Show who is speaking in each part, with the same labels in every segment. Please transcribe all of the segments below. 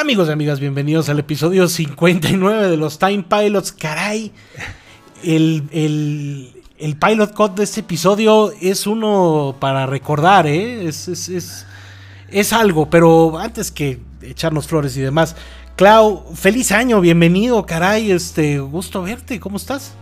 Speaker 1: Amigos y amigas, bienvenidos al episodio 59 de los Time Pilots. Caray, el, el, el pilot code de este episodio es uno para recordar, ¿eh? Es, es, es, es algo, pero antes que echarnos flores y demás, Clau, feliz año, bienvenido, caray, este, gusto verte, ¿cómo estás?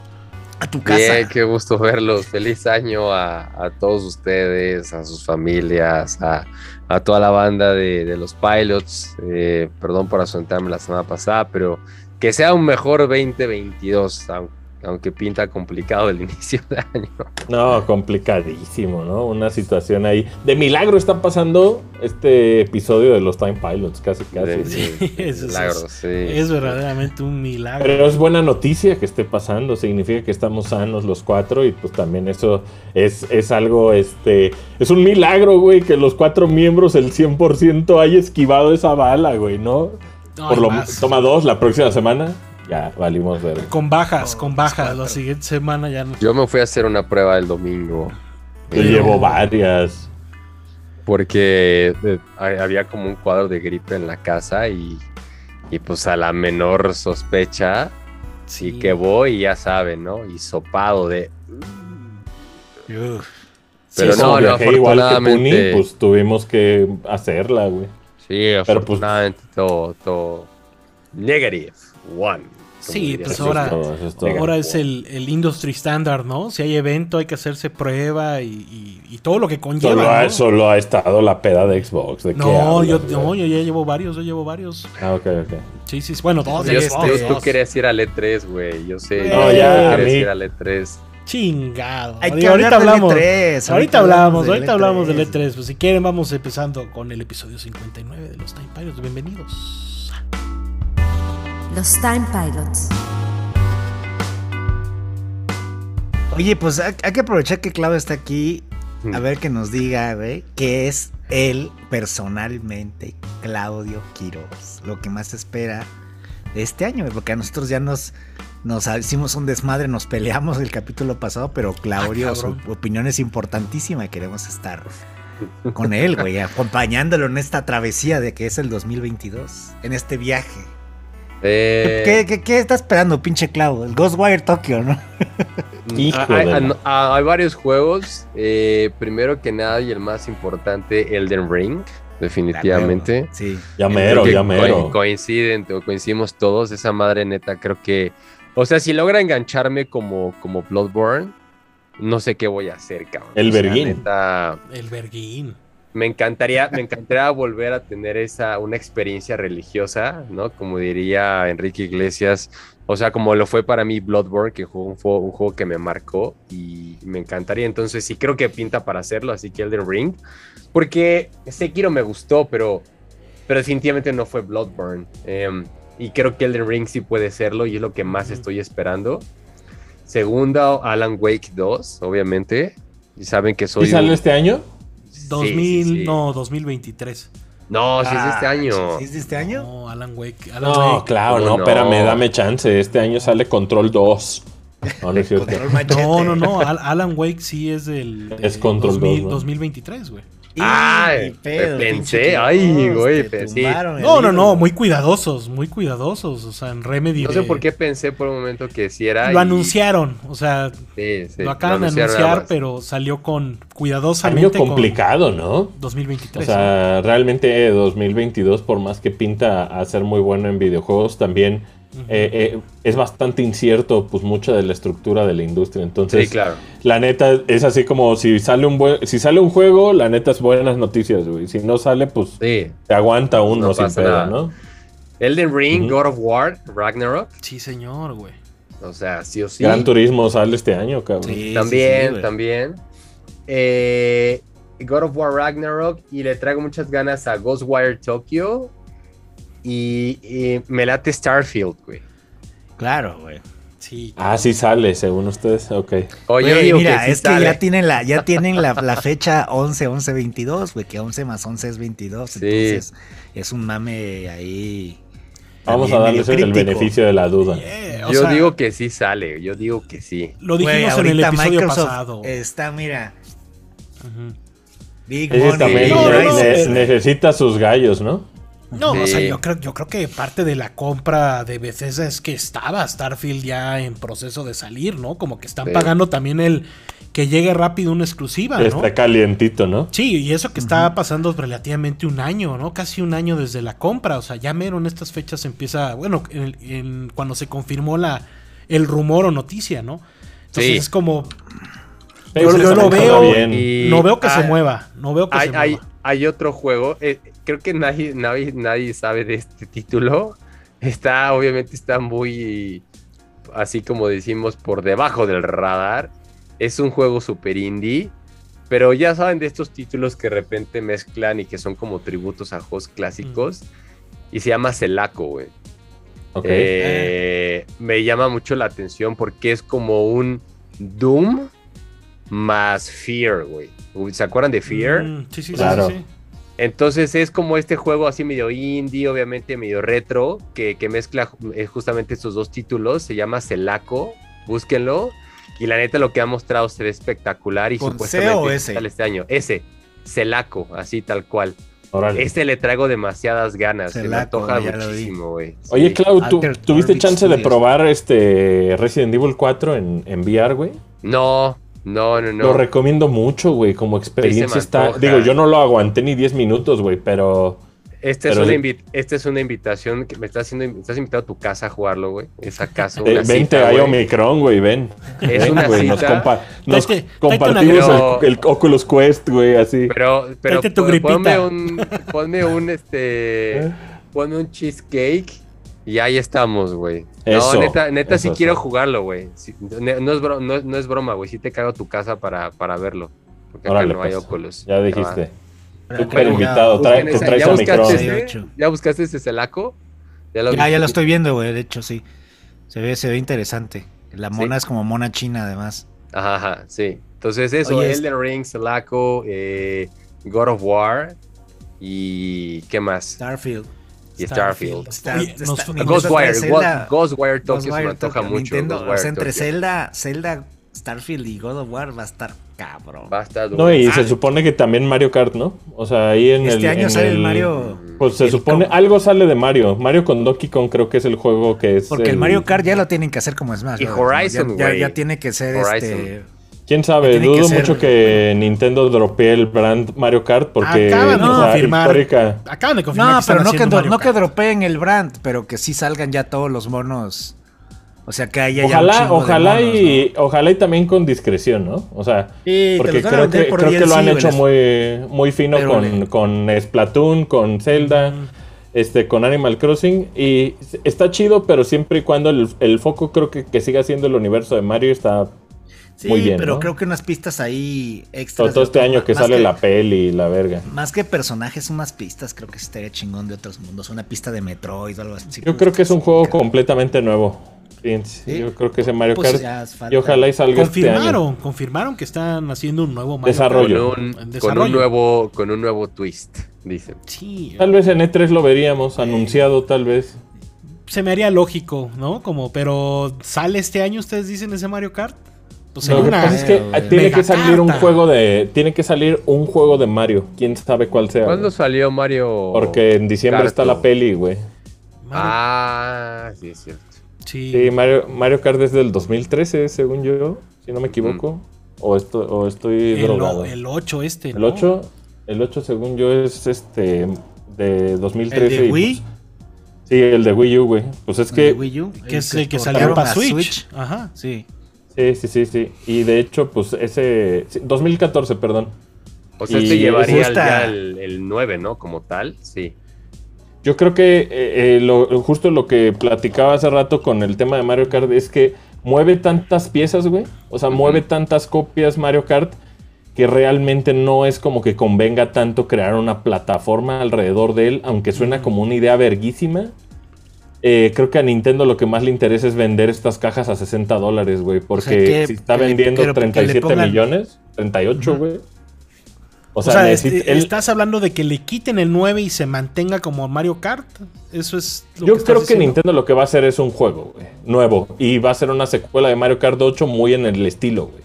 Speaker 2: A tu casa.
Speaker 3: Bien, qué gusto verlos. Feliz año a, a todos ustedes, a sus familias, a, a toda la banda de, de los pilots. Eh, perdón por asentarme la semana pasada, pero que sea un mejor 2022, aunque aunque pinta complicado el inicio de año.
Speaker 2: No, complicadísimo, ¿no? Una situación ahí. De milagro está pasando este episodio de los Time Pilots, casi, casi.
Speaker 1: Sí,
Speaker 3: sí,
Speaker 1: es,
Speaker 3: milagro,
Speaker 1: es,
Speaker 3: sí.
Speaker 1: es verdaderamente un milagro.
Speaker 2: Pero es buena noticia que esté pasando, significa que estamos sanos los cuatro y pues también eso es, es algo, este, es un milagro, güey, que los cuatro miembros, el 100% haya esquivado esa bala, güey, ¿no?
Speaker 1: No,
Speaker 2: Por lo,
Speaker 1: más.
Speaker 2: toma dos la próxima semana. Ya, valimos ver.
Speaker 1: Con bajas, con bajas. La siguiente semana ya no.
Speaker 3: Yo me fui a hacer una prueba el domingo.
Speaker 2: Yo llevo varias.
Speaker 3: Porque eh, había como un cuadro de gripe en la casa y, y pues a la menor sospecha, sí que voy, ya saben, ¿no? Y sopado de...
Speaker 1: Uf.
Speaker 3: Pero
Speaker 2: Sí,
Speaker 3: no, no,
Speaker 2: viajé igual que Puni,
Speaker 3: afortunadamente-
Speaker 2: pues tuvimos que hacerla, güey.
Speaker 3: Sí,
Speaker 2: Pero, pues,
Speaker 3: afortunadamente todo, todo negative, one. Como
Speaker 1: Sí,
Speaker 3: diría
Speaker 1: pues ahora-
Speaker 2: Eso es todo, eso es todo.
Speaker 1: Ahora es el, el industry standard, ¿no? Si hay evento hay que hacerse prueba y, y- y todo lo que conlleva.
Speaker 2: Solo, ha,
Speaker 1: ¿no?
Speaker 2: solo ha estado la peda de Xbox. ¿de
Speaker 1: No, yo, no, yo ya llevo varios, yo llevo varios.
Speaker 2: Ah, ok, ok.
Speaker 1: Sí, sí. Bueno, dos de
Speaker 3: Yo-
Speaker 1: Xbox,
Speaker 3: tú, tú querías ir al E3, güey. Yo sé.
Speaker 1: No,
Speaker 2: ya,
Speaker 3: querías
Speaker 2: mí-
Speaker 3: ir al E3.
Speaker 1: Chingado.
Speaker 4: Hay que
Speaker 1: Digo, ahorita hablamos.
Speaker 4: E3,
Speaker 1: ahorita
Speaker 4: ahorita
Speaker 1: hablamos,
Speaker 4: del
Speaker 1: ahorita hablamos del
Speaker 4: E3.
Speaker 1: E3. Pues si quieren, vamos empezando con el episodio 59 de los Time Pilots. Bienvenidos.
Speaker 5: Los Time Pilots.
Speaker 4: Oye, pues hay, que aprovechar que Claudio está aquí.
Speaker 3: Mm.
Speaker 4: A ver que nos diga, güey, qué es él personalmente, Claudio Quiroz. Lo que más espera de este año, porque a nosotros ya nos, nos hicimos un desmadre, nos peleamos el capítulo pasado, pero Claudio,
Speaker 1: Ah,
Speaker 4: su opinión es importantísima y queremos estar con él, güey, acompañándolo en esta travesía de que es el 2022, en este viaje.
Speaker 3: Eh,
Speaker 4: ¿Qué, qué, qué está esperando, pinche Clau? El Ghostwire Tokyo, ¿no?
Speaker 2: Hijo
Speaker 3: hay, ah, hay varios juegos. eh, primero que nada, y el más importante, Elden Ring. Definitivamente.
Speaker 4: Sí.
Speaker 2: Ya mero, ya mero.
Speaker 3: co- coinciden, o coincidimos todos. Esa madre neta, creo que. O sea, si logra engancharme como, como Bloodborne, no sé qué voy a hacer, cabrón.
Speaker 2: El
Speaker 3: O sea,
Speaker 2: Berguín.
Speaker 3: neta,
Speaker 1: El Berguín.
Speaker 3: Me encantaría, me encantaría volver a tener esa, una experiencia religiosa, ¿no? Como diría Enrique Iglesias, o sea, como lo fue para mí Bloodborne, que fue un, juego, un juego que me marcó y me encantaría. Entonces sí creo que pinta para hacerlo, así que Elden Ring, porque Sekiro me gustó, pero, pero definitivamente no fue Bloodborne. Em, y creo que Elden Ring sí puede serlo y es lo que más estoy esperando. Segundo, Alan Wake 2, obviamente. Y saben que soy...
Speaker 2: ¿Y
Speaker 3: un-
Speaker 2: este año?
Speaker 3: Sí,
Speaker 1: 2000,
Speaker 3: sí, sí.
Speaker 1: no, 2023.
Speaker 3: No, si es de este
Speaker 4: Ah,
Speaker 3: año.
Speaker 4: ¿sí ¿Es de este año?
Speaker 1: No, Alan Wake. Alan
Speaker 2: No,
Speaker 1: Wake.
Speaker 2: claro,
Speaker 3: ¿Cómo
Speaker 2: no,
Speaker 3: no?
Speaker 2: espérame, dame chance. Este año sale Control 2. No, no es cierto.
Speaker 1: No, no, no. Al- Alan Wake sí es del.
Speaker 2: Es Control
Speaker 1: 2000
Speaker 2: 2, ¿no?
Speaker 1: 2023, güey.
Speaker 4: Pedo,
Speaker 3: pensé,
Speaker 4: pinche
Speaker 3: ay, güey,
Speaker 4: el
Speaker 1: No, no, no. Muy cuidadosos, muy cuidadosos. O sea, en Remedy.
Speaker 3: No sé
Speaker 1: de-
Speaker 3: por qué pensé por un momento que sí era.
Speaker 1: Lo
Speaker 3: y-
Speaker 1: anunciaron. O sea,
Speaker 3: Sí, sí,
Speaker 1: lo acaban de anunciar, pero salió con
Speaker 2: Año
Speaker 1: cuidadosamente. con
Speaker 2: complicado, ¿no?
Speaker 1: 2023.
Speaker 2: O sea, realmente eh, 2022, por más que pinta a ser muy bueno en videojuegos, también eh, eh, es bastante incierto, pues, mucha de la estructura de la industria. Entonces,
Speaker 3: Sí, claro.
Speaker 2: la neta es así como si sale un buen, si sale un juego, la neta es buenas noticias, güey. Si no sale, pues
Speaker 3: Sí.
Speaker 2: te aguanta uno
Speaker 3: No
Speaker 2: sin
Speaker 3: nada.
Speaker 2: ¿no?
Speaker 3: Elden Ring. God of War, Ragnarok.
Speaker 1: Sí, señor, güey.
Speaker 3: O sea, sí o sí.
Speaker 2: Gran Turismo sale este año, cabrón.
Speaker 4: Sí,
Speaker 3: también,
Speaker 4: sí,
Speaker 3: también. Eh, God of War Ragnarok. Y le traigo muchas ganas a Ghostwire Tokyo. Y, y me late Starfield, güey.
Speaker 4: Claro, güey.
Speaker 1: Sí.
Speaker 2: Ah, sí sale, según ustedes. Ok.
Speaker 3: Oye,
Speaker 4: Güey,
Speaker 3: digo
Speaker 4: mira,
Speaker 3: sí
Speaker 4: es que
Speaker 3: sale.
Speaker 4: ya tienen la, ya tienen la, la fecha 11, 11, 22, güey, que 11 más 11 es 22,
Speaker 3: Sí.
Speaker 4: entonces es un mame ahí.
Speaker 2: Vamos a darles el beneficio de la duda.
Speaker 1: Yeah,
Speaker 3: Yo
Speaker 1: sea,
Speaker 3: digo que sí sale. Yo digo que sí.
Speaker 1: Lo
Speaker 4: Güey,
Speaker 1: dijimos en el
Speaker 4: ahorita
Speaker 1: episodio
Speaker 4: Microsoft
Speaker 1: pasado.
Speaker 4: Está, mira,
Speaker 1: Ujú.
Speaker 4: Big
Speaker 2: Ese
Speaker 4: Money,
Speaker 2: también
Speaker 1: No, no, no,
Speaker 2: ne-
Speaker 1: pero-
Speaker 2: necesita sus gallos, ¿no?
Speaker 1: No, o sea, yo creo, yo creo que parte de la compra de Bethesda es que estaba Starfield ya en proceso de salir, ¿no? Como que están
Speaker 3: Sí.
Speaker 1: pagando también el que llegue rápido una exclusiva, ¿no?
Speaker 2: Está calientito, ¿no?
Speaker 1: Sí, y eso que está pasando relativamente un año, ¿no? Casi un año desde la compra. O sea, ya mero en estas fechas empieza, bueno, en- en- cuando se confirmó la, el rumor o noticia, ¿no? Entonces
Speaker 3: Sí.
Speaker 1: es como, yo, lo veo,
Speaker 2: bien.
Speaker 3: Y-
Speaker 1: no veo que se mueva, no veo que
Speaker 3: Hay,
Speaker 1: se
Speaker 3: hay,
Speaker 1: mueva.
Speaker 3: hay otro juego, eh, creo que nadie, nadie, nadie sabe de este título. Está, obviamente, está muy, así como decimos, por debajo del radar. Es un juego super indie, pero ya saben de estos títulos que de repente mezclan y que son como tributos a juegos clásicos. Y se llama Celaco, güey. Eh, me llama mucho la atención porque es como un Doom más Fear, güey. ¿Se acuerdan de Fear?
Speaker 1: Mm, sí, sí, sí,
Speaker 2: Claro.
Speaker 1: sí, sí.
Speaker 3: Entonces es como este juego así medio indie, obviamente medio retro, que, que mezcla eh, justamente estos dos títulos. Se llama Celaco, búsquenlo. Y la neta lo que ha mostrado se ve espectacular y
Speaker 4: ¿Con
Speaker 3: supuestamente sale este año. Ese, Celaco, así tal cual. Este le traigo demasiadas ganas, se me antoja muchísimo, güey.
Speaker 2: Oye. Clau, ¿tú tuviste chance de probar este Resident Evil 4 en, en VR, güey?
Speaker 3: No, no, no, no.
Speaker 2: Lo recomiendo mucho, güey. Como experiencia está. Digo, yo no lo aguanté ni 10 minutos, güey, pero.
Speaker 3: Este es,
Speaker 2: Pero
Speaker 3: una
Speaker 2: de-
Speaker 3: invi- esta es una invitación que me estás haciendo, me estás invitado a tu casa a jugarlo, güey. Es acaso
Speaker 2: eh,
Speaker 3: una
Speaker 2: vente
Speaker 3: cita, güey.
Speaker 2: Omicron, güey, ven.
Speaker 3: Es
Speaker 2: Ven,
Speaker 3: una
Speaker 2: güey, Nos, compa- nos compartimos
Speaker 3: una-
Speaker 2: el, el Oculus Quest, güey, así.
Speaker 3: Pero, pero
Speaker 1: tu
Speaker 3: pon- ponme un, ponme un, este,
Speaker 2: ¿Eh?
Speaker 3: ponme un cheesecake y ahí estamos, güey.
Speaker 2: Eso,
Speaker 3: no, neta, neta sí
Speaker 2: eso,
Speaker 3: quiero jugarlo, güey. Sí, no, es bro- no, no es broma, güey. Sí te cago a tu casa para, para verlo. Porque acá
Speaker 2: Órale,
Speaker 3: no hay
Speaker 2: pues.
Speaker 3: Oculus.
Speaker 2: Ya
Speaker 3: va.
Speaker 2: dijiste. Súper invitado.
Speaker 4: ya-
Speaker 2: Trae- te traes
Speaker 3: ¿Ya buscaste, ese? ¿Ya buscaste ese celaco? ¿Ya lo
Speaker 4: Ya, ya lo estoy viendo, güey. De hecho, sí. Se ve, se ve interesante. La mona es como mona china, además.
Speaker 3: Ajá, ajá, sí. Entonces eso,
Speaker 4: Oye, es-
Speaker 3: Elden Ring, Celaco, eh, God of War y ¿qué más?
Speaker 4: Starfield.
Speaker 3: Y Starfield.
Speaker 1: Oye, nos-
Speaker 3: Ghostwire, Ghostwire Tokyo se me
Speaker 4: Ghostwire
Speaker 3: antoja
Speaker 4: Tokyo,
Speaker 3: mucho.
Speaker 4: Nintendo, o sea, entre
Speaker 3: Tokyo.
Speaker 4: Zelda, Zelda, Starfield y God of War va a estar cabrón.
Speaker 3: Va a estar
Speaker 2: No, y
Speaker 3: Ah,
Speaker 2: se supone que también Mario Kart, ¿no? O sea, ahí en
Speaker 4: Este
Speaker 2: el.
Speaker 4: año
Speaker 2: en
Speaker 4: sale el Mario.
Speaker 2: Pues se supone. Algo sale de Mario. Mario con Donkey Kong creo que es el juego que es.
Speaker 4: Porque el Mario Kart ya lo tienen que hacer como Smash.
Speaker 3: Y. Horizon,
Speaker 4: ya, ya,
Speaker 3: güey.
Speaker 4: ya tiene que ser
Speaker 3: Horizon.
Speaker 4: este.
Speaker 2: Quién sabe,
Speaker 4: Tiene que
Speaker 2: dudo
Speaker 4: ser-
Speaker 2: mucho que Nintendo dropee el brand Mario Kart porque
Speaker 1: Acaban de
Speaker 2: o sea,
Speaker 1: confirmar.
Speaker 2: histórica.
Speaker 1: Acaban de confirmar
Speaker 4: No,
Speaker 1: que están
Speaker 4: pero no que,
Speaker 1: Mario
Speaker 4: no que dropeen el brand, pero que sí salgan ya todos los monos. O sea, que haya ya un
Speaker 2: Ojalá, ojalá
Speaker 4: monos,
Speaker 2: y ojalá y también con discreción, ¿no? O sea,
Speaker 4: Sí,
Speaker 2: porque creo que
Speaker 4: por
Speaker 2: creo que lo han hecho muy muy fino
Speaker 4: Pero
Speaker 2: con, con Splatoon, con Zelda, este con Animal Crossing y está chido, pero siempre y cuando el, el foco creo que, que siga siendo el universo de Mario está
Speaker 4: Sí,
Speaker 2: muy bien,
Speaker 4: pero
Speaker 2: ¿no?
Speaker 4: creo que unas pistas ahí extras.
Speaker 2: todo, este año que sale la peli y la verga.
Speaker 4: Más que personajes, unas pistas, creo que estaría chingón de otros mundos. Una pista de Metroid o algo así.
Speaker 2: Yo creo que es un juego completamente nuevo.
Speaker 4: ¿Sí?
Speaker 2: Yo creo que ese Mario
Speaker 4: Pues
Speaker 2: Kart y ojalá y salga este año.
Speaker 1: Confirmaron, confirmaron que están haciendo un nuevo Mario
Speaker 2: Desarrollo.
Speaker 1: Kart.
Speaker 3: Con un,
Speaker 1: En
Speaker 3: con un
Speaker 1: desarrollo.
Speaker 3: nuevo, con un nuevo twist, dicen.
Speaker 1: Sí,
Speaker 2: Tal vez en E3 lo veríamos anunciado, tal vez.
Speaker 1: se me haría lógico, ¿no? Como, pero ¿sale este año ustedes dicen ese Mario Kart? Pues
Speaker 2: que
Speaker 1: una-
Speaker 2: pasa es que
Speaker 4: Mega
Speaker 2: tiene que salir un juego de tiene que salir un juego de Mario. Quién sabe cuál sea.
Speaker 3: ¿Cuándo
Speaker 2: güey.
Speaker 3: salió Mario?
Speaker 2: Porque en diciembre
Speaker 3: Kart,
Speaker 2: está la
Speaker 3: no?
Speaker 2: peli, güey.
Speaker 1: Mario-
Speaker 3: Ah, sí, es cierto.
Speaker 1: sí.
Speaker 2: Sí, Mario, Mario Kart es del 2013, según yo, si no me equivoco. O, esto, o estoy
Speaker 1: el,
Speaker 2: drogado.
Speaker 1: el 8 este,
Speaker 2: El
Speaker 1: ¿no?
Speaker 2: 8, el 8 según yo es este de 2013.
Speaker 4: ¿El de
Speaker 2: y,
Speaker 4: Wii?
Speaker 2: pues, sí, el de Wii U, güey. Pues es
Speaker 4: El
Speaker 2: que
Speaker 4: de Wii U,
Speaker 1: Que es el que salió para Switch. Ajá.
Speaker 4: Sí.
Speaker 2: Sí, sí, sí, sí. Y de hecho, pues ese sí, 2014, perdón.
Speaker 3: O sea, este llevaría
Speaker 4: justa-
Speaker 3: ya el, el 9, ¿no? Como tal, sí.
Speaker 2: Yo creo que eh, eh, lo- justo lo que platicaba hace rato con el tema de Mario Kart es que mueve tantas piezas, güey. O sea, mueve tantas copias Mario Kart que realmente no es como que convenga tanto crear una plataforma alrededor de él, aunque suena como una idea verguísima. Eh, creo que a Nintendo lo que más le interesa es vender estas cajas a 60 dólares, güey. Porque
Speaker 4: sea, que-
Speaker 2: si está
Speaker 4: que
Speaker 2: vendiendo
Speaker 4: le- que le
Speaker 2: 37
Speaker 4: pongan-
Speaker 2: millones, 38, güey. O
Speaker 1: O
Speaker 2: sea,
Speaker 1: sea,
Speaker 2: necesita-
Speaker 1: este,
Speaker 2: él-
Speaker 1: ¿estás hablando de que le quiten el 9 y se mantenga como Mario Kart? Eso es lo
Speaker 2: Yo creo que
Speaker 1: diciendo?
Speaker 2: Nintendo lo que va a hacer es un juego, güey, nuevo. Y va a ser una secuela de Mario Kart 8 muy en el estilo, güey.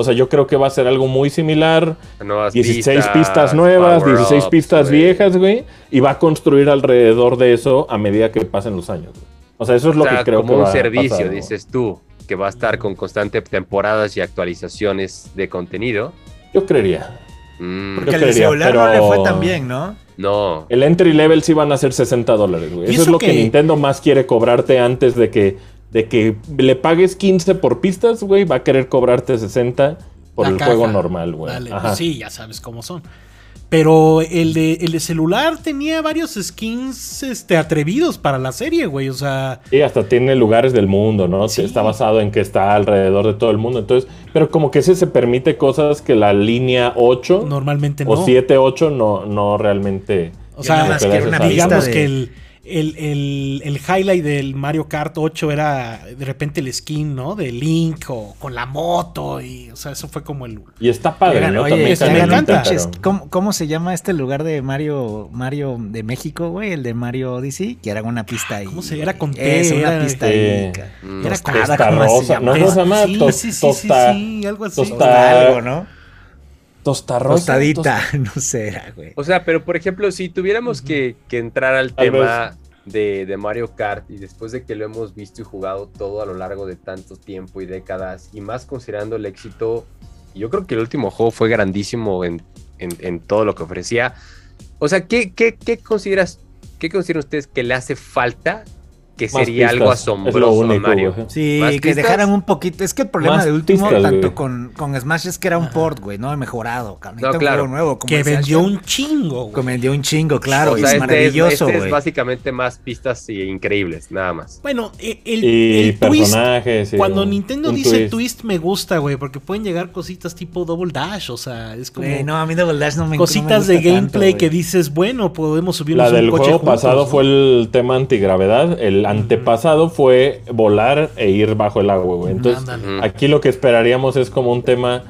Speaker 2: O sea, yo creo que va a ser algo muy similar.
Speaker 3: Nuevas
Speaker 2: 16 pistas, nuevas,
Speaker 3: power
Speaker 2: 16
Speaker 3: ups,
Speaker 2: pistas viejas, güey. Y va a construir alrededor de eso a medida que pasen los años. güey. O sea, eso es lo
Speaker 3: O sea,
Speaker 2: que creo
Speaker 3: como
Speaker 2: que
Speaker 3: un
Speaker 2: va a
Speaker 3: servicio,
Speaker 2: pasar,
Speaker 3: dices tú, que va a estar con constante temporadas y actualizaciones de contenido.
Speaker 2: Yo creería.
Speaker 3: Mm,
Speaker 4: Porque
Speaker 2: Yo
Speaker 4: al de
Speaker 2: creería,
Speaker 4: celular no le fue tan bien, ¿no?
Speaker 3: no.
Speaker 2: El entry level sí van a ser 60 dólares, güey.
Speaker 1: ¿Y
Speaker 2: Eso, es lo que...
Speaker 1: que-
Speaker 2: Nintendo más quiere cobrarte antes de que, de que le pagues 15 por pistas, güey. Va a querer cobrarte 60 por
Speaker 1: La
Speaker 2: el
Speaker 1: caja.
Speaker 2: juego normal, güey.
Speaker 1: Dale, pues sí, ya sabes cómo son. Pero el de, el de celular tenía varios skins este, atrevidos para la serie, güey. O sea,
Speaker 2: Y hasta tiene lugares del mundo, ¿no?
Speaker 1: Sí.
Speaker 2: Está basado en que está alrededor de todo el mundo. Entonces, pero como que ese se permite cosas que la línea 8
Speaker 1: normalmente no.
Speaker 2: o 7, 8 no, no realmente.
Speaker 1: O sea,
Speaker 4: una
Speaker 1: digamos que el, el, el- el highlight del Mario Kart 8 era de repente el skin, ¿no? De Link o con la moto. Y, o sea, eso fue como el.
Speaker 2: Y está padre, ¿no?
Speaker 4: oye,
Speaker 2: También
Speaker 1: me encanta,
Speaker 2: pero-
Speaker 4: ¿cómo, cómo se llama este lugar de Mario Mario de México, güey? El de Mario Odyssey, que era una pista ahí.
Speaker 1: ¿Cómo se-
Speaker 4: güey.
Speaker 1: era con T,
Speaker 4: Es una
Speaker 1: era-
Speaker 4: pista ahí.
Speaker 3: Mm,
Speaker 1: Era
Speaker 4: Tostada,
Speaker 2: Tosta
Speaker 4: ¿cómo se
Speaker 2: rosa,
Speaker 4: llama?
Speaker 2: ¿no? ¿Cómo se llama?
Speaker 1: Sí, sí, sí, sí, sí, algo así.
Speaker 2: Tosta
Speaker 4: algo, ¿no?
Speaker 2: Tosta rosa.
Speaker 4: Tostadita, no sé, era, güey.
Speaker 3: O sea, pero por ejemplo, si tuviéramos que, que entrar al
Speaker 2: Tal
Speaker 3: tema de, de Mario Kart y después de que lo hemos visto y jugado todo a lo largo de tanto tiempo y décadas, y más considerando el éxito, yo creo que el último juego fue grandísimo en, en- en todo lo que ofrecía. O sea, ¿qué, qué, qué consideras, qué consideran ustedes que le hace falta que
Speaker 2: Más
Speaker 3: sería algo
Speaker 2: es lo
Speaker 3: asombroso
Speaker 2: único,
Speaker 3: Mario?
Speaker 2: güey.
Speaker 4: Sí,
Speaker 3: ¿Más
Speaker 4: que
Speaker 3: pistas?
Speaker 4: dejaran un poquito. Es que el problema
Speaker 2: Más
Speaker 4: de último,
Speaker 2: pistas,
Speaker 4: tanto con, con Smash, es que era un port, güey, ¿no? Mejorado. cabrón.
Speaker 3: No, claro.
Speaker 4: nuevo. como
Speaker 1: que vendió un chingo, güey.
Speaker 4: Que vendió un chingo, claro.
Speaker 3: o
Speaker 4: y
Speaker 3: sea,
Speaker 4: es
Speaker 3: este, es,
Speaker 4: maravilloso,
Speaker 3: este es
Speaker 4: güey.
Speaker 3: básicamente más pistas y- increíbles, nada más.
Speaker 1: Bueno, e- el,
Speaker 2: Y
Speaker 1: el twist.
Speaker 2: personajes. y
Speaker 1: Cuando
Speaker 2: un-
Speaker 1: Nintendo
Speaker 2: un
Speaker 1: dice twist.
Speaker 2: twist.
Speaker 1: me gusta, güey, porque pueden llegar cositas tipo Double Dash, o sea, es como
Speaker 4: Güey, no, a mí Double Dash no me no me
Speaker 1: cositas de gameplay
Speaker 4: tanto,
Speaker 1: que dices, bueno, podemos subirnos
Speaker 2: La
Speaker 1: un
Speaker 2: del
Speaker 1: coche
Speaker 2: juego
Speaker 1: juntos,
Speaker 2: pasado fue el tema antigravedad. El antepasado fue volar e ir bajo el agua, güey. Entonces,
Speaker 1: Ándale.
Speaker 2: Aquí lo que esperaríamos es como un tema.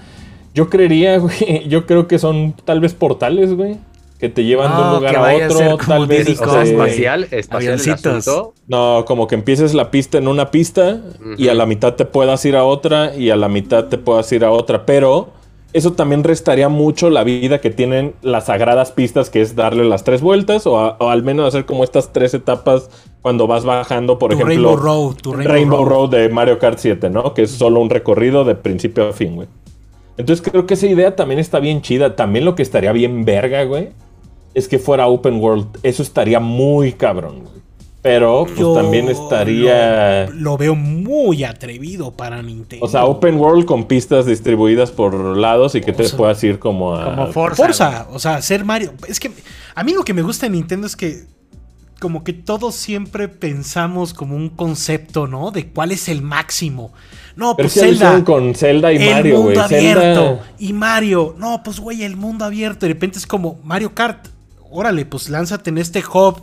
Speaker 2: Yo creería, güey. Yo creo que son tal vez portales, güey. Que te llevan de un lugar
Speaker 4: que
Speaker 2: a
Speaker 4: vaya a ser
Speaker 2: otro.
Speaker 4: como
Speaker 2: Tal vez.
Speaker 3: O sea,
Speaker 2: este,
Speaker 3: espacial, espacial.
Speaker 2: No, como que empieces la pista en una pista y a la mitad te puedas ir a otra y a la mitad te puedas ir a otra. Pero eso también restaría mucho la vida que tienen las sagradas pistas, que es darle las tres vueltas o, a- o al menos hacer como estas tres etapas cuando vas bajando, por
Speaker 1: Tu
Speaker 2: ejemplo.
Speaker 1: Rainbow Road, tu Rainbow,
Speaker 2: Rainbow
Speaker 1: Road.
Speaker 2: Road de Mario Kart 7, ¿no? Que es solo un recorrido de principio a fin, güey. Entonces creo que esa idea también está bien chida. También lo que estaría bien verga, güey, es que fuera open world. Eso estaría muy cabrón, güey. Pero pues
Speaker 1: Yo
Speaker 2: también estaría...
Speaker 1: Lo, lo veo muy atrevido para Nintendo.
Speaker 2: O sea, open world con pistas distribuidas por lados y que te
Speaker 1: sea,
Speaker 2: puedas ir como a...
Speaker 4: Como Forza.
Speaker 1: Forza, o sea, ser Mario. Es que a mí lo que me gusta de Nintendo es que como que todos siempre pensamos como un concepto, ¿no? De cuál es el máximo. No,
Speaker 2: Pero
Speaker 1: pues
Speaker 2: es que lo
Speaker 1: Zelda.
Speaker 2: con Zelda y
Speaker 1: el
Speaker 2: Mario,
Speaker 1: mundo abierto.
Speaker 2: Zelda...
Speaker 1: Y Mario. No, pues güey, el mundo abierto. De repente es como Mario Kart. Órale, pues lánzate en este hub,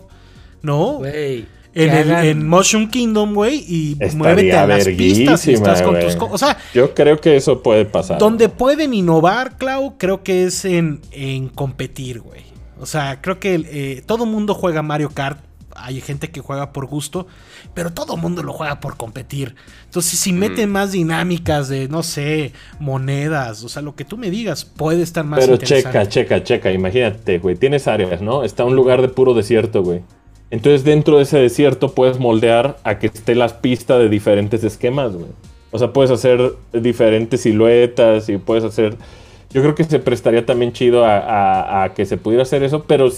Speaker 1: ¿no?
Speaker 4: Güey.
Speaker 1: En, el, en Motion Kingdom, güey, y
Speaker 2: Estaría
Speaker 1: muévete a las pistas y estás con tus... co- O sea,
Speaker 2: Yo creo que eso puede pasar.
Speaker 1: donde pueden innovar, Clau, creo que es en, en competir, güey. O sea, creo que eh, todo mundo juega Mario Kart. Hay gente que juega por gusto, pero todo mundo lo juega por competir. Entonces, si meten más dinámicas de, no sé, monedas, o sea, lo que tú me digas, puede estar más
Speaker 2: Pero
Speaker 1: interesante.
Speaker 2: checa, checa, checa. Imagínate, güey. Tienes áreas, ¿no? Está un lugar de puro desierto, güey. Entonces, dentro de ese desierto puedes moldear a que esté las pistas de diferentes esquemas, güey. O sea, puedes hacer diferentes siluetas y puedes hacer. Yo creo que se prestaría también chido a, a- a que se pudiera hacer eso, pero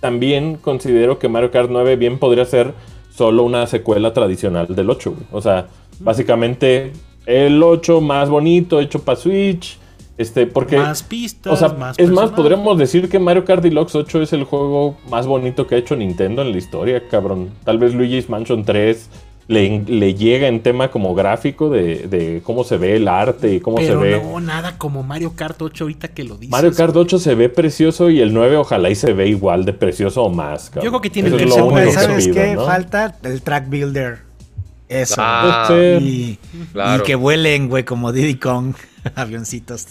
Speaker 2: también considero que Mario Kart 9 bien podría ser solo una secuela tradicional del 8, güey. O sea, básicamente el 8 más bonito, hecho para Switch. Este, porque.
Speaker 1: Más pistas,
Speaker 2: O sea,
Speaker 1: más
Speaker 2: es más, podríamos decir que Mario Kart Deluxe 8 es el juego más bonito que ha hecho Nintendo en la historia, cabrón. Tal vez Luigi's Mansion 3 le, le llega en tema como gráfico de, de cómo se ve el arte y cómo
Speaker 1: Pero
Speaker 2: se ve.
Speaker 1: no, nada como Mario Kart 8 ahorita que lo dices.
Speaker 2: Mario Kart 8 se ve precioso y el 9 ojalá y se ve igual de precioso o más, cabrón.
Speaker 1: Yo creo que tiene
Speaker 2: Eso
Speaker 1: que
Speaker 2: es lo
Speaker 1: ser
Speaker 2: único que
Speaker 4: ¿Sabes
Speaker 2: pido,
Speaker 4: qué?
Speaker 2: ¿no?
Speaker 4: Falta el track builder. Eso.
Speaker 3: Ah,
Speaker 4: y,
Speaker 3: claro.
Speaker 4: y que vuelen, güey, como Diddy Kong. Avioncitos.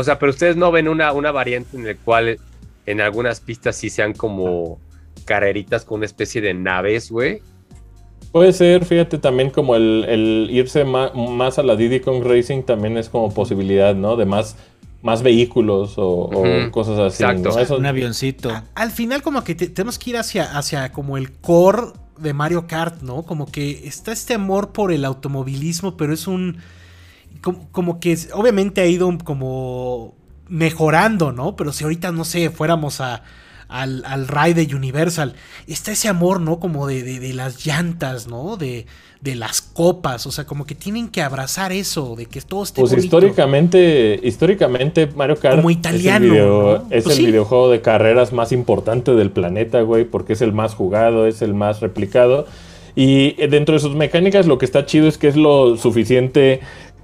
Speaker 3: O sea, pero ustedes no ven una, una variante en la cual en algunas pistas sí sean como carreritas con una especie de naves, güey.
Speaker 2: Puede ser, fíjate, también como el, el irse ma- más, a la Diddy Kong Racing también es como posibilidad, ¿no? De más, más vehículos o, cosas así.
Speaker 3: exacto.
Speaker 2: ¿no? Eso-
Speaker 4: Un avioncito.
Speaker 1: Al final como que te- tenemos que ir hacia, hacia como el core de Mario Kart, ¿no? Como que está este amor por el automovilismo, pero es un... Como, como que obviamente ha ido como mejorando, ¿no? Pero si ahorita, no sé, fuéramos a, al, al ride de Universal, está ese amor, ¿no? Como de, de- de las llantas, ¿no? De, de las copas, o sea, como que tienen que abrazar eso, de que todo esté
Speaker 2: Pues
Speaker 1: bonito.
Speaker 2: históricamente, históricamente Mario Kart
Speaker 1: Como
Speaker 2: es el
Speaker 1: italiano,
Speaker 2: video-
Speaker 1: ¿no?
Speaker 2: es
Speaker 1: Pues
Speaker 2: el
Speaker 1: sí.
Speaker 2: videojuego de carreras más importante del planeta, güey, porque es el más jugado, es el más replicado. Y eh, dentro de sus mecánicas lo que está chido es que es lo suficiente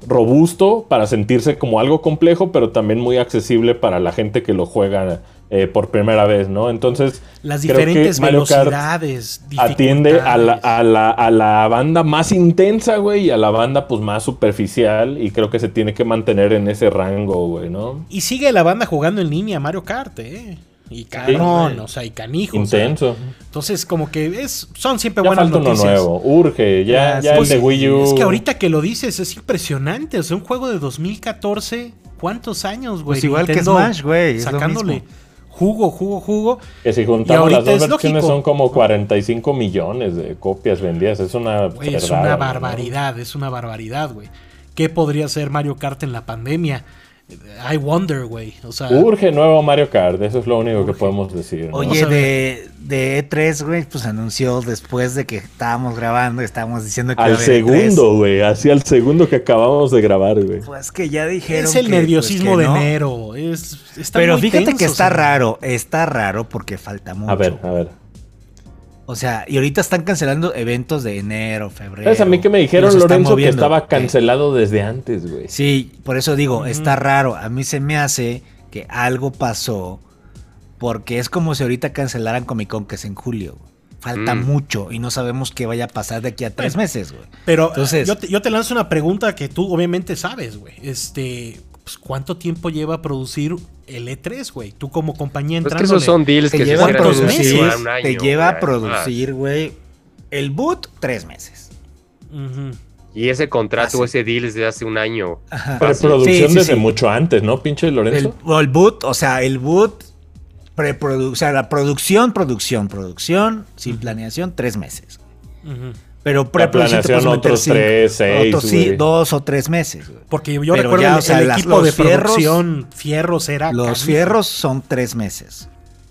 Speaker 2: robusto para sentirse como algo complejo, pero también muy accesible para la gente que lo juega eh, por primera vez, ¿no? Entonces,
Speaker 1: Las
Speaker 2: creo que
Speaker 1: diferentes
Speaker 2: Mario Kart
Speaker 1: velocidades.
Speaker 2: atiende a la, a, la, a la banda más intensa, güey, y a la banda pues más superficial, y creo que se tiene que mantener en ese rango, güey, ¿no?
Speaker 1: Y sigue la banda jugando en línea Mario Kart, ¿eh? Y cabrón,
Speaker 2: Sí.
Speaker 1: o sea, y canijo. o sea.
Speaker 2: Intenso.
Speaker 1: entonces, como que es, son siempre
Speaker 2: Ya
Speaker 1: buenas
Speaker 2: falta uno
Speaker 1: noticias.
Speaker 2: nuevo, urge, ya, ya
Speaker 4: sí,
Speaker 2: el de Wii U.
Speaker 1: Es que ahorita que lo dices es impresionante. O sea, un juego de 2014, ¿cuántos años, güey?
Speaker 4: Pues igual que
Speaker 1: Nintendo
Speaker 4: Smash, güey,
Speaker 1: Sacándole jugo, jugo, jugo.
Speaker 2: Que si
Speaker 1: Y
Speaker 2: juntamos
Speaker 1: ahorita
Speaker 2: las dos
Speaker 1: es
Speaker 2: versiones
Speaker 1: lógico.
Speaker 2: son como 45 millones de copias vendidas. Es una.
Speaker 1: Güey, es una
Speaker 2: ¿no?
Speaker 1: barbaridad, es una barbaridad, güey. ¿Qué podría ser Mario Kart en la pandemia? I wonder, güey. O sea,
Speaker 2: Urge nuevo Mario Kart, eso es lo único que podemos decir. ¿no?
Speaker 4: Oye, de, de E3, güey, pues anunció después de que estábamos grabando, estábamos diciendo que iba a
Speaker 2: al
Speaker 4: E E3.
Speaker 2: segundo, güey, así al segundo que acabamos de grabar, güey.
Speaker 4: Pues que ya dijeron
Speaker 1: es el
Speaker 4: que, pues,
Speaker 1: nerviosismo
Speaker 4: que
Speaker 1: de
Speaker 4: no.
Speaker 1: enero. Es, está
Speaker 4: Pero
Speaker 1: muy
Speaker 4: fíjate
Speaker 1: tenso,
Speaker 4: que está
Speaker 1: o sea.
Speaker 4: raro, está raro porque falta mucho.
Speaker 2: A ver, a ver.
Speaker 4: O sea, y ahorita están cancelando eventos de enero, febrero.
Speaker 2: ¿Sabes a mí que me dijeron, Lorenzo, que estaba cancelado desde antes, güey?
Speaker 4: Sí, por eso digo, está raro. A mí se me hace que algo pasó porque es como si ahorita cancelaran Comic Con que es en julio. güey. Falta
Speaker 3: Mm.
Speaker 4: mucho y no sabemos qué vaya a pasar de aquí a tres meses, güey.
Speaker 1: Pero
Speaker 4: Entonces-
Speaker 1: yo, te, yo te lanzo una pregunta que tú obviamente sabes, güey. Este, pues, ¿cuánto tiempo lleva a producir el E3, güey? Tú como compañía
Speaker 3: Pues que
Speaker 1: entrando.
Speaker 3: esos son deals
Speaker 4: Te
Speaker 3: que se
Speaker 4: lleva a
Speaker 3: cierran
Speaker 1: ¿cuántos
Speaker 3: en
Speaker 1: meses?
Speaker 4: producir,
Speaker 3: un año,
Speaker 4: te lleva a producir, güey, el boot tres meses.
Speaker 3: Y ese contrato,
Speaker 4: Ah,
Speaker 3: ese deal es de hace un año.
Speaker 4: Ajá.
Speaker 2: Preproducción
Speaker 4: Sí, sí,
Speaker 2: desde
Speaker 4: sí.
Speaker 2: mucho antes, ¿no, pinche
Speaker 4: El,
Speaker 2: Lorenzo?
Speaker 4: o el boot, o sea, el boot, o sea, la producción, producción, producción, sin planeación, tres meses.
Speaker 1: Ujú.
Speaker 4: Pero preproducción te puedes meter
Speaker 2: otros
Speaker 4: cinco-
Speaker 2: tres, seis,
Speaker 4: otros sí, dos o tres meses. güey.
Speaker 1: Porque yo
Speaker 4: Pero
Speaker 1: recuerdo
Speaker 4: ya,
Speaker 1: el,
Speaker 4: o sea,
Speaker 1: el
Speaker 4: las-
Speaker 1: equipo de
Speaker 4: fierros-
Speaker 1: producción, Fierros era.
Speaker 4: Los fierros son tres meses.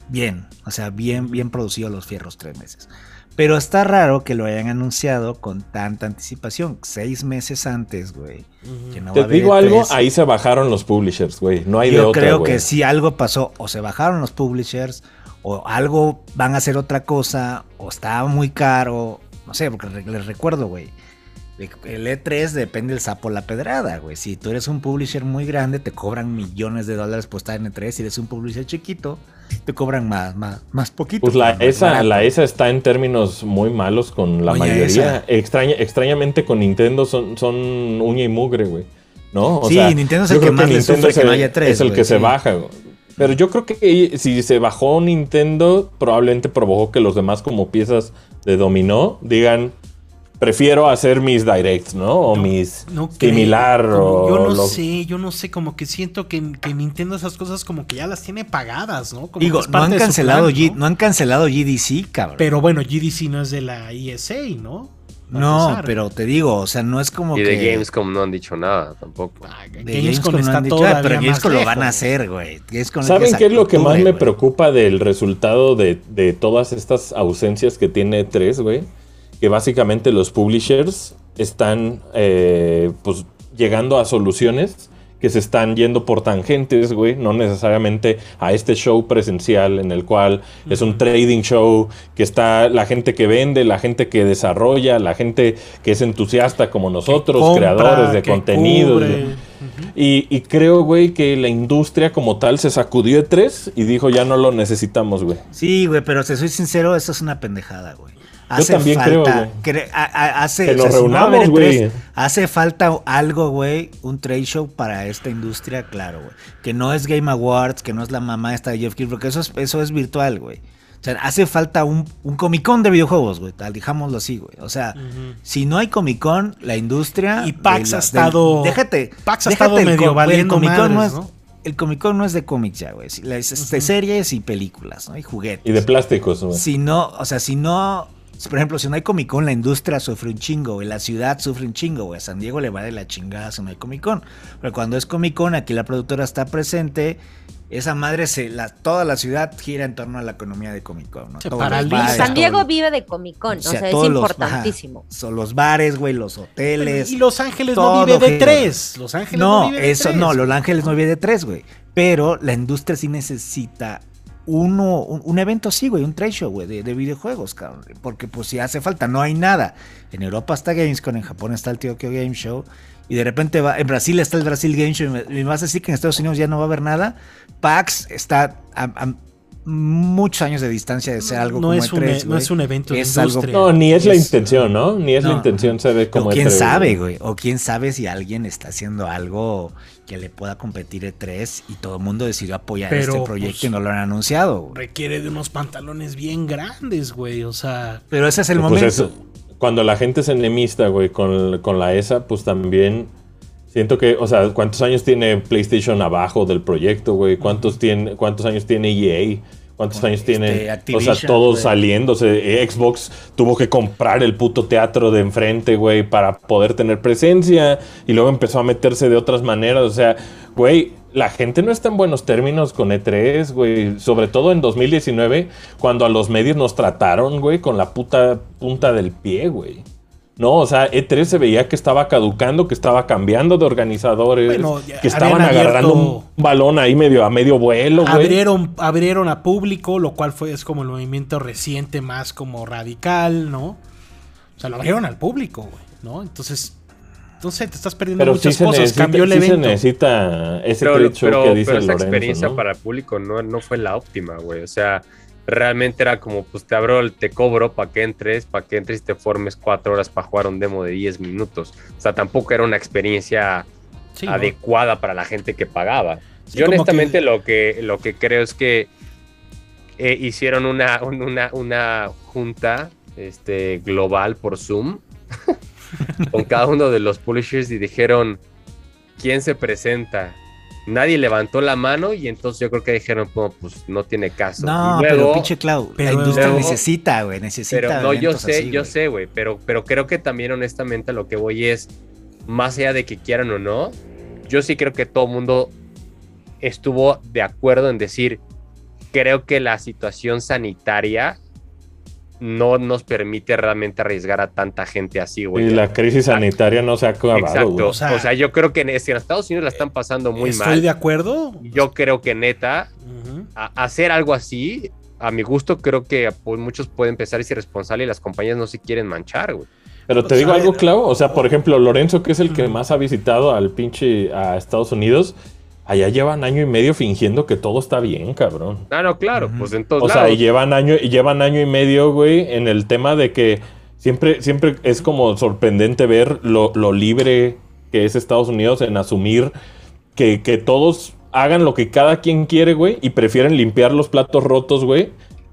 Speaker 4: Bien, o sea, bien, bien producidos los fierros tres meses. Pero está raro que lo hayan anunciado con tanta anticipación. Seis meses antes, güey. que no va a
Speaker 2: Te digo algo,
Speaker 4: E3.
Speaker 2: ahí se bajaron los publishers, güey. No hay de
Speaker 4: Yo
Speaker 2: otra,
Speaker 4: creo
Speaker 2: güey.
Speaker 4: que si algo pasó, o se bajaron los publishers, o algo van a hacer otra cosa, o estaba muy caro, no sé, porque les recuerdo, güey. El E3 depende del sapo la pedrada, güey. Si tú eres un publisher muy grande, te cobran millones de dólares por estar en E3. Si eres un publisher chiquito, te cobran más, más, más poquito.
Speaker 2: Pues la ESA, la ESA está en términos muy malos con la
Speaker 4: Oye,
Speaker 2: mayoría.
Speaker 4: esa.
Speaker 2: Extraña, extrañamente con Nintendo son, son uña y mugre, güey. ¿No? O
Speaker 4: Sí, Nintendo es el que
Speaker 2: creo
Speaker 4: más le sufre
Speaker 2: es
Speaker 4: que no
Speaker 2: el-
Speaker 4: haya E3,
Speaker 2: Es el que se baja, güey. Pero yo creo que si se bajó Nintendo, probablemente provocó que los demás como piezas de dominó digan, prefiero hacer mis directs, ¿no? O mis
Speaker 1: No creo,
Speaker 2: similar
Speaker 1: como-
Speaker 2: o
Speaker 1: Yo no
Speaker 2: lo-
Speaker 1: sé, yo no sé, como que siento que, que Nintendo esas cosas como que ya las tiene pagadas, ¿no? Como
Speaker 4: Digo, no han, cancelado
Speaker 1: plan,
Speaker 4: G-
Speaker 1: ¿no?
Speaker 4: no han cancelado GDC, cabrón.
Speaker 1: Pero bueno, GDC no es de la ESA, ¿no?
Speaker 4: No,
Speaker 1: empezar.
Speaker 4: pero te digo, o sea, no es como
Speaker 3: Y
Speaker 4: que...
Speaker 3: de Gamescom no han dicho nada tampoco.
Speaker 1: Ah,
Speaker 4: De
Speaker 1: Gamescom,
Speaker 4: Gamescom no
Speaker 1: está
Speaker 4: han dicho,
Speaker 1: todavía
Speaker 4: ah, pero Gamescom lo van a hacer, güey.
Speaker 2: ¿Saben qué es lo que más me preocupa del resultado de, de todas estas ausencias que tiene 3, güey? Que básicamente los publishers están eh, pues llegando a soluciones que se están yendo por tangentes, güey, no necesariamente a este show presencial en el cual es un trading show que está la gente que vende, la gente que desarrolla, la gente que es entusiasta como nosotros,
Speaker 1: Compra,
Speaker 2: creadores de contenido. Y, y creo, güey, que la industria como tal se sacudió de tres y dijo, ya no lo necesitamos, güey.
Speaker 4: Sí, güey, pero te soy sincero, eso es una pendejada, güey.
Speaker 2: También creo, güey.
Speaker 4: cre- a- a- hace,
Speaker 2: Que
Speaker 4: o sea,
Speaker 2: nos
Speaker 4: si no va a haber
Speaker 2: reunamos,
Speaker 4: E3,
Speaker 2: güey.
Speaker 4: Hace falta algo, güey, un trade show para esta industria, claro, güey. Que no es Game Awards, que no es la mamá esta de Jeff Keighley, porque eso es, eso es virtual, güey. sea, hace falta un, un Comic Con de videojuegos, güey. Tal, dijámoslo así, güey. O sea, si no hay Comic Con, la industria.
Speaker 1: Y PAX
Speaker 4: de
Speaker 1: ha
Speaker 4: la-
Speaker 1: estado-
Speaker 4: del- déjate.
Speaker 1: PAX ha
Speaker 4: déjate
Speaker 1: estado
Speaker 4: el
Speaker 1: medio valiendo
Speaker 4: Comic Con no es.
Speaker 1: ¿no?
Speaker 4: El Comic Con no es de cómics ya, güey. Es, es de series y películas, ¿no? Y juguetes.
Speaker 2: Y de plásticos, güey.
Speaker 4: Si no, o sea, si no, por ejemplo, si no hay Comic Con, la industria sufre un chingo, güey, la ciudad sufre un chingo, güey, a San Diego le va de la chingada si no hay Comic Con. Pero cuando es Comic Con, aquí la productora está presente, esa madre se, la, toda la ciudad gira en torno a la economía de Comic Con, ¿no?
Speaker 1: Se paraliza.
Speaker 6: San Diego vive de Comic Con, o sea, es
Speaker 4: los-
Speaker 6: importantísimo.
Speaker 4: ajá, son los bares, güey, los hoteles.
Speaker 1: Y Los Ángeles no vive de tres. Los Ángeles no,
Speaker 4: No,
Speaker 1: vive de
Speaker 4: eso
Speaker 1: tres.
Speaker 4: no, Los Ángeles no vive de tres, güey. Pero la industria sí necesita uno, un, un evento así, güey, un trade show, güey, de, de videojuegos, cabrón. Porque pues si hace falta, no hay nada. En Europa está Gamescom, en Japón está el Tokyo Game Show. Y de repente va, en Brasil está el Brasil Game Show. Y me, y me vas a decir que en Estados Unidos ya no va a haber nada. PAX está a, a muchos años de distancia de ser algo
Speaker 1: no
Speaker 4: como
Speaker 1: es, un,
Speaker 4: E3,
Speaker 1: no es un evento de
Speaker 4: Es algo-.
Speaker 2: No, ni es la intención, ¿no? Ni es la intención ser como
Speaker 4: O quién
Speaker 2: E3,
Speaker 4: sabe, güey. O quién sabe si alguien está haciendo algo que le pueda competir E3 y todo el mundo decidió apoyar
Speaker 1: Pero,
Speaker 4: este proyecto
Speaker 1: pues,
Speaker 4: y no lo han anunciado. güey.
Speaker 1: Requiere de unos pantalones bien grandes, güey. O sea,
Speaker 4: Pero ese es el
Speaker 2: Pues
Speaker 4: momento.
Speaker 2: eso, cuando la gente es enemista, güey, con, con la ESA, pues también siento que, o sea, ¿cuántos años tiene PlayStation abajo del proyecto, güey? ¿Cuántos, tiene, ¿Cuántos años tiene EA? ¿Cuántos años
Speaker 4: este,
Speaker 2: tiene? O sea,
Speaker 4: Activision,
Speaker 2: todos saliéndose. Xbox tuvo que comprar el puto teatro de enfrente, güey, para poder tener presencia. Y luego empezó a meterse de otras maneras. O sea, güey, la gente no está en buenos términos con E3, güey. Sobre todo en 2019, cuando a los medios nos trataron, güey, con la puta punta del pie, güey. No, o sea, E3 se veía que estaba caducando, que estaba cambiando de organizadores,
Speaker 1: Bueno, ya
Speaker 2: que estaban agarrando un balón ahí medio a medio vuelo, güey.
Speaker 1: abrieron, abrieron a público, lo cual fue es como el movimiento reciente más como radical, ¿no? O sea, lo abrieron al público, güey, ¿no? Entonces, no sé, te estás perdiendo
Speaker 2: Pero sí
Speaker 1: muchas
Speaker 2: se,
Speaker 1: cosas.
Speaker 2: necesita,
Speaker 1: Cambió el
Speaker 2: sí se
Speaker 1: evento.
Speaker 2: necesita ese
Speaker 3: Pero, pero-
Speaker 2: que dice
Speaker 3: pero esa
Speaker 2: Lorenzo,
Speaker 3: experiencia
Speaker 2: ¿no?
Speaker 3: para el público no, no fue la óptima, güey. O sea, realmente era como, pues te abro, te cobro para que entres, para que entres y te formes cuatro horas para jugar un demo de 10 minutos. O sea, tampoco era una experiencia
Speaker 1: Sí, ¿no?
Speaker 3: adecuada para la gente que pagaba.
Speaker 1: Sí,
Speaker 3: Yo honestamente
Speaker 1: que-
Speaker 3: lo, que, lo que creo es que eh, hicieron una, un- una, una junta este, global por Zoom con cada uno de los publishers y dijeron, ¿quién se presenta? Nadie levantó la mano y entonces yo creo que dijeron, "No, pues no tiene caso.
Speaker 4: No,
Speaker 3: Y
Speaker 4: pero
Speaker 3: luego-
Speaker 4: pinche Cloud.
Speaker 1: pero
Speaker 4: la industria
Speaker 3: luego-
Speaker 4: necesita, güey. Necesita.
Speaker 3: pero no, yo sé,
Speaker 4: así,
Speaker 3: yo
Speaker 4: güey.
Speaker 3: sé, güey, pero, pero creo que también honestamente a lo que voy es, más allá de que quieran o no, yo sí creo que todo el mundo estuvo de acuerdo en decir, creo que la situación sanitaria no nos permite realmente arriesgar a tanta gente así, güey.
Speaker 2: Y la crisis sanitaria no se ha acabado,
Speaker 3: Exacto. O
Speaker 1: O
Speaker 3: sea, yo creo que en, Estados Unidos la están pasando muy
Speaker 1: Estoy
Speaker 3: mal.
Speaker 1: de acuerdo.
Speaker 3: Yo creo que neta, a- hacer algo así, a mi gusto, creo que pues, muchos pueden pensar es irresponsable y las compañías no se quieren manchar, güey.
Speaker 2: Pero te
Speaker 1: Pues,
Speaker 2: digo algo. Clau. O sea, por ejemplo, Lorenzo, que es el que más ha visitado al pinche a Estados Unidos, allá llevan año y medio fingiendo que todo está bien, cabrón.
Speaker 3: Ah, no, claro, pues en todos
Speaker 2: O sea, y llevan año, y llevan año y medio, güey, en el tema de que siempre, siempre es como sorprendente ver lo, lo libre que es Estados Unidos en asumir que, que todos hagan lo que cada quien quiere, güey, y prefieren limpiar los platos rotos, güey,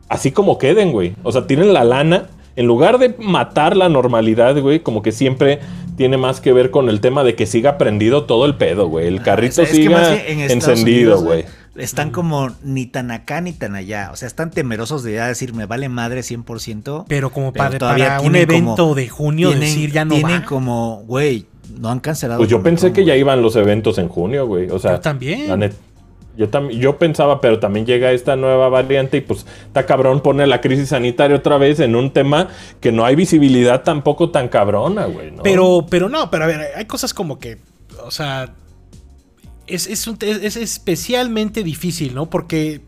Speaker 2: así como queden, güey. O sea, tienen la lana. En lugar de matar la normalidad, güey, como que siempre tiene más que ver con el tema de que siga prendido todo el pedo, güey. El
Speaker 4: Ah,
Speaker 2: carrito
Speaker 4: es- es que más
Speaker 2: siga
Speaker 4: en
Speaker 2: encendido,
Speaker 4: Unidos,
Speaker 2: güey.
Speaker 4: Están como ni tan acá ni tan allá. O sea, están temerosos de ya decir, me vale madre 100%.
Speaker 1: Pero como
Speaker 4: Pero
Speaker 1: para,
Speaker 4: todavía
Speaker 1: para un
Speaker 4: como-
Speaker 1: evento de junio
Speaker 4: tienen,
Speaker 1: decir ya no
Speaker 4: tienen
Speaker 1: va.
Speaker 4: como, güey, no han cancelado.
Speaker 2: Pues yo pensé
Speaker 4: Con,
Speaker 2: que ya iban los eventos en junio, güey. O sea,
Speaker 1: Yo también.
Speaker 2: la net- yo, yo pensaba, pero también llega esta nueva variante y pues está cabrón pone la crisis sanitaria otra vez en un tema que no hay visibilidad tampoco tan cabrona, güey. ¿no?
Speaker 1: Pero, pero no, pero a ver, hay cosas como que, o sea, es, es, un- es- es especialmente difícil, ¿no? Porque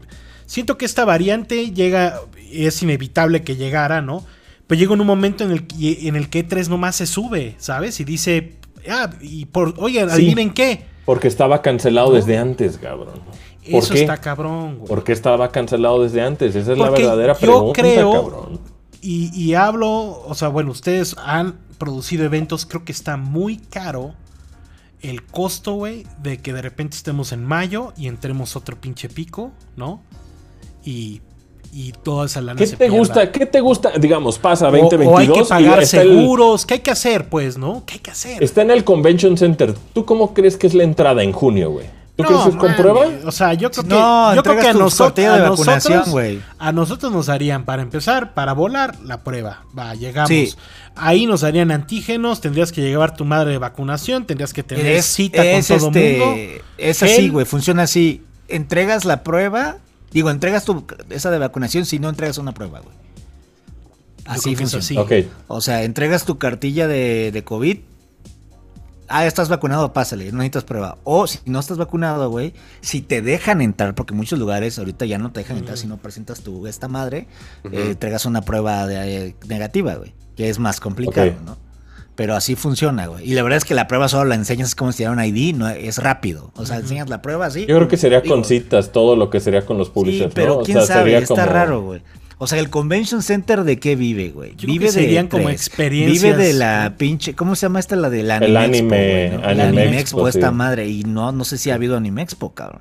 Speaker 1: siento que esta variante llega, es inevitable que llegara, ¿no? Pero llega en un momento en el, que- en el que E3 nomás se sube, ¿sabes? Y dice, ah, y por,
Speaker 2: Sí.
Speaker 1: adivinen qué.
Speaker 2: Porque estaba cancelado
Speaker 1: No.
Speaker 2: desde antes, cabrón. ¿Por
Speaker 1: Eso
Speaker 2: qué?
Speaker 1: está cabrón, güey.
Speaker 2: ¿Por qué estaba cancelado desde antes? Esa es la verdadera
Speaker 1: yo
Speaker 2: pregunta,
Speaker 1: creo-
Speaker 2: cabrón.
Speaker 1: Y, y hablo, o sea, bueno, ustedes han producido eventos, creo que está muy caro el costo, güey, de que de repente estemos en mayo y entremos otro pinche pico, ¿no? Y, y toda esa lana
Speaker 2: ¿Qué
Speaker 1: se
Speaker 2: te
Speaker 1: pierda.
Speaker 2: gusta? ¿Qué te gusta? Digamos, pasa
Speaker 1: O-
Speaker 2: 2022
Speaker 1: o hay que pagar
Speaker 2: el-
Speaker 1: seguros. ¿Qué hay que hacer, pues, no? ¿Qué hay que hacer?
Speaker 2: Está en el Convention Center. ¿Tú cómo crees que es la entrada en junio, güey? ¿Tú
Speaker 1: No,
Speaker 2: crees que es con prueba?
Speaker 1: O sea, yo creo que,
Speaker 4: No,
Speaker 1: yo creo que a, a
Speaker 4: de vacunación,
Speaker 1: nosotros,
Speaker 4: güey.
Speaker 1: a nosotros nos harían, para empezar, para volar, la prueba. Va, llegamos.
Speaker 4: Sí.
Speaker 1: Ahí nos harían antígenos, tendrías que llevar tu madre de vacunación, tendrías que tener
Speaker 4: Es,
Speaker 1: cita
Speaker 4: es,
Speaker 1: con todo
Speaker 4: este,
Speaker 1: mundo.
Speaker 4: es así, güey, funciona así. Entregas la prueba, digo, entregas tu esa de vacunación si no entregas una prueba, güey. Así funciona.
Speaker 1: así.
Speaker 2: Ok.
Speaker 4: O sea, entregas tu cartilla de, de COVID. Ah, estás vacunado, pásale, no necesitas prueba. O si no estás vacunado, güey, si te dejan entrar, porque muchos lugares ahorita ya no te dejan entrar si no presentas tu esta madre, eh, entregas una prueba de, eh, negativa, güey, que es más complicado. ¿no? Pero así funciona, güey. Y la verdad es que la prueba solo la enseñas como si un ID, no es rápido. O sea, enseñas la prueba así.
Speaker 2: Yo creo que sería
Speaker 4: Digo,
Speaker 2: con citas todo lo que sería con los
Speaker 4: Sí,
Speaker 2: publishers,
Speaker 4: pero
Speaker 2: ¿no? O
Speaker 4: quién
Speaker 2: sea,
Speaker 4: sabe,
Speaker 2: sería
Speaker 4: está
Speaker 2: como-
Speaker 4: raro, güey. O sea, el Convention Center de qué vive, güey.
Speaker 1: Yo creo
Speaker 4: Vive
Speaker 1: que serían
Speaker 4: de
Speaker 1: como
Speaker 4: tres.
Speaker 1: experiencias.
Speaker 4: Vive de la pinche, ¿cómo se llama esta la del anime?
Speaker 2: El anime-
Speaker 4: Expo, güey, ¿no?
Speaker 2: Anime
Speaker 4: El anime
Speaker 2: Expo,
Speaker 4: Expo, esta
Speaker 2: sí.
Speaker 4: madre y no no sé si ha habido anime Expo, cabrón.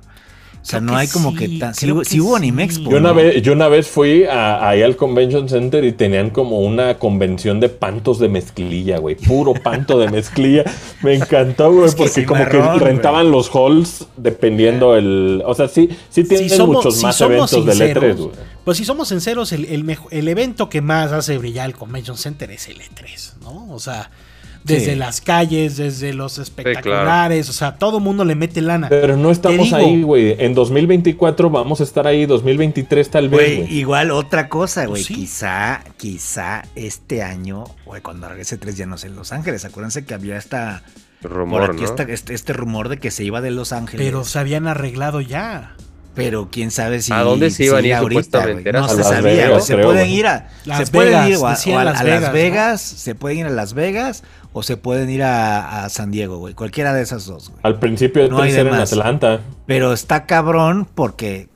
Speaker 4: O sea,
Speaker 1: Creo
Speaker 4: no hay como
Speaker 1: sí,
Speaker 4: que tan, sí,
Speaker 1: creo
Speaker 4: hubo- sí anime. Expo.
Speaker 2: Yo una,
Speaker 4: ¿no?
Speaker 2: vez, yo una vez fui a- ahí al Convention Center y tenían como una convención de pantos de mezclilla, güey. Puro panto de mezclilla. Me encantó, güey,
Speaker 4: Es que
Speaker 2: porque como que rentaban los halls dependiendo el... O sea, sí, sí tienen
Speaker 1: Si somos-
Speaker 2: muchos
Speaker 1: si
Speaker 2: más eventos del
Speaker 1: sinceros,
Speaker 2: E3, güey.
Speaker 1: Pues si somos sinceros, el, el, mejo- el evento que más hace brillar el Convention Center es el E3, ¿no? O sea, desde
Speaker 4: Sí.
Speaker 1: las calles, desde los espectaculares, o sea, todo mundo le mete lana.
Speaker 2: Pero no estamos
Speaker 1: digo-
Speaker 2: ahí, güey. En 2024 vamos a estar ahí, 2023 tal vez,
Speaker 4: Güey,
Speaker 2: güey.
Speaker 4: igual otra cosa, güey.
Speaker 1: Pues sí.
Speaker 4: Quizá, quizá este año, güey, cuando regrese 3 ya no sé en Los Ángeles. Acuérdense que había esta
Speaker 3: Rumor,
Speaker 4: por aquí
Speaker 3: ¿no?
Speaker 4: esta- este, este rumor de que se iba de Los Ángeles.
Speaker 1: Pero se habían arreglado ya.
Speaker 4: Pero quién sabe si.
Speaker 3: ¿A dónde se iban a
Speaker 4: sigue
Speaker 3: ir
Speaker 4: ahorita,
Speaker 3: supuestamente?
Speaker 4: güey.
Speaker 3: ¿Era
Speaker 4: No
Speaker 2: a
Speaker 4: se
Speaker 2: Las
Speaker 4: sabía,
Speaker 2: Vegas,
Speaker 4: güey. Se
Speaker 2: creo,
Speaker 4: pueden
Speaker 2: güey.
Speaker 4: ir a.
Speaker 1: Las
Speaker 4: se pueden
Speaker 1: Vegas,
Speaker 4: ir o a,
Speaker 1: decían
Speaker 4: o a-
Speaker 1: Las. Vegas,
Speaker 4: se pueden ir a Las Vegas o se pueden ir a, a San Diego, güey. Cualquiera de esas dos, güey.
Speaker 2: Al principio de
Speaker 4: No hay de
Speaker 2: en
Speaker 4: más.
Speaker 2: Atlanta.
Speaker 4: Pero está cabrón porque.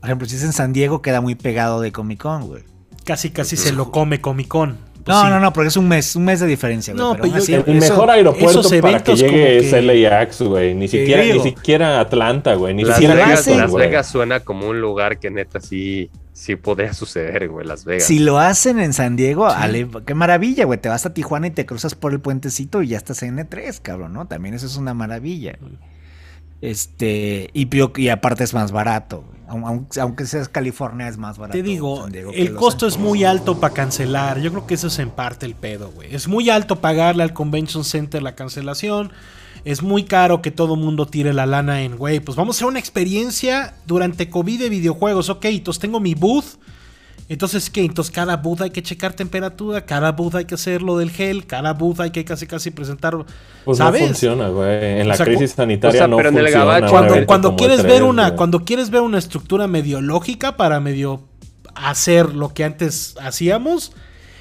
Speaker 4: Por ejemplo, si es en San Diego, queda muy pegado de Comic Con, güey.
Speaker 1: Casi, casi se lo come Comic Con. Pues
Speaker 4: No,
Speaker 1: sí.
Speaker 4: no, no, porque es un mes, un mes de diferencia, güey.
Speaker 1: No,
Speaker 4: pero
Speaker 1: pero
Speaker 4: aún así,
Speaker 1: yo-
Speaker 2: El
Speaker 1: Eso-
Speaker 2: mejor aeropuerto para que llegue es
Speaker 1: que-
Speaker 2: LAX, güey. Ni siquiera, ni siquiera Atlanta, güey. Ni
Speaker 3: Las,
Speaker 2: siquiera
Speaker 3: Vegas,
Speaker 2: Houston,
Speaker 3: Las. Vegas suena como un lugar que neta sí, sí podría suceder, güey, Las Vegas.
Speaker 4: Si lo hacen en San Diego, ale- qué maravilla, güey. Te vas a Tijuana y te cruzas por el puentecito y ya estás en E3, cabrón, ¿no? También eso es una maravilla, güey. Este, y, y aparte es más barato, aunque, aunque seas California, es más barato.
Speaker 1: Te digo,
Speaker 4: Diego
Speaker 1: el
Speaker 4: Los
Speaker 1: costo es muy alto para cancelar. Yo creo que eso es en parte el pedo, güey. Es muy alto pagarle al Convention Center la cancelación. Es muy caro que todo mundo tire la lana en, güey, pues vamos a hacer una experiencia durante COVID de videojuegos. Ok, entonces tengo mi booth. Entonces, ¿qué? Entonces cada booth hay que checar temperatura, cada booth hay que hacer lo del gel, cada booth hay que casi casi presentar,
Speaker 2: Pues
Speaker 1: ¿sabes?
Speaker 2: no funciona, güey. En la
Speaker 1: O sea,
Speaker 2: crisis sanitaria
Speaker 3: o sea,
Speaker 2: no
Speaker 3: pero en el
Speaker 2: funciona.
Speaker 3: gabacho-
Speaker 1: cuando, cuando quieres
Speaker 2: E3,
Speaker 1: ver una
Speaker 2: güey.
Speaker 1: cuando quieres ver una estructura medio lógica para medio hacer lo que antes hacíamos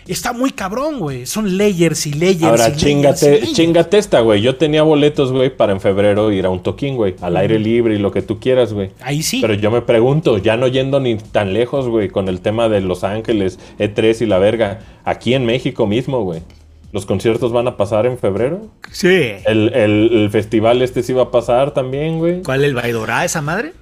Speaker 1: está muy cabrón güey son layers y layers y
Speaker 2: Ahora,
Speaker 1: layers y
Speaker 2: chingate,
Speaker 1: layers.
Speaker 2: chingate esta, güey. Yo tenía boletos, güey, para en febrero ir a un toquín, güey. Al aire libre y lo que tú quieras, güey.
Speaker 1: ahí sí
Speaker 2: Pero yo me pregunto, ya no yendo ni tan lejos, güey, con el tema de Los Ángeles, E3 y la verga. Aquí en México mismo, güey. ¿Los conciertos van a pasar en febrero?
Speaker 4: Sí.
Speaker 2: El, el- el festival este sí va a pasar también, güey.
Speaker 4: ¿Cuál el Vaidorá, esa madre?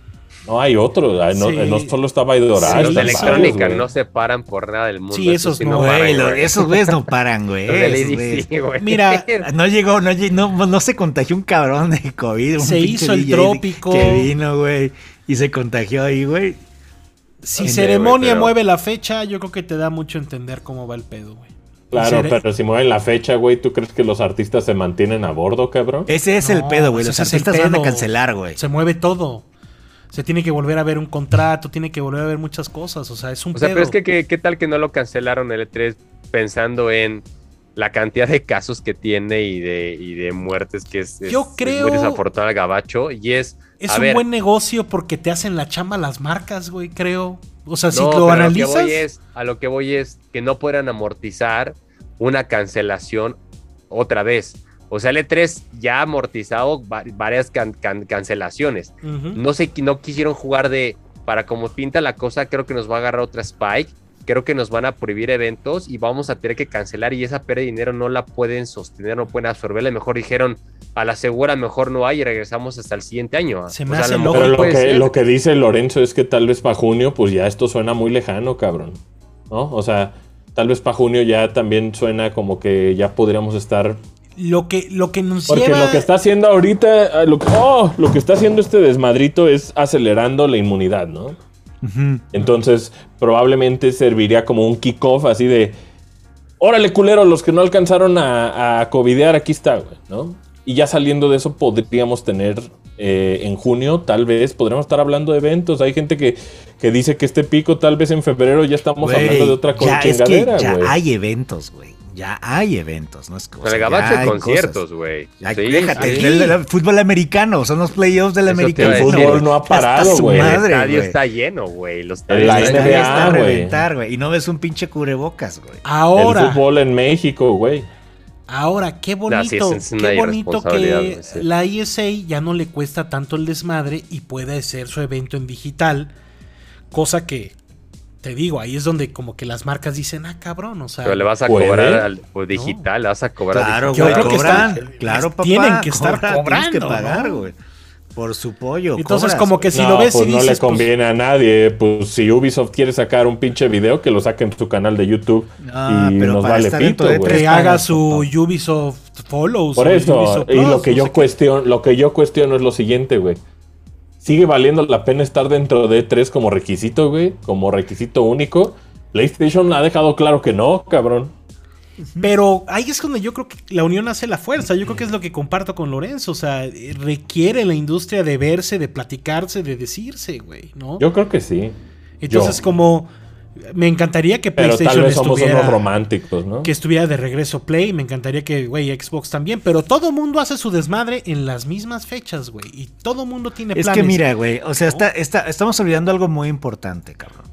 Speaker 2: No, hay otro. ah, No,
Speaker 1: Sí.
Speaker 2: no solo está Baidora.
Speaker 1: Sí,
Speaker 3: los de electrónica no se paran por nada del mundo.
Speaker 1: Sí, esos no.
Speaker 3: paran,
Speaker 4: Güey, esos güeyes no paran, güey. Esos.
Speaker 1: Mira,
Speaker 4: No llegó, no, no, no se contagió un cabrón de COVID. un
Speaker 1: Se hizo el
Speaker 4: DJ
Speaker 1: trópico.
Speaker 4: Que vino, güey. Y se contagió ahí, güey.
Speaker 1: si
Speaker 3: Sí,
Speaker 1: ceremonia
Speaker 3: pero-
Speaker 1: mueve la fecha yo creo que te da mucho entender cómo va el pedo güey
Speaker 2: Claro,
Speaker 1: Cere-
Speaker 2: pero si mueven la fecha, güey, ¿tú crees que los artistas se mantienen a bordo, cabrón?
Speaker 4: Ese es el
Speaker 1: No,
Speaker 4: pedo, güey. Los artistas van a cancelar, güey.
Speaker 1: se mueve todo se tiene que volver a ver un contrato tiene que volver a ver muchas cosas o sea es un
Speaker 3: O sea,
Speaker 1: pedo
Speaker 3: pero es que ¿qué, qué tal que no lo cancelaron el E3 pensando en la cantidad de casos que tiene y de, y de muertes que es, es-
Speaker 1: Yo
Speaker 3: es
Speaker 1: creo-
Speaker 3: muy desafortunado el gabacho y es...
Speaker 1: Es un
Speaker 3: ver,
Speaker 1: buen negocio porque te hacen la chamba las marcas, güey, creo. O sea, si lo analizas.
Speaker 3: A lo, que voy es, a lo que voy es que no puedan amortizar una cancelación otra vez. O sea, el E3 ya ha amortizado va- varias can- can- cancelaciones. No sé, no quisieron jugar de... Para como pinta la cosa, creo que nos va a agarrar otra Spike creo que nos van a prohibir eventos y vamos a tener que cancelar y esa pérdida de dinero no la pueden sostener, no pueden absorberla. Mejor dijeron, a la segura mejor no hay y regresamos hasta el siguiente año.
Speaker 1: Se me
Speaker 3: O sea, a
Speaker 1: hace
Speaker 2: Pero lo que, lo que dice Lorenzo es que tal vez para junio, pues ya esto suena muy lejano, cabrón. ¿No? O sea, tal vez para junio ya también suena como que ya podríamos estar.
Speaker 1: Lo que, lo que nos
Speaker 2: Porque
Speaker 1: lleva...
Speaker 2: lo que está haciendo ahorita, ah, lo, que- oh, lo que está haciendo este desmadrito es acelerando la inmunidad, ¿no? Entonces, probablemente serviría como un kickoff así de. Órale, culero, los que no alcanzaron a, a covidear, aquí está, güey, ¿no? Y ya saliendo de eso, podríamos tener eh, en junio, tal vez, podríamos estar hablando de eventos. Hay gente que, que dice que este pico, tal vez en febrero, ya estamos hablando de otra
Speaker 4: ya, es que ya hay eventos, güey. Ya hay eventos, no es
Speaker 3: el
Speaker 4: ya
Speaker 3: gabacho
Speaker 4: hay
Speaker 3: de conciertos, güey. Sí,
Speaker 4: déjate,
Speaker 3: sí.
Speaker 4: el, del- del fútbol americano, son los playoffs del
Speaker 3: Eso
Speaker 4: americano.
Speaker 2: El fútbol no ha parado, güey.
Speaker 3: El estadio está lleno, güey. Los
Speaker 2: El la
Speaker 4: El
Speaker 2: NBA,
Speaker 4: reventar, güey. Y no ves un pinche cubrebocas, güey.
Speaker 1: Ahora...
Speaker 2: El fútbol en México, güey.
Speaker 1: Ahora, qué
Speaker 3: No, sí,
Speaker 1: bonito,
Speaker 3: es- es una
Speaker 1: qué bonito que
Speaker 3: sí.
Speaker 1: la ISA ya no le cuesta tanto el desmadre y puede hacer su evento en digital, cosa que te digo, ahí es donde como que las marcas dicen, ah, cabrón, o sea,
Speaker 3: Pero le vas a
Speaker 2: ¿Puede?
Speaker 3: cobrar al pues, digital, le vas a cobrar
Speaker 4: Claro,
Speaker 1: Yo
Speaker 4: güey,
Speaker 1: creo que están-
Speaker 4: claro, papá.
Speaker 1: tienen que estar
Speaker 4: cobran, tienes que
Speaker 1: cobrando,
Speaker 4: pagar,
Speaker 1: ¿no?
Speaker 4: güey. Por su pollo.
Speaker 1: Entonces,
Speaker 4: cobras,
Speaker 1: como que si
Speaker 2: no,
Speaker 1: lo ves
Speaker 2: pues
Speaker 1: y
Speaker 2: no le
Speaker 1: dices, pues,
Speaker 2: conviene a nadie. Pues si Ubisoft quiere sacar un pinche video, que lo saque en su canal de YouTube
Speaker 4: Ah,
Speaker 2: y
Speaker 4: pero
Speaker 2: nos
Speaker 4: para
Speaker 2: vale
Speaker 4: estar
Speaker 2: pito,
Speaker 4: de
Speaker 1: que haga su
Speaker 4: papá.
Speaker 1: Ubisoft Follows.
Speaker 2: Por eso,
Speaker 1: Ubisoft
Speaker 2: y lo que yo
Speaker 1: sé qué.
Speaker 2: cuestiono, lo que yo cuestiono es lo siguiente, güey. ¿Sigue valiendo la pena estar dentro de E3 como requisito, güey? Como requisito único. PlayStation ha dejado claro que no, cabrón.
Speaker 1: Pero ahí es donde yo creo que la unión hace la fuerza. Yo creo que es lo que comparto con Lorenzo. O sea, requiere la industria de verse, de platicarse, de decirse, güey, ¿no?
Speaker 2: Yo creo que sí.
Speaker 1: Entonces,
Speaker 2: yo.
Speaker 1: como me encantaría que
Speaker 2: Pero
Speaker 1: PlayStation
Speaker 2: tal vez somos
Speaker 1: estuviera
Speaker 2: unos románticos, ¿no?
Speaker 1: que estuviera de regreso Play, me encantaría que, güey, Xbox también, pero todo mundo hace su desmadre en las mismas fechas, güey, y todo mundo tiene
Speaker 4: Es
Speaker 1: planes.
Speaker 4: que mira, güey, o sea, está, está- estamos olvidando algo muy importante, cabrón.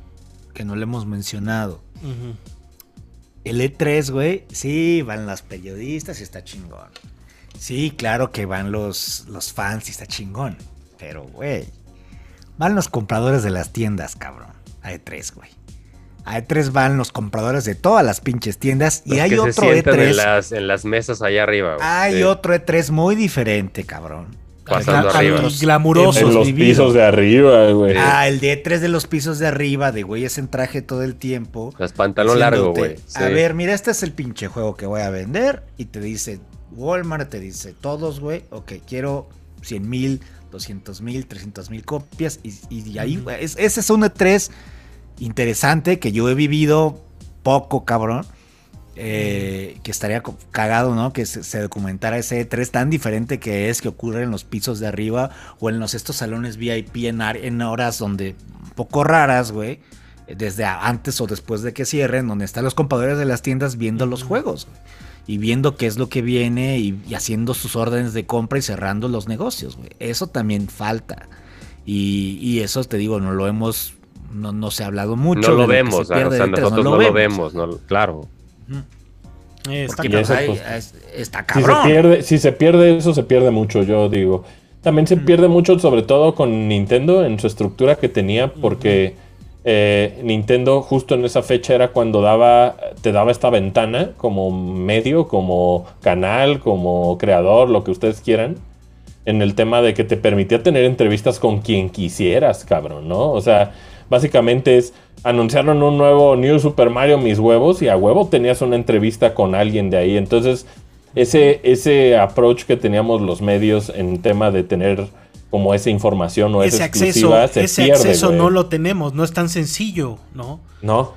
Speaker 4: Que no le hemos mencionado. El E3, güey, sí, van los periodistas y está chingón. Sí, claro que van los, los fans y está chingón. Pero, güey, van los compradores de las tiendas, cabrón. A E3, güey. A E3 van los compradores de todas las pinches tiendas. Y
Speaker 3: Los
Speaker 4: hay
Speaker 3: que
Speaker 4: otro
Speaker 3: se sientan
Speaker 4: E3.
Speaker 3: en las, en las mesas allá arriba. güey.
Speaker 4: Hay
Speaker 3: Sí.
Speaker 4: otro E3 muy diferente, cabrón.
Speaker 3: Pasando arriba.
Speaker 1: al glamuroso.
Speaker 2: En los
Speaker 4: vivido.
Speaker 2: pisos de arriba, güey.
Speaker 4: Ah, el de E3 de los pisos de arriba, de güeyes en traje todo el tiempo.
Speaker 3: Las pantalón largo, güey.
Speaker 4: A
Speaker 3: Sí.
Speaker 4: ver, mira, este es el pinche juego que voy a vender. Y te dice Walmart, te dice todos, güey. Ok, quiero 100 mil, 200 mil, 300 mil copias. Y, y ahí, güey, es- ese es un E3 interesante que yo he vivido poco, cabrón. Eh, que estaría cagado, ¿no? Que se, se documentara ese E3 tan diferente que es que ocurre en los pisos de arriba o en los estos salones VIP en, horas donde un poco raras, güey. Desde antes o después de que cierren, donde están los compradores de las tiendas viendo los juegos güey, y viendo qué es lo que viene y, y haciendo sus órdenes de compra y cerrando los negocios, güey. Eso también falta. Y, y eso te digo, no lo hemos, no, no se ha hablado mucho.
Speaker 3: No lo vemos, o sea,
Speaker 4: de E3,
Speaker 3: nosotros no lo vemos, no, claro.
Speaker 1: Está
Speaker 4: Porque
Speaker 1: cabrón.
Speaker 4: pues, es- está
Speaker 2: Si se, pierde, si se pierde eso, se pierde mucho, yo digo. También se pierde mucho, sobre todo con Nintendo, en su estructura que tenía, porque eh, Nintendo justo en esa fecha era cuando daba, te daba esta ventana como medio, como canal, como creador, lo que ustedes quieran, en el tema de que te permitía tener entrevistas con quien quisieras, cabrón, ¿no? O sea, básicamente es, anunciaron un nuevo New Super Mario Mis Huevos y a huevo tenías una entrevista con alguien de ahí. Entonces, ese, ese approach que teníamos los medios en tema de tener como esa información o
Speaker 1: ese acceso,
Speaker 2: exclusiva se
Speaker 1: ese
Speaker 2: pierde,
Speaker 1: acceso no lo tenemos, no es tan sencillo, ¿no?
Speaker 2: No,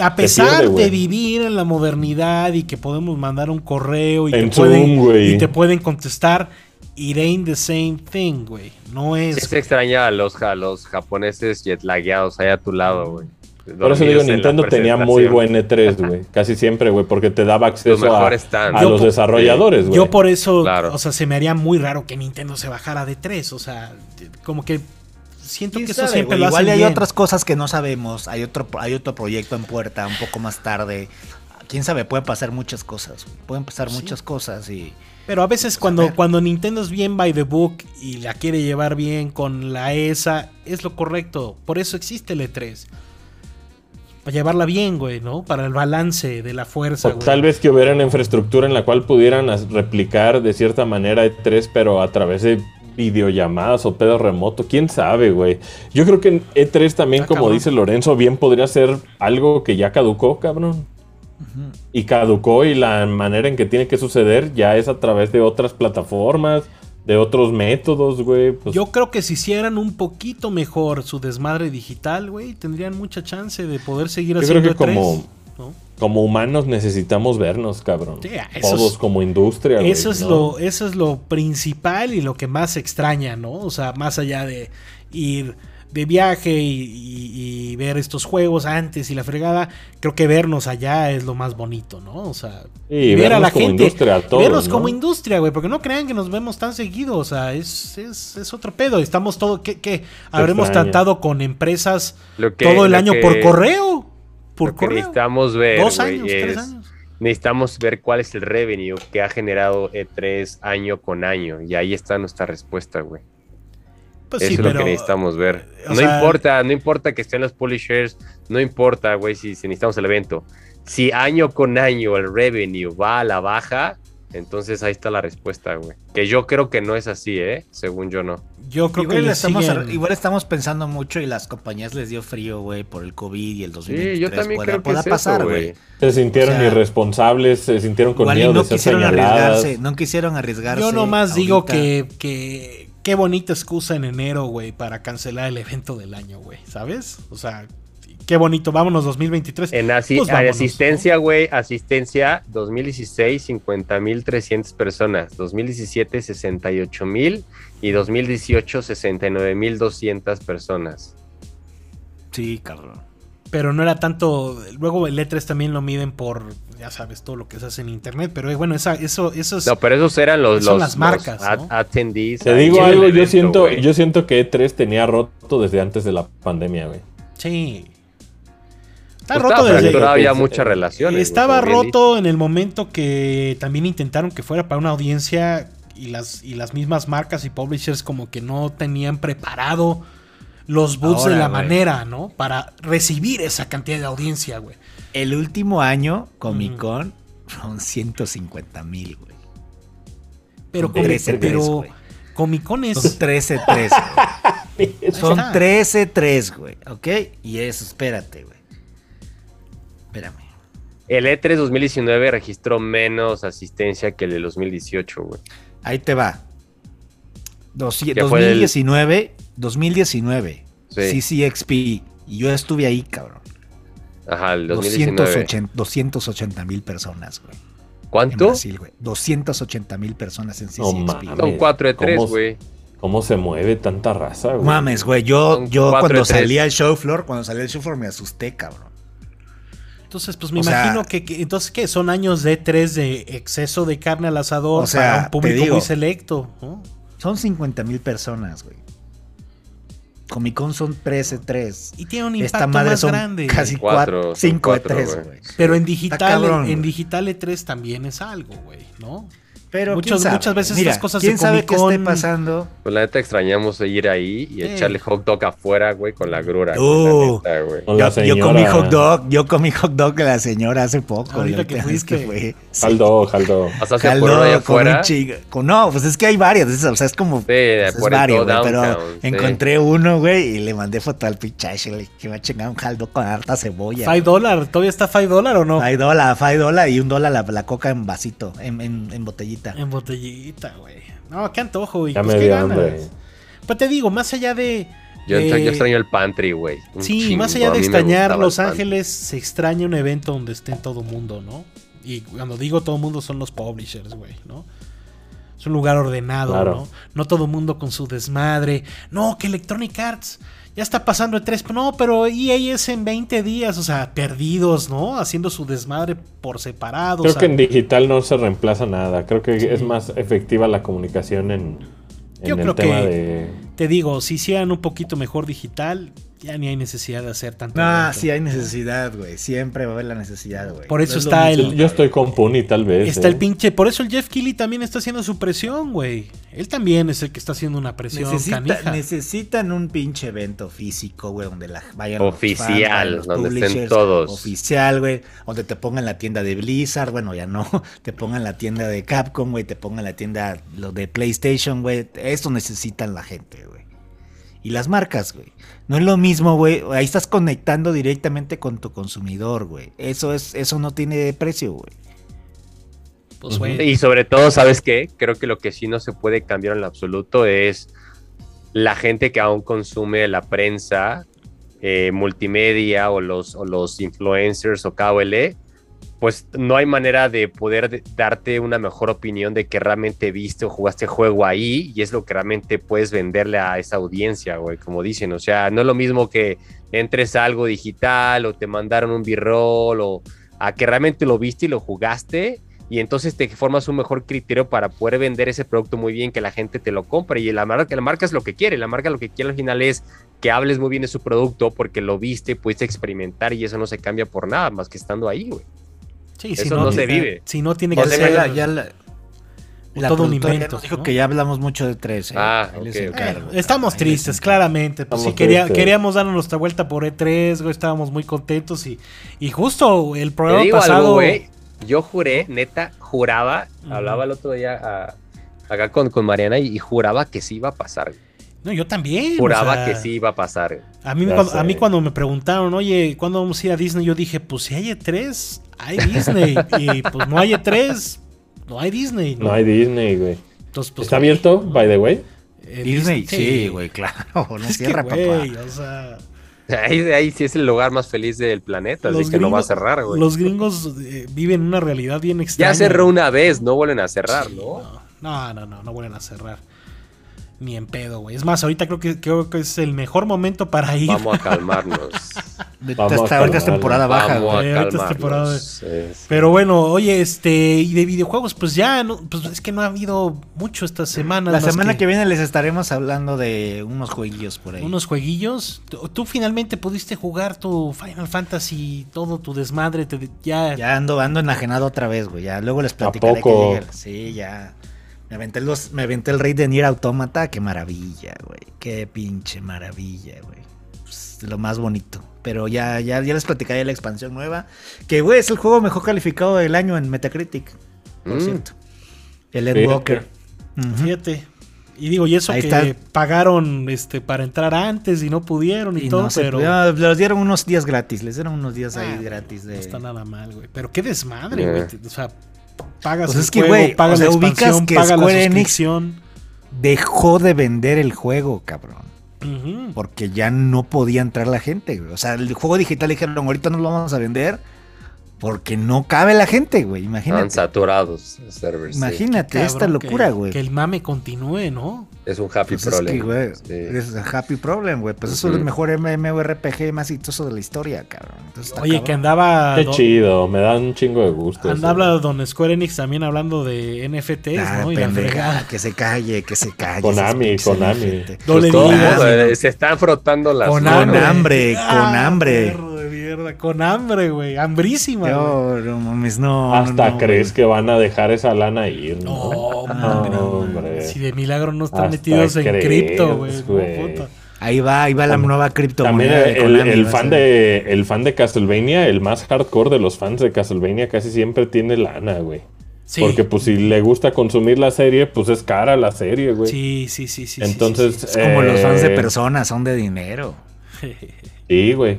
Speaker 1: A pesar
Speaker 2: pierde,
Speaker 1: de vivir en la modernidad y que podemos mandar un correo y,
Speaker 2: En
Speaker 1: te, pueden,
Speaker 2: Zoom, güey.
Speaker 1: y te pueden contestar, it ain't the same thing, güey. No es.
Speaker 3: se extraña a los, a los japoneses jetlagueados ahí a tu lado, güey.
Speaker 2: por eso digo, Nintendo tenía muy buen E3, güey. Casi siempre, güey, porque te daba acceso a, los desarrolladores, güey.
Speaker 1: Yo por eso,
Speaker 3: Claro.
Speaker 1: o sea, se me haría muy raro que Nintendo se bajara de 3, o sea, como que siento que
Speaker 4: ¿Quién
Speaker 1: eso siempre
Speaker 4: güey?
Speaker 1: lo
Speaker 4: Igual
Speaker 1: hacen
Speaker 4: hay
Speaker 1: bien.
Speaker 4: otras cosas que no sabemos. Hay otro, hay otro proyecto en puerta un poco más tarde. Quién sabe, pueden pasar muchas cosas. Pueden pasar muchas cosas y.
Speaker 1: Pero a veces cuando, cuando Nintendo es bien by the book y la quiere llevar bien con la ESA, es lo correcto. Por eso existe el E3. para llevarla bien, güey, ¿no? Para el balance de la fuerza,
Speaker 2: O
Speaker 1: güey.
Speaker 2: tal vez que hubiera una infraestructura en la cual pudieran replicar de cierta manera E3, pero a través de videollamadas o pedo remoto. ¿Quién sabe, güey? Yo creo que en E3 también,
Speaker 1: Ah,
Speaker 2: como
Speaker 1: cabrón.
Speaker 2: dice Lorenzo, bien podría ser algo que ya caducó, cabrón. Y caducó y la manera en que tiene que suceder ya es a través de otras plataformas, de otros métodos, güey. Pues,
Speaker 1: Yo creo que si hicieran un poquito mejor su desmadre digital, güey, tendrían mucha chance de poder seguir
Speaker 2: Yo
Speaker 1: haciendo
Speaker 2: creo que
Speaker 1: E3,
Speaker 2: como-
Speaker 1: ¿no?
Speaker 2: Como humanos necesitamos vernos, cabrón.
Speaker 1: Sí,
Speaker 2: Todos
Speaker 1: es-
Speaker 2: como industria, güey.
Speaker 1: Eso es,
Speaker 2: ¿no?
Speaker 1: lo, eso es lo principal y lo que más extraña, ¿no? O sea, más allá de ir de viaje y, y- y ver estos juegos antes y la fregada, creo que vernos allá es lo más bonito, ¿no? O sea, ver a la
Speaker 2: como
Speaker 1: gente,
Speaker 2: industria a todos,
Speaker 1: vernos
Speaker 2: ¿no?
Speaker 1: como industria, güey, porque no crean que nos vemos tan seguido, o sea, es, es, es otro pedo. Estamos todo, ¿qué, qué? Habremos
Speaker 2: extraña.
Speaker 1: tratado con empresas
Speaker 3: Lo que-
Speaker 1: todo el
Speaker 3: lo
Speaker 1: año
Speaker 3: que-
Speaker 1: por correo, por
Speaker 3: Lo que
Speaker 1: correo.
Speaker 3: necesitamos ver,
Speaker 1: Dos años, tres
Speaker 3: es-
Speaker 1: años.
Speaker 3: necesitamos ver cuál es el revenue que ha generado E3 año con año. Y ahí está nuestra respuesta, güey.
Speaker 1: Pues
Speaker 3: Eso
Speaker 1: sí,
Speaker 3: es lo que necesitamos ver. No
Speaker 1: sea-
Speaker 3: importa, no importa que estén los publishers, no importa, güey, si, si necesitamos el evento. Si año con año el revenue va a la baja, entonces ahí está la respuesta, güey. Que yo creo que no es así, ¿eh? Según yo no.
Speaker 1: Yo creo
Speaker 4: igual,
Speaker 1: que
Speaker 4: estamos,
Speaker 1: siguen-
Speaker 4: igual estamos pensando mucho y las compañías les dio frío, güey, por el COVID y el 2023.
Speaker 3: Sí, yo también
Speaker 4: pueda,
Speaker 3: creo que
Speaker 4: pueda
Speaker 3: es
Speaker 4: pasar, güey.
Speaker 2: Se sintieron
Speaker 4: O sea,
Speaker 2: irresponsables, se sintieron con
Speaker 4: Igual y
Speaker 2: miedo
Speaker 4: no
Speaker 2: de ser
Speaker 4: quisieron arriesgarse, no quisieron arriesgarse.
Speaker 1: Yo nomás digo que, que qué bonita excusa en enero, güey, para cancelar el evento del año, güey, ¿sabes? O sea, qué bonito, vámonos 2023.
Speaker 3: En asi-
Speaker 1: Pues vámonos,
Speaker 3: asistencia, güey, asistencia 2016, 50.300 personas, 2017, 68.000 y 2018, 69.200 personas.
Speaker 4: Sí, cabrón.
Speaker 1: Pero no era tanto. Luego el E3 también lo miden por, ya sabes, todo lo que se hace en internet. Pero eh, bueno, esa, eso, eso es.
Speaker 3: No, pero esos eran los,
Speaker 1: Son
Speaker 3: los,
Speaker 1: las marcas,
Speaker 3: los
Speaker 1: ¿no?
Speaker 3: attendees.
Speaker 2: Te digo algo, yo siento, yo siento que E3 tenía roto desde antes de la pandemia, güey.
Speaker 1: Sí. Está
Speaker 3: Pues
Speaker 1: roto
Speaker 3: estaba
Speaker 1: desde.
Speaker 2: desde-
Speaker 3: muchas relaciones.
Speaker 1: Estaba roto en el momento que también intentaron que fuera para una audiencia y las, y las mismas marcas y publishers como que no tenían preparado los boots
Speaker 4: Ahora,
Speaker 1: de la manera, ¿no? Para recibir esa cantidad de audiencia, güey.
Speaker 4: El último año,
Speaker 1: Mm.
Speaker 4: Comic Con, fueron 150 mil, güey.
Speaker 1: Pero, Comic-
Speaker 4: 13-3,
Speaker 1: pero
Speaker 4: güey.
Speaker 1: Comic Con
Speaker 4: Son
Speaker 1: es...
Speaker 4: 13-3, güey. Son
Speaker 1: está.
Speaker 4: 13-3, güey. ¿Ok? Y eso, espérate, güey. Espérame.
Speaker 3: El E E3 2019 registró menos asistencia que el de 2018, güey.
Speaker 4: Ahí te va. Doci-
Speaker 3: ¿Qué fue el-
Speaker 4: 2019, 2019.
Speaker 3: Sí.
Speaker 4: CCXP. Y yo estuve ahí, cabrón.
Speaker 3: Ajá, el 2019.
Speaker 4: 280 280 mil personas, güey. En
Speaker 3: ¿Cuánto?
Speaker 4: Brasil, güey. 280 mil personas en
Speaker 2: No
Speaker 4: CCXP.
Speaker 2: mames.
Speaker 3: Son 4 de 3,
Speaker 2: ¿Cómo-
Speaker 3: güey.
Speaker 2: ¿Cómo se mueve tanta raza, güey?
Speaker 4: Mames, güey. Yo, yo cuando
Speaker 3: de tres.
Speaker 4: salí al show floor, cuando salí al show floor me asusté, cabrón.
Speaker 1: Entonces, pues me
Speaker 4: O sea-
Speaker 1: imagino que, que- entonces, ¿qué? Son años de E3 de exceso de carne al asador
Speaker 4: O sea,
Speaker 1: para un público
Speaker 4: digo.
Speaker 1: muy selecto, ¿no?
Speaker 4: Son 50 mil personas, güey. Comic Con son 13-3.
Speaker 1: Y tiene un
Speaker 4: Esta
Speaker 1: impacto
Speaker 4: madre
Speaker 1: más
Speaker 4: son
Speaker 1: grande.
Speaker 4: casi
Speaker 3: Cuatro,
Speaker 4: 4,
Speaker 3: son
Speaker 4: 5 de
Speaker 3: cuatro,
Speaker 4: 3,
Speaker 3: güey.
Speaker 1: Pero en digital,
Speaker 4: cabrón,
Speaker 1: en
Speaker 4: güey.
Speaker 1: digital E3 también es algo, güey, ¿no?
Speaker 4: Pero
Speaker 1: Muchas-
Speaker 4: ¿quién sabe?
Speaker 1: muchas veces
Speaker 4: Mira,
Speaker 1: estas cosas
Speaker 4: ¿quién
Speaker 1: de
Speaker 4: sabe qué esté pasando?
Speaker 3: Pues la neta extrañamos ir ahí y echarle hot dog afuera, güey, con la grura.
Speaker 4: Uh.
Speaker 3: la neta, güey.
Speaker 2: Con
Speaker 4: Yo,
Speaker 2: la
Speaker 4: yo
Speaker 2: señora.
Speaker 4: comí hot dog, yo comí hot dog de la señora hace poco.
Speaker 1: Ahorita que fuiste.
Speaker 4: fue. Sí.
Speaker 2: Jaldo, jaldo.
Speaker 3: Pasaste por allá afuera.
Speaker 4: con- no, pues es que hay varias, es- o sea, es como
Speaker 3: Sí,
Speaker 4: pues, es varios, güey, pero
Speaker 3: downtown, sí.
Speaker 4: encontré uno, güey, y le mandé foto al pichache, le dije que va a chingar un jaldo con harta cebolla.
Speaker 1: ¿5 dólares? ¿Todavía está 5 dólares o no?
Speaker 4: Five dólar, five dólar y un dólar la, la coca en vasito, en, en, en botellita.
Speaker 1: En botellita, güey. No, qué antojo, güey.
Speaker 2: Ya
Speaker 1: Pues
Speaker 2: me
Speaker 1: qué
Speaker 2: dio
Speaker 1: ganas.
Speaker 2: hambre.
Speaker 1: Pues te digo, más allá de.
Speaker 3: Yo, yo extraño el pantry, güey.
Speaker 1: Sí,
Speaker 3: chingo,
Speaker 1: más allá
Speaker 3: a
Speaker 1: de extrañar Los. Ángeles, se extraña un evento donde esté todo mundo, ¿no? Y cuando digo todo mundo son los publishers, güey, ¿no? Es un lugar ordenado,
Speaker 2: Claro.
Speaker 1: ¿no? No todo mundo con su desmadre. No, que Electronic Arts ya está pasando de 3. No, pero EA es en 20 días, o sea, perdidos, ¿no? Haciendo su desmadre por separado.
Speaker 2: Creo
Speaker 1: o sea,
Speaker 2: que en digital no se reemplaza nada. Creo que es más efectiva la comunicación en, en
Speaker 1: Yo
Speaker 2: el
Speaker 1: creo
Speaker 2: tema
Speaker 1: que-
Speaker 2: de.
Speaker 1: Te digo, si hicieran un poquito mejor digital, ya ni hay necesidad de hacer tanto.
Speaker 4: No,
Speaker 1: evento.
Speaker 4: sí hay necesidad, güey. Siempre va a haber la necesidad, güey.
Speaker 1: Por eso
Speaker 4: No
Speaker 1: está el-
Speaker 2: Yo estoy con Puni, tal vez.
Speaker 1: Está
Speaker 2: ¿eh?
Speaker 1: el pinche, por eso el Jeff Keighley también está haciendo su presión, güey. Él también es el que está haciendo una presión
Speaker 4: Necesita-
Speaker 1: canija.
Speaker 4: necesitan un pinche evento físico, güey, donde la, vayan
Speaker 3: Oficial,
Speaker 4: los fans, los
Speaker 3: donde estén
Speaker 4: publishers,
Speaker 3: todos.
Speaker 4: Oficial, güey, donde te pongan la tienda de Blizzard, bueno, ya no, te pongan la tienda de Capcom, güey, te pongan la tienda lo de PlayStation, güey. Eso necesitan la gente, güey. Y las marcas, güey. No es lo mismo, güey. Ahí estás conectando directamente con tu consumidor, güey. Eso es, eso no tiene precio, güey.
Speaker 1: Pues, güey,
Speaker 3: Y sobre todo, ¿sabes qué? Creo que lo que sí no se puede cambiar en lo absoluto es la gente que aún consume la prensa, eh, multimedia o los, o los influencers o KOL, pues no hay manera de poder de- darte una mejor opinión de que realmente viste o jugaste juego ahí y es lo que realmente puedes venderle a esa audiencia, güey, como dicen. O sea, no es lo mismo que entres a algo digital o te mandaron un b-roll o a que realmente lo viste y lo jugaste y entonces te formas un mejor criterio para poder vender ese producto muy bien, que la gente te lo compre y la marca, la marca es lo que quiere, la marca lo que quiere al final es que hables muy bien de su producto porque lo viste, pudiste experimentar y eso no se cambia por nada más que estando ahí, güey.
Speaker 1: Sí,
Speaker 3: eso no se
Speaker 1: tiene-
Speaker 3: vive.
Speaker 1: Si no tiene
Speaker 4: Ya
Speaker 1: que ser.
Speaker 4: la- ya la- la
Speaker 1: todo un invento,
Speaker 4: nos dijo
Speaker 1: ¿no?
Speaker 4: que ya hablamos mucho de tres. ¿eh?
Speaker 3: Ah,
Speaker 4: Ahí les
Speaker 3: ok, ok.
Speaker 4: encargo.
Speaker 1: Eh, estamos
Speaker 4: Ahí
Speaker 1: tristes, claramente. Pues sí,
Speaker 2: Estamos
Speaker 1: quería-
Speaker 2: tristes.
Speaker 1: queríamos darnos nuestra vuelta por E3, güey. Estábamos muy contentos y, y justo el
Speaker 3: Te
Speaker 1: programa
Speaker 3: digo
Speaker 1: pasado.
Speaker 3: algo, güey. Yo juré, neta, juraba, hablaba el otro día a- acá con, con Mariana y, y juraba que sí iba a pasar. güey.
Speaker 1: No, yo también. o
Speaker 3: Juraba
Speaker 1: sea,
Speaker 3: que sí iba a pasar.
Speaker 1: A mí, cuando, a mí cuando me preguntaron, oye, ¿cuándo vamos a ir a Disney? Yo dije, pues si hay E3, hay Disney. y pues no hay E3, no hay Disney.
Speaker 2: No hay Disney, güey.
Speaker 1: Entonces, pues,
Speaker 2: ¿Está abierto, by the way?
Speaker 1: eh,
Speaker 4: Disney, sí, güey, claro. No
Speaker 1: Es que,
Speaker 4: cierra,
Speaker 1: güey,
Speaker 4: papá.
Speaker 1: o sea,
Speaker 3: Ahí, ahí sí es el lugar más feliz del planeta, así
Speaker 1: los
Speaker 3: que no va a
Speaker 1: gringos-
Speaker 3: cerrar, güey.
Speaker 1: Los gringos eh, viven una realidad bien extraña.
Speaker 3: Ya cerró una vez, no vuelven a cerrar,
Speaker 1: Sí,
Speaker 3: ¿no?
Speaker 1: No, no, no, no vuelven a cerrar. Ni en pedo, güey. Es más, ahorita creo que, creo que es el mejor momento para ir.
Speaker 3: Vamos a calmarnos.
Speaker 4: Ahorita
Speaker 2: a
Speaker 4: es temporada baja,
Speaker 3: Vamos
Speaker 4: güey.
Speaker 3: a
Speaker 1: ahorita es temporada Pero bueno, oye, este, y de videojuegos, pues ya, no, pues es que no ha habido mucho esta semana.
Speaker 4: La semana que... viene les estaremos hablando de unos jueguillos por ahí.
Speaker 1: Unos jueguillos. Tú, tú finalmente pudiste jugar tu Final Fantasy, todo tu desmadre, te- ya,
Speaker 4: Ya ando, ando enajenado otra vez, güey. Ya luego les platicaré que
Speaker 2: poco?
Speaker 4: llegue. Sí, ya. Me aventé, los, me aventé el rey de Nier Automata. Qué maravilla, güey. Qué pinche maravilla, güey. Pues, lo más bonito. Pero ya, ya, ya les platicaré la expansión nueva. Que, güey, es el juego mejor calificado del año en Metacritic. Por
Speaker 3: Mm.
Speaker 4: cierto. El
Speaker 2: Fíjate.
Speaker 4: Ujú.
Speaker 1: fíjate. Y digo, y eso
Speaker 4: Ahí
Speaker 1: que
Speaker 4: está.
Speaker 1: pagaron este para entrar antes y no pudieron y,
Speaker 4: Y
Speaker 1: todo,
Speaker 4: no
Speaker 1: pero
Speaker 4: pudieron- les dieron unos días gratis. Les dieron unos días ahí
Speaker 1: Ah,
Speaker 4: gratis de.
Speaker 1: no está nada mal, güey. Pero qué desmadre, güey. O sea, pagas
Speaker 4: Pues
Speaker 1: el
Speaker 4: es que,
Speaker 1: juego,
Speaker 4: güey,
Speaker 1: pagas
Speaker 4: o sea,
Speaker 1: la
Speaker 4: ubicas
Speaker 1: expansión,
Speaker 4: que
Speaker 1: pagas la
Speaker 4: Square Enix-
Speaker 1: suscripción.
Speaker 4: Dejó de vender el juego, cabrón. Porque ya no podía entrar la gente. O sea, el juego digital dijeron, ahorita no lo vamos a vender porque no cabe la gente, güey.
Speaker 3: Están
Speaker 4: Imagínate.
Speaker 3: saturados los servers. sí.
Speaker 4: Imagínate esta locura,
Speaker 1: que-
Speaker 4: güey.
Speaker 1: Que el mame continúe, ¿no?
Speaker 3: Es un happy
Speaker 4: Pues es
Speaker 3: problem.
Speaker 4: que, güey,
Speaker 3: Sí.
Speaker 4: es un happy problem, güey. Pues eso es el mejor MMORPG más exitoso de la historia, cabrón. Entonces está
Speaker 1: Oye,
Speaker 4: cabrón.
Speaker 1: que andaba.
Speaker 2: Qué
Speaker 1: do-
Speaker 2: chido, me da un chingo de gusto. eso.
Speaker 1: Andaba don Square Enix también hablando de NFTs,
Speaker 4: Ah,
Speaker 1: ¿no? Y la
Speaker 4: que se calle, que se calle.
Speaker 2: Konami, Konami.
Speaker 3: Pues
Speaker 1: le
Speaker 3: todo el
Speaker 1: digas.
Speaker 3: mundo, eh, se están frotando las
Speaker 4: Con
Speaker 3: manos.
Speaker 4: hambre, con
Speaker 1: Ah,
Speaker 4: hambre.
Speaker 1: Mierda, con hambre, güey. Hambrísima.
Speaker 4: No, no mames, no.
Speaker 2: Hasta
Speaker 4: no,
Speaker 2: crees que van a dejar esa lana ir, ¿no?
Speaker 1: No, hombre.
Speaker 2: hombre.
Speaker 1: Si de milagro no están
Speaker 2: Hasta
Speaker 1: metidos en cripto, güey. no.
Speaker 4: Ahí va, ahí va la
Speaker 2: También-
Speaker 4: nueva
Speaker 2: También
Speaker 4: criptomoneda de
Speaker 2: el,
Speaker 4: Konami,
Speaker 2: fan de el fan de Castlevania, el más hardcore de los fans de Castlevania, casi siempre tiene lana, güey.
Speaker 1: Sí.
Speaker 2: Porque pues si le gusta consumir la serie, pues es cara la serie, güey.
Speaker 1: Sí, sí, sí, sí.
Speaker 2: Entonces,
Speaker 1: sí,
Speaker 4: Es como los fans de
Speaker 2: eh,
Speaker 4: personas, son de dinero.
Speaker 1: Sí,
Speaker 2: güey.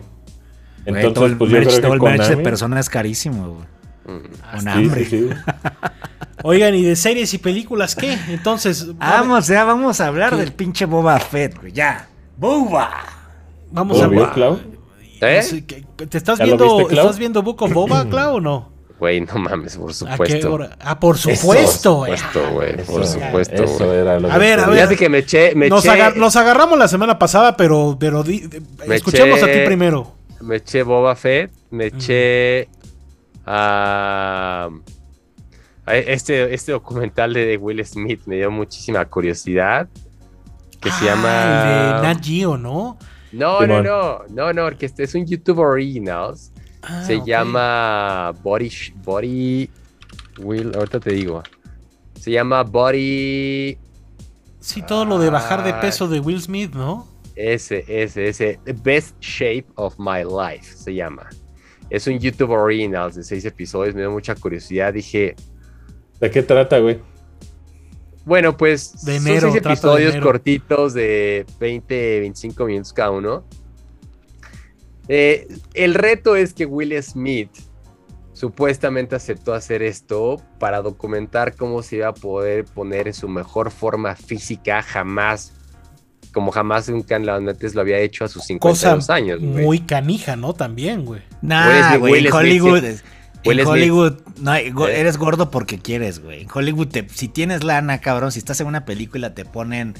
Speaker 2: Entonces,
Speaker 4: todo el
Speaker 2: pues yo
Speaker 4: merch,
Speaker 2: creo
Speaker 4: todo
Speaker 2: que
Speaker 4: el merch de persona es carísimo, güey.
Speaker 3: Mm.
Speaker 4: Con hambre.
Speaker 2: sí, sí.
Speaker 1: Oigan, ¿y de series y películas qué? Entonces,
Speaker 4: Vamos, ya vamos a hablar
Speaker 1: ¿Qué?
Speaker 4: del pinche Boba Fett, güey. Ya. ¡Boba!
Speaker 1: vamos
Speaker 2: ¿Lo
Speaker 1: a
Speaker 2: vio, Clau?
Speaker 3: ¿Eh?
Speaker 1: No sé, ¿qué- ¿Te estás
Speaker 2: ¿Ya lo
Speaker 1: viendo,
Speaker 2: viste,
Speaker 1: estás viendo Book of Boba, Clau, o no?
Speaker 3: Güey, no mames, por
Speaker 1: ¿A qué
Speaker 3: supuesto.
Speaker 1: hora? Ah, por supuesto,
Speaker 3: Por
Speaker 1: güey.
Speaker 3: supuesto, güey. Por
Speaker 2: Eso-
Speaker 3: supuesto,
Speaker 2: Eso
Speaker 3: güey.
Speaker 2: era lo
Speaker 1: A
Speaker 2: que
Speaker 1: ver, a ver.
Speaker 3: Fíjate que me eché, me
Speaker 1: Nos,
Speaker 3: eché,
Speaker 1: aga- nos agarramos la semana pasada, pero, pero di- de-
Speaker 3: Me
Speaker 1: escuchemos a ti primero.
Speaker 3: Me eché Boba Fett, me eché a, a este, este documental de Will Smith, me dio muchísima curiosidad. Que se
Speaker 1: Ah,
Speaker 3: llama
Speaker 1: el de Nat Geo, ¿no?
Speaker 3: No,
Speaker 2: Simón.
Speaker 3: no, no, no, no, que este es un YouTube Originals.
Speaker 1: Ah,
Speaker 3: Se llama Body, Body Will, ahorita te digo. Se llama Body
Speaker 1: Sí, todo lo de bajar de
Speaker 3: Ah.
Speaker 1: peso de Will Smith, ¿no?
Speaker 3: Ese, ese, ese, The Best Shape of My Life se llama. Es un YouTube Originals de seis episodios, me dio mucha curiosidad. Dije,
Speaker 2: ¿De qué trata, güey?
Speaker 3: bueno, pues
Speaker 1: De
Speaker 3: son seis
Speaker 1: de
Speaker 3: episodios cortitos de 20, 25 minutos cada uno. Eh, el reto es que Will Smith supuestamente aceptó hacer esto para documentar cómo se iba a poder poner en su mejor forma física jamás, como jamás nunca antes lo había hecho a sus 52
Speaker 1: Cosa
Speaker 3: años. güey.
Speaker 1: muy canija, ¿no? También, güey.
Speaker 4: Nah, güey, en Hollywood. en. Hollywood no
Speaker 3: ¿Eh?
Speaker 4: eres gordo porque quieres, güey. En Hollywood, te- si tienes lana, cabrón, si estás en una película, te ponen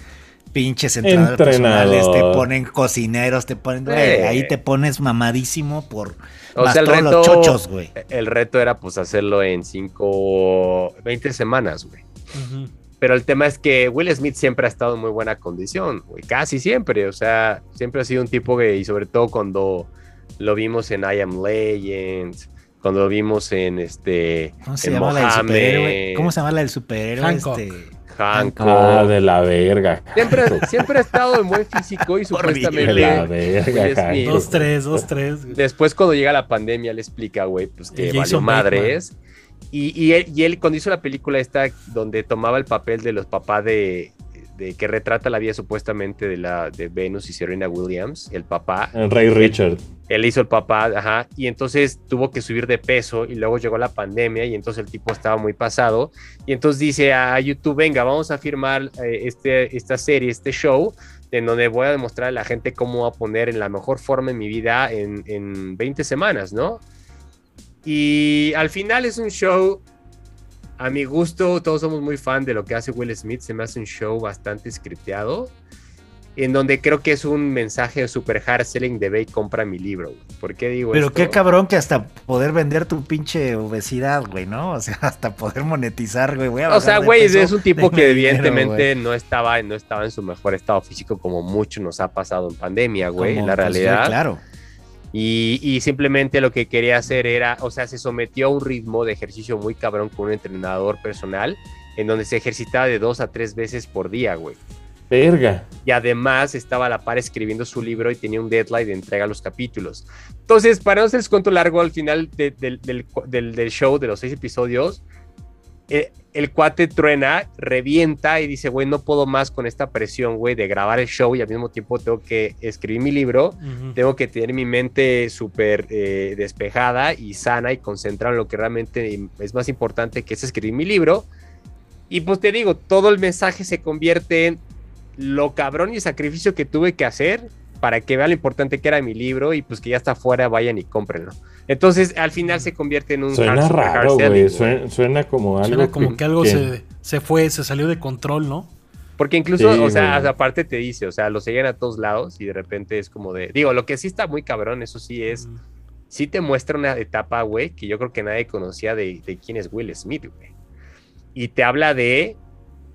Speaker 4: pinches entrenadores
Speaker 2: Entrenador.
Speaker 4: personales, te ponen cocineros, te ponen. güey,
Speaker 3: Eh.
Speaker 4: ahí te pones mamadísimo por
Speaker 3: O
Speaker 4: más
Speaker 3: sea, el
Speaker 4: todos
Speaker 3: reto,
Speaker 4: los chochos, güey.
Speaker 3: el reto era pues hacerlo en 5, 20 semanas, güey.
Speaker 1: Ujú.
Speaker 3: Pero el tema es que Will Smith siempre ha estado en muy buena condición, güey. Casi siempre. O sea, siempre ha sido un tipo que, y sobre todo cuando lo vimos en I Am Legend, cuando lo vimos en este.
Speaker 4: ¿Cómo se
Speaker 3: en
Speaker 4: llama la del superhéroe? ¿Cómo se llama la del superhéroe?
Speaker 1: Hancock.
Speaker 4: Este,
Speaker 3: Hancock.
Speaker 2: Ah, de la verga.
Speaker 3: Siempre, siempre ha estado en buen físico y
Speaker 2: De
Speaker 3: supuestamente.
Speaker 2: la
Speaker 3: Will
Speaker 2: verga.
Speaker 1: Dos, tres, dos, tres. güey.
Speaker 3: Después, cuando llega la pandemia, le explica, güey, pues que valió madres. Y, y él, y él, cuando hizo la película esta, donde tomaba el papel de los papás de, de que retrata la vida supuestamente de la de Venus y Serena Williams, el papá,
Speaker 2: El Rey Richard.
Speaker 3: él hizo el papá, ajá, y entonces tuvo que subir de peso y luego llegó la pandemia y entonces el tipo estaba muy pasado y entonces dice a YouTube, venga, vamos a firmar eh, este, esta serie, este show, en donde voy a demostrar a la gente cómo voy a poner en la mejor forma en mi vida en, en 20 semanas, ¿no? Y al final es un show, a mi gusto, todos somos muy fan de lo que hace Will Smith, se me hace un show bastante scripteado en donde creo que es un mensaje super hard selling de ve y compra mi libro. güey. ¿Por qué digo
Speaker 4: Pero
Speaker 3: esto?
Speaker 4: qué cabrón que hasta poder vender tu pinche obesidad, güey, ¿no? O sea, hasta poder monetizar, güey. voy a
Speaker 3: O sea, güey,
Speaker 4: peso,
Speaker 3: es un tipo que
Speaker 4: dinero,
Speaker 3: evidentemente
Speaker 4: güey.
Speaker 3: no estaba, no estaba en su mejor estado físico como mucho nos ha pasado en pandemia, güey,
Speaker 4: Como,
Speaker 3: la
Speaker 4: pues, sí,
Speaker 3: realidad.
Speaker 4: claro.
Speaker 3: Y, y simplemente lo que quería hacer era, o sea, se sometió a un ritmo de ejercicio muy cabrón con un entrenador personal, en donde se ejercitaba de dos a tres veces por día, güey.
Speaker 2: Verga.
Speaker 3: y además estaba a la par escribiendo su libro y tenía un deadline de entrega a los capítulos. Entonces, para no hacerles cuento largo, al final de- del, del- del- del show, de los seis episodios, eh, el cuate truena, revienta y dice, güey, no puedo más con esta presión, güey, de grabar el show y al mismo tiempo tengo que escribir mi libro, tengo que tener mi mente súper eh, despejada y sana y concentrada en lo que realmente es más importante, que es escribir mi libro. Y pues te digo, todo el mensaje se convierte en lo cabrón y sacrificio que tuve que hacer para que vean lo importante que era mi libro y pues que ya está afuera, vayan y cómprenlo. Entonces, al final se convierte en un
Speaker 2: Suena raro, güey. Suena, suena como algo.
Speaker 1: Suena como que algo se, se fue, se salió de control, ¿no?
Speaker 3: Porque incluso,
Speaker 2: Sí,
Speaker 3: o sea,
Speaker 2: güey.
Speaker 3: aparte te dice, o sea, lo seguían a todos lados y de repente es como de. Digo, lo que sí está muy cabrón, eso sí es.
Speaker 1: Mm.
Speaker 3: Sí te muestra una etapa, güey, que yo creo que nadie conocía de, de quién es Will Smith, güey. Y te habla de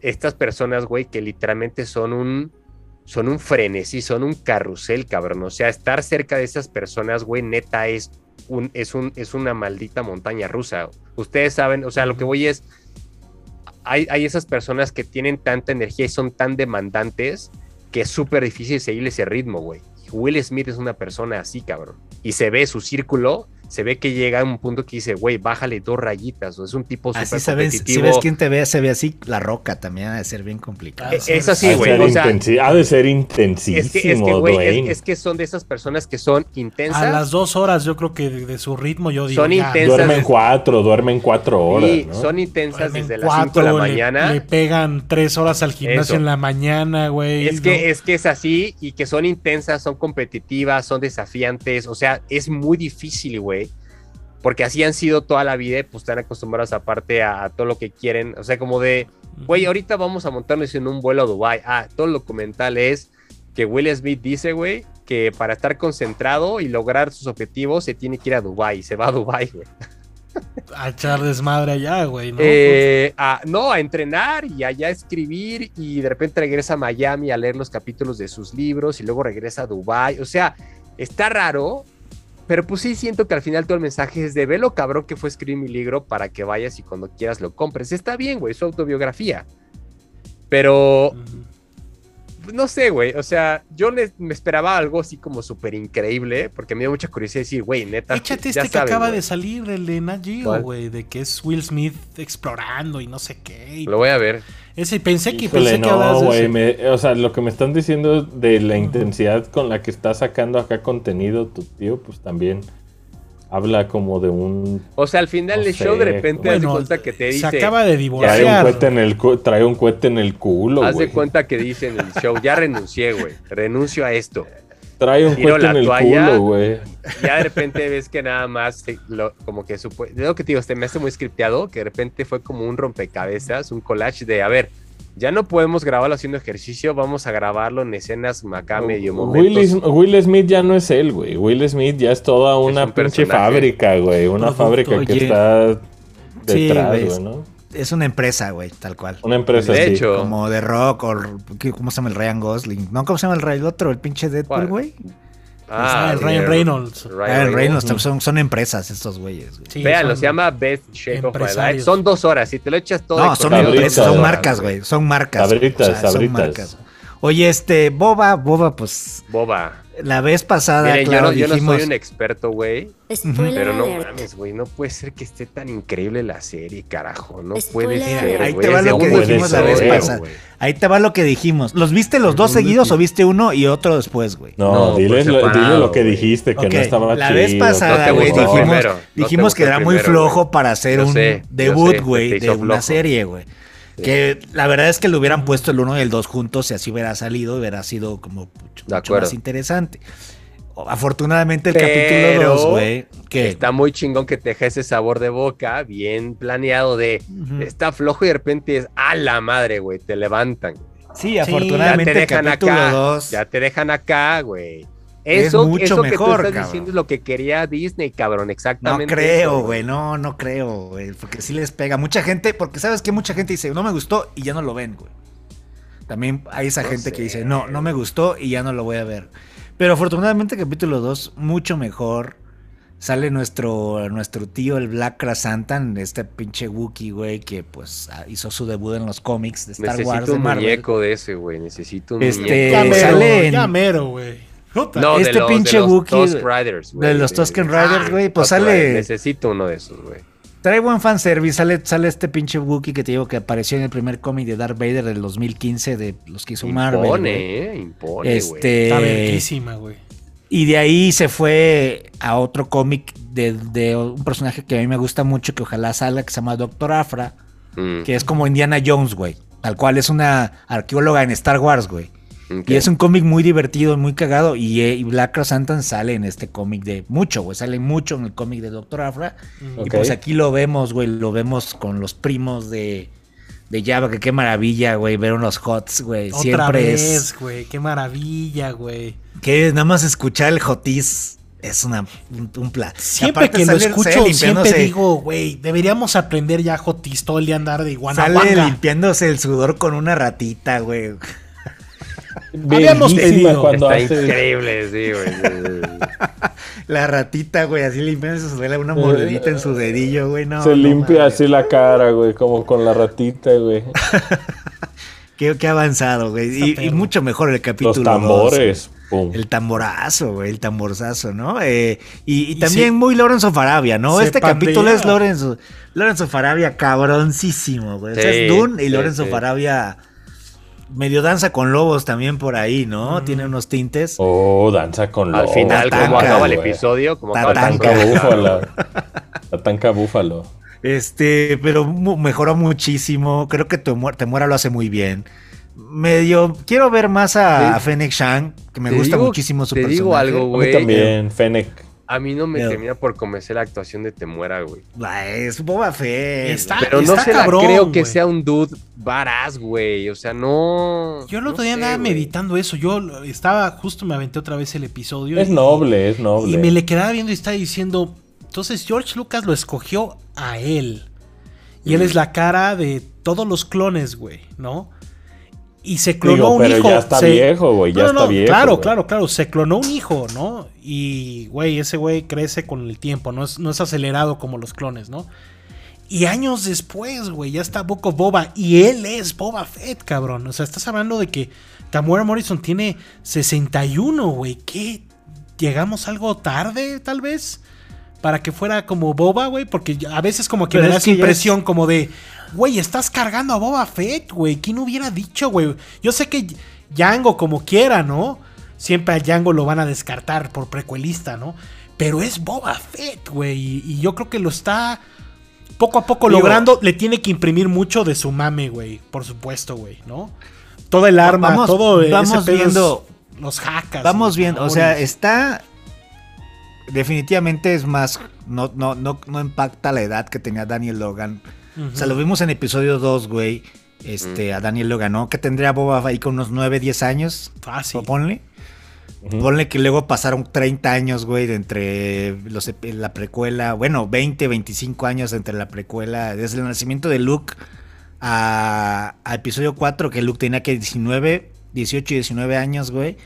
Speaker 3: estas personas, güey, que literalmente son un. Son un frenesí, son un carrusel, cabrón. O sea, estar cerca de esas personas, güey, neta es un, es un, es una maldita montaña rusa. Ustedes saben, o sea, lo que voy es, hay, hay esas personas que tienen tanta energía y son tan demandantes que es súper difícil seguir ese ritmo, güey. Will Smith es una persona así, cabrón. Y se ve su círculo, se ve que llega a un punto que dice, güey, bájale dos rayitas. O es un tipo súper
Speaker 4: sabes, si
Speaker 3: competitivo.
Speaker 4: ves quién te ve, se ve así, la roca también ha de ser bien complicado.
Speaker 3: Eh, Es así,
Speaker 2: Ha de
Speaker 3: güey. O sea,
Speaker 2: ha de ser
Speaker 3: es
Speaker 2: intensísimo,
Speaker 3: que, es que, güey, es, es que son de esas personas que son intensas.
Speaker 1: A las dos horas, yo creo que de, de su ritmo, yo digo.
Speaker 3: Son
Speaker 1: ya,
Speaker 3: intensas.
Speaker 2: Duermen cuatro, duermen cuatro horas,
Speaker 3: y
Speaker 2: ¿no?
Speaker 3: son intensas
Speaker 1: duermen
Speaker 3: desde las 5 de la
Speaker 1: le-
Speaker 3: mañana.
Speaker 1: Le, pegan tres horas al gimnasio
Speaker 3: Eso.
Speaker 1: en la mañana, güey.
Speaker 3: Es que, es que es así y que son intensas, son competitivas, son desafiantes. O sea, es muy difícil, güey. Porque así han sido toda la vida y pues están acostumbrados aparte a, a todo lo que quieren. O sea, como de, güey, ahorita vamos a montarnos en un vuelo a Dubai. Ah, todo el documental es que Will Smith dice, güey, que para estar concentrado y lograr sus objetivos se tiene que ir a Dubai. Se va a Dubai, güey.
Speaker 1: A echar desmadre allá, güey. ¿no?
Speaker 3: Eh, a, no, a entrenar y allá a escribir y de repente regresa a Miami a leer los capítulos de sus libros y luego regresa a Dubai. O sea, está raro, pero pues sí siento que al final todo el mensaje es de ve lo cabrón que fue escribir mi libro para que vayas y cuando quieras lo compres. Está bien, güey, su autobiografía. Pero no sé, güey. O sea, yo le- me esperaba algo así como súper increíble, porque me dio mucha curiosidad decir, güey, neta.
Speaker 1: Échate este que acaba de salir, el de Nat güey, de que es Will Smith explorando y no sé qué. y-
Speaker 3: Lo voy a ver.
Speaker 1: Ese pensé que
Speaker 2: Híjole,
Speaker 1: pensé que hablabas
Speaker 2: no,
Speaker 1: de
Speaker 2: me- O sea, lo que me están diciendo de la intensidad con la que está sacando acá contenido tu tío, pues también habla como de un.
Speaker 3: O sea, al final
Speaker 2: No
Speaker 3: del
Speaker 2: sé,
Speaker 3: show de repente haz de
Speaker 1: Bueno,
Speaker 3: cuenta que te
Speaker 1: se
Speaker 3: dice.
Speaker 1: acaba de
Speaker 2: Trae un
Speaker 1: divorciar.
Speaker 2: cohete en el, cu- trae un cohete en el culo,
Speaker 3: Haz de
Speaker 2: güey.
Speaker 3: cuenta que dice en el show, ya renuncié, güey. Renuncio a esto.
Speaker 2: Trae un
Speaker 3: la
Speaker 2: en el
Speaker 3: toalla.
Speaker 2: culo, güey.
Speaker 3: Ya de repente ves que nada más, lo- como que supo, de lo que te digo, este me hace muy scripteado, que de repente fue como un rompecabezas, un collage de, a ver, ya no podemos grabarlo haciendo ejercicio, vamos a grabarlo en escenas acá medio
Speaker 2: Will,
Speaker 3: momentos.
Speaker 2: Will Smith ya no es él, güey. Will Smith ya es toda una
Speaker 3: un
Speaker 2: pinche
Speaker 3: personaje.
Speaker 2: fábrica, güey. Una
Speaker 1: Producto.
Speaker 2: fábrica que
Speaker 4: Oye.
Speaker 2: está detrás,
Speaker 4: güey.
Speaker 2: güey, ¿no?
Speaker 4: Es una empresa, güey, tal cual.
Speaker 2: Una empresa
Speaker 3: De hecho.
Speaker 4: Como de rock o ¿qué- ¿cómo se llama el Ryan Gosling? No, ¿cómo se llama el, Ryan- el otro? El pinche Deadpool, güey.
Speaker 1: Ah, el
Speaker 3: de-
Speaker 1: Ryan Reynolds.
Speaker 3: Ryan
Speaker 4: Ryan Reynolds,
Speaker 3: Reynolds.
Speaker 4: son, son empresas estos güeyes, güey.
Speaker 1: Sí, son-
Speaker 3: se llama Best Shape of My Life. Son dos horas, si te lo echas todo.
Speaker 4: No, son empresas, son marcas, güey. Son marcas.
Speaker 2: Sabritas,
Speaker 4: o sea, son marcas. Oye, este, Boba, Boba, pues
Speaker 3: Boba.
Speaker 4: la vez pasada,
Speaker 3: Miren, yo,
Speaker 4: claro,
Speaker 3: no, yo no
Speaker 4: dijimos,
Speaker 3: soy un experto, güey. Pero no mames, güey, no puede ser que esté tan increíble la serie, carajo. No
Speaker 5: Spoiler
Speaker 3: puede ser,
Speaker 4: Ahí te va lo que dijimos la vez pasada. ahí te va lo que dijimos. ¿Los viste los dos seguidos o viste uno y otro después, güey?
Speaker 2: No,
Speaker 3: No,
Speaker 2: dile, lo,
Speaker 3: separado,
Speaker 2: dile lo que dijiste, que no estaba
Speaker 4: la
Speaker 2: chido.
Speaker 4: vez pasada,
Speaker 3: No
Speaker 4: güey, dijimos,
Speaker 3: primero, no
Speaker 4: dijimos que era muy flojo para hacer
Speaker 3: Yo
Speaker 4: un
Speaker 3: sé,
Speaker 4: debut, güey, de una serie, güey. Que la verdad es que le hubieran puesto el 1 y el 2 juntos y así hubiera salido, hubiera sido como mucho, más interesante. Afortunadamente el
Speaker 3: Pero
Speaker 4: capítulo 2, güey, que
Speaker 3: Está muy chingón que te deja ese sabor de boca, bien planeado de está flojo y de repente es a la madre, güey, te levantan.
Speaker 4: sí,
Speaker 1: ya
Speaker 3: Ya
Speaker 4: afortunadamente
Speaker 3: te dejan
Speaker 4: capítulo
Speaker 3: acá,
Speaker 4: 2
Speaker 3: ya te dejan acá, güey.
Speaker 4: Es
Speaker 3: Eso,
Speaker 4: mucho
Speaker 3: eso que tú
Speaker 4: mejor,
Speaker 3: estás
Speaker 4: cabrón.
Speaker 3: diciendo es lo que quería Disney, cabrón,
Speaker 4: No
Speaker 3: exactamente.
Speaker 4: creo,
Speaker 3: eso,
Speaker 4: güey, no, no creo, güey, porque sí les pega. Mucha gente, porque sabes que mucha gente dice, no me gustó y ya no lo ven, güey. También hay esa
Speaker 3: No
Speaker 4: gente que dice, no, no me gustó y ya no lo voy a ver. Pero afortunadamente capítulo 2, mucho mejor. Sale nuestro, nuestro tío, el Black Krasantan, este pinche Wookiee, güey, que pues ah, hizo su debut en los cómics de Star
Speaker 3: Necesito
Speaker 4: Wars de
Speaker 3: un
Speaker 4: Marvel.
Speaker 3: muñeco de ese, güey. Necesito un
Speaker 4: Este,
Speaker 3: muñeco.
Speaker 1: Ya mero,
Speaker 4: sale en-
Speaker 1: ya mero, güey. Puta.
Speaker 3: No,
Speaker 4: este
Speaker 3: de los,
Speaker 4: pinche
Speaker 3: de los
Speaker 4: Wookiee,
Speaker 3: Tusk Riders, güey.
Speaker 4: de los Tusken Riders, güey, pues sale-.
Speaker 3: Necesito uno de esos, güey.
Speaker 4: Trae buen fanservice, sale, sale este pinche Wookiee que te digo que apareció en el primer cómic de Darth Vader del 2015 de los que hizo Marvel.
Speaker 3: Impone, eh, impone, güey.
Speaker 4: Este,
Speaker 1: Está verguísima, güey.
Speaker 4: y de ahí se fue a otro cómic de, de un personaje que a mí me gusta mucho, que ojalá salga, que se llama Doctor Afra,
Speaker 3: Mm,
Speaker 4: que es como Indiana Jones, güey. Tal cual es una arqueóloga en Star Wars, güey. Y es un cómic muy divertido, muy cagado. Y, eh, y Black Krasantan sale en este cómic de mucho, güey. Sale mucho en el cómic de Doctor Afra. Y pues aquí lo vemos, güey. Lo vemos con los primos de, de Java. Que qué maravilla, güey. Ver unos hots, güey.
Speaker 1: Otra
Speaker 4: Siempre
Speaker 1: vez,
Speaker 4: es.
Speaker 1: güey. Qué maravilla, güey.
Speaker 4: Que nada más escuchar el hotis es una, un, un plan.
Speaker 1: Siempre que lo
Speaker 4: sale-
Speaker 1: escucho,
Speaker 4: sale
Speaker 1: siempre digo, güey, deberíamos aprender ya Jotis todo el día andar de
Speaker 4: Sale
Speaker 1: Guanajuato.
Speaker 4: limpiándose el sudor con una ratita, güey.
Speaker 1: Habíamos pedido.
Speaker 2: cuando
Speaker 3: Está
Speaker 2: hace-
Speaker 3: increíble, sí, güey.
Speaker 4: La ratita, güey, así limpiándose su sudor, una mordidita en su dedillo, güey. No,
Speaker 2: se
Speaker 4: no
Speaker 2: limpia así la cara, güey, como con la ratita, güey.
Speaker 4: Qué, qué avanzado, güey. Y, mucho mejor el capítulo.
Speaker 2: Los
Speaker 4: dos,
Speaker 2: tambores. pum.
Speaker 4: El tamborazo, güey, el tamborzazo, ¿no? Eh, y, y también muy Lorenzo Farabia, ¿no? Este
Speaker 1: pandea.
Speaker 4: capítulo es Lorenzo, Lorenzo Farabia cabroncísimo, güey. O sea, es Dune y
Speaker 3: sí,
Speaker 4: Lorenzo
Speaker 3: sí.
Speaker 4: Farabia medio danza con lobos también por ahí, ¿no? Tiene unos tintes.
Speaker 2: Oh, danza con
Speaker 3: Al
Speaker 2: lobos.
Speaker 3: final,
Speaker 4: Tatanka,
Speaker 3: como acaba el episodio, como acaba el
Speaker 2: búfalo. Tatanka búfalo.
Speaker 4: Este, pero mejoró muchísimo. Creo que Temuera, lo hace muy bien. Medio, quiero ver más a,
Speaker 3: Te-
Speaker 4: a Fennec Shang, que me
Speaker 3: te
Speaker 4: gusta
Speaker 3: digo-
Speaker 4: muchísimo su
Speaker 3: te
Speaker 4: personaje.
Speaker 3: digo algo,
Speaker 2: A mí
Speaker 3: Güey,
Speaker 2: también, Fennec.
Speaker 3: A mí no me
Speaker 4: Pero-
Speaker 3: termina por convencer la actuación de Temuera, güey.
Speaker 4: Es Boba Fett.
Speaker 1: Está-.
Speaker 3: Pero no
Speaker 1: está
Speaker 3: se
Speaker 1: cabrón,
Speaker 3: la creo que sea un dude varaz, güey. O sea, no.
Speaker 1: Yo el
Speaker 3: no
Speaker 1: otro día andaba
Speaker 3: güey.
Speaker 1: meditando eso. Yo estaba, justo me aventé otra vez el episodio.
Speaker 2: Es
Speaker 1: y-
Speaker 2: noble, es noble.
Speaker 1: Y me le quedaba viendo y estaba diciendo, Entonces George Lucas lo escogió a él. Y él es la cara de todos los clones, güey, ¿no? Y se clonó
Speaker 2: Digo,
Speaker 1: un
Speaker 2: pero
Speaker 1: hijo.
Speaker 2: ya está
Speaker 1: se-
Speaker 2: viejo, güey, ya
Speaker 1: No, no,
Speaker 2: está
Speaker 1: no,
Speaker 2: viejo.
Speaker 1: Claro, claro, claro. Se clonó un hijo, ¿no? Y, güey, ese güey crece con el tiempo, no es, no es acelerado como los clones, ¿no? Y años después, güey, ya está Book of Boba. Y él es Boba Fett, cabrón. O sea, estás hablando de que Tamura Morrison tiene 61, güey. ¿Qué? ¿Llegamos algo tarde, tal vez? Para que fuera como Boba, güey. Porque a veces como que
Speaker 4: Pero
Speaker 1: me da
Speaker 4: es
Speaker 1: esa impresión como de... Güey, estás cargando a Boba Fett, güey. ¿Quién hubiera dicho, güey? Yo sé que Django como quiera, ¿no? Siempre a Django lo van a descartar por precuelista, ¿no? Pero es Boba Fett, güey. Y, y yo creo que lo está poco a poco
Speaker 4: Digo-
Speaker 1: logrando. Le tiene que imprimir mucho de su mame, güey. Por supuesto, güey, ¿no? Todo el arma,
Speaker 4: Vamos-
Speaker 1: todo ese
Speaker 4: vamos
Speaker 1: pedo es-
Speaker 4: viendo-
Speaker 1: los hackers.
Speaker 4: Vamos viendo, o sea, está. Definitivamente es más. No, no, no, no impacta la edad que tenía Daniel Logan. O sea, lo vimos en episodio 2, güey. Este, a Daniel Logan, ¿no? Que tendría Boba ahí con unos 9, 10 años.
Speaker 1: Fácil.
Speaker 4: o Ponle.
Speaker 2: Ujú.
Speaker 4: Ponle que luego pasaron 30 años, güey, de entre los, la precuela. Bueno, 20, 25 años entre la precuela. Desde el nacimiento de Luke a, a episodio 4, que Luke tenía que 19, 18 y 19 años, güey.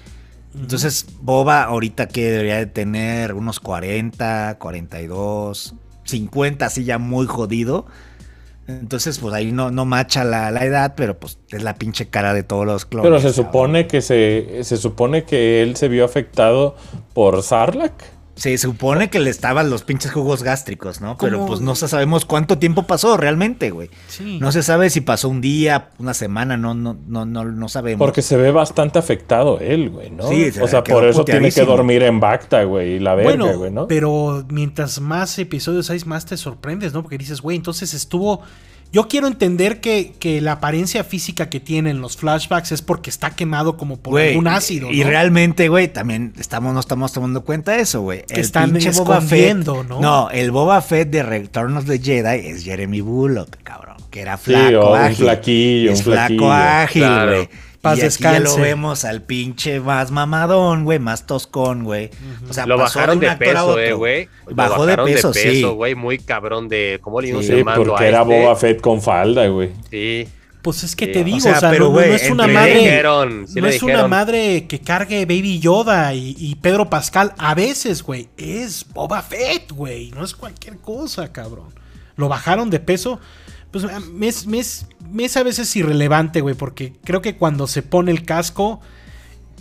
Speaker 4: Entonces, Boba ahorita que debería de tener unos 40, 42, 50, así ya muy jodido. Entonces, pues ahí no, no macha la, la edad, pero pues es la pinche cara de todos los clones.
Speaker 2: Pero se supone que se, se supone que él se vio afectado por Sarlacc.
Speaker 4: Se supone que le estaban los pinches jugos gástricos, ¿no? Pero pues no sabemos cuánto tiempo pasó realmente, güey.
Speaker 1: Sí.
Speaker 4: No se sabe si pasó un día, una semana, no, no, no, no, no sabemos.
Speaker 2: Porque se ve bastante afectado él, güey, ¿no?
Speaker 4: Sí, se
Speaker 2: o sea, por eso tiene que dormir en Bacta, güey, y la verga,
Speaker 1: bueno,
Speaker 2: güey, ¿no?
Speaker 1: pero mientras más episodios hay, más te sorprendes, ¿no? Porque dices, güey, entonces estuvo. Yo quiero entender que, que la apariencia física que tiene en los flashbacks es porque está quemado como por
Speaker 4: Güey,
Speaker 1: un ácido.
Speaker 4: Y realmente, güey, también estamos, no estamos tomando cuenta de eso, güey.
Speaker 1: Que están escondiendo, ¿no?
Speaker 4: No, el Boba Fett de Return of the Jedi es Jeremy Bullock, cabrón. Que era
Speaker 2: Sí,
Speaker 4: flaco,
Speaker 2: o un
Speaker 4: ágil.
Speaker 2: flaquillo,
Speaker 4: Es
Speaker 2: un
Speaker 4: flaco,
Speaker 2: flaquillo.
Speaker 4: ágil,
Speaker 3: Claro.
Speaker 1: Paz
Speaker 4: y aquí ya lo vemos al pinche más mamadón, güey, más toscón, güey. O sea,
Speaker 3: Lo
Speaker 4: pasó
Speaker 3: bajaron
Speaker 4: un
Speaker 3: de peso, eh,
Speaker 4: otro.
Speaker 3: güey.
Speaker 4: Bajó de peso, sí.
Speaker 3: güey. Muy cabrón de. ¿Cómo le íbamos
Speaker 4: Sí,
Speaker 2: porque
Speaker 3: a
Speaker 2: era
Speaker 3: este?
Speaker 2: Boba Fett con falda, güey.
Speaker 3: Sí.
Speaker 1: Pues es que
Speaker 3: Sí,
Speaker 1: te digo, o
Speaker 4: sea,
Speaker 1: sea,
Speaker 4: pero,
Speaker 1: no, es una madre.
Speaker 3: dijeron, sí
Speaker 1: no es una madre que cargue Baby Yoda y, y Pedro Pascal. A veces, güey, es Boba Fett, güey. No es cualquier cosa, cabrón. Lo bajaron de peso. Pues me es, me es- me es a veces irrelevante, güey, porque creo que cuando se pone el casco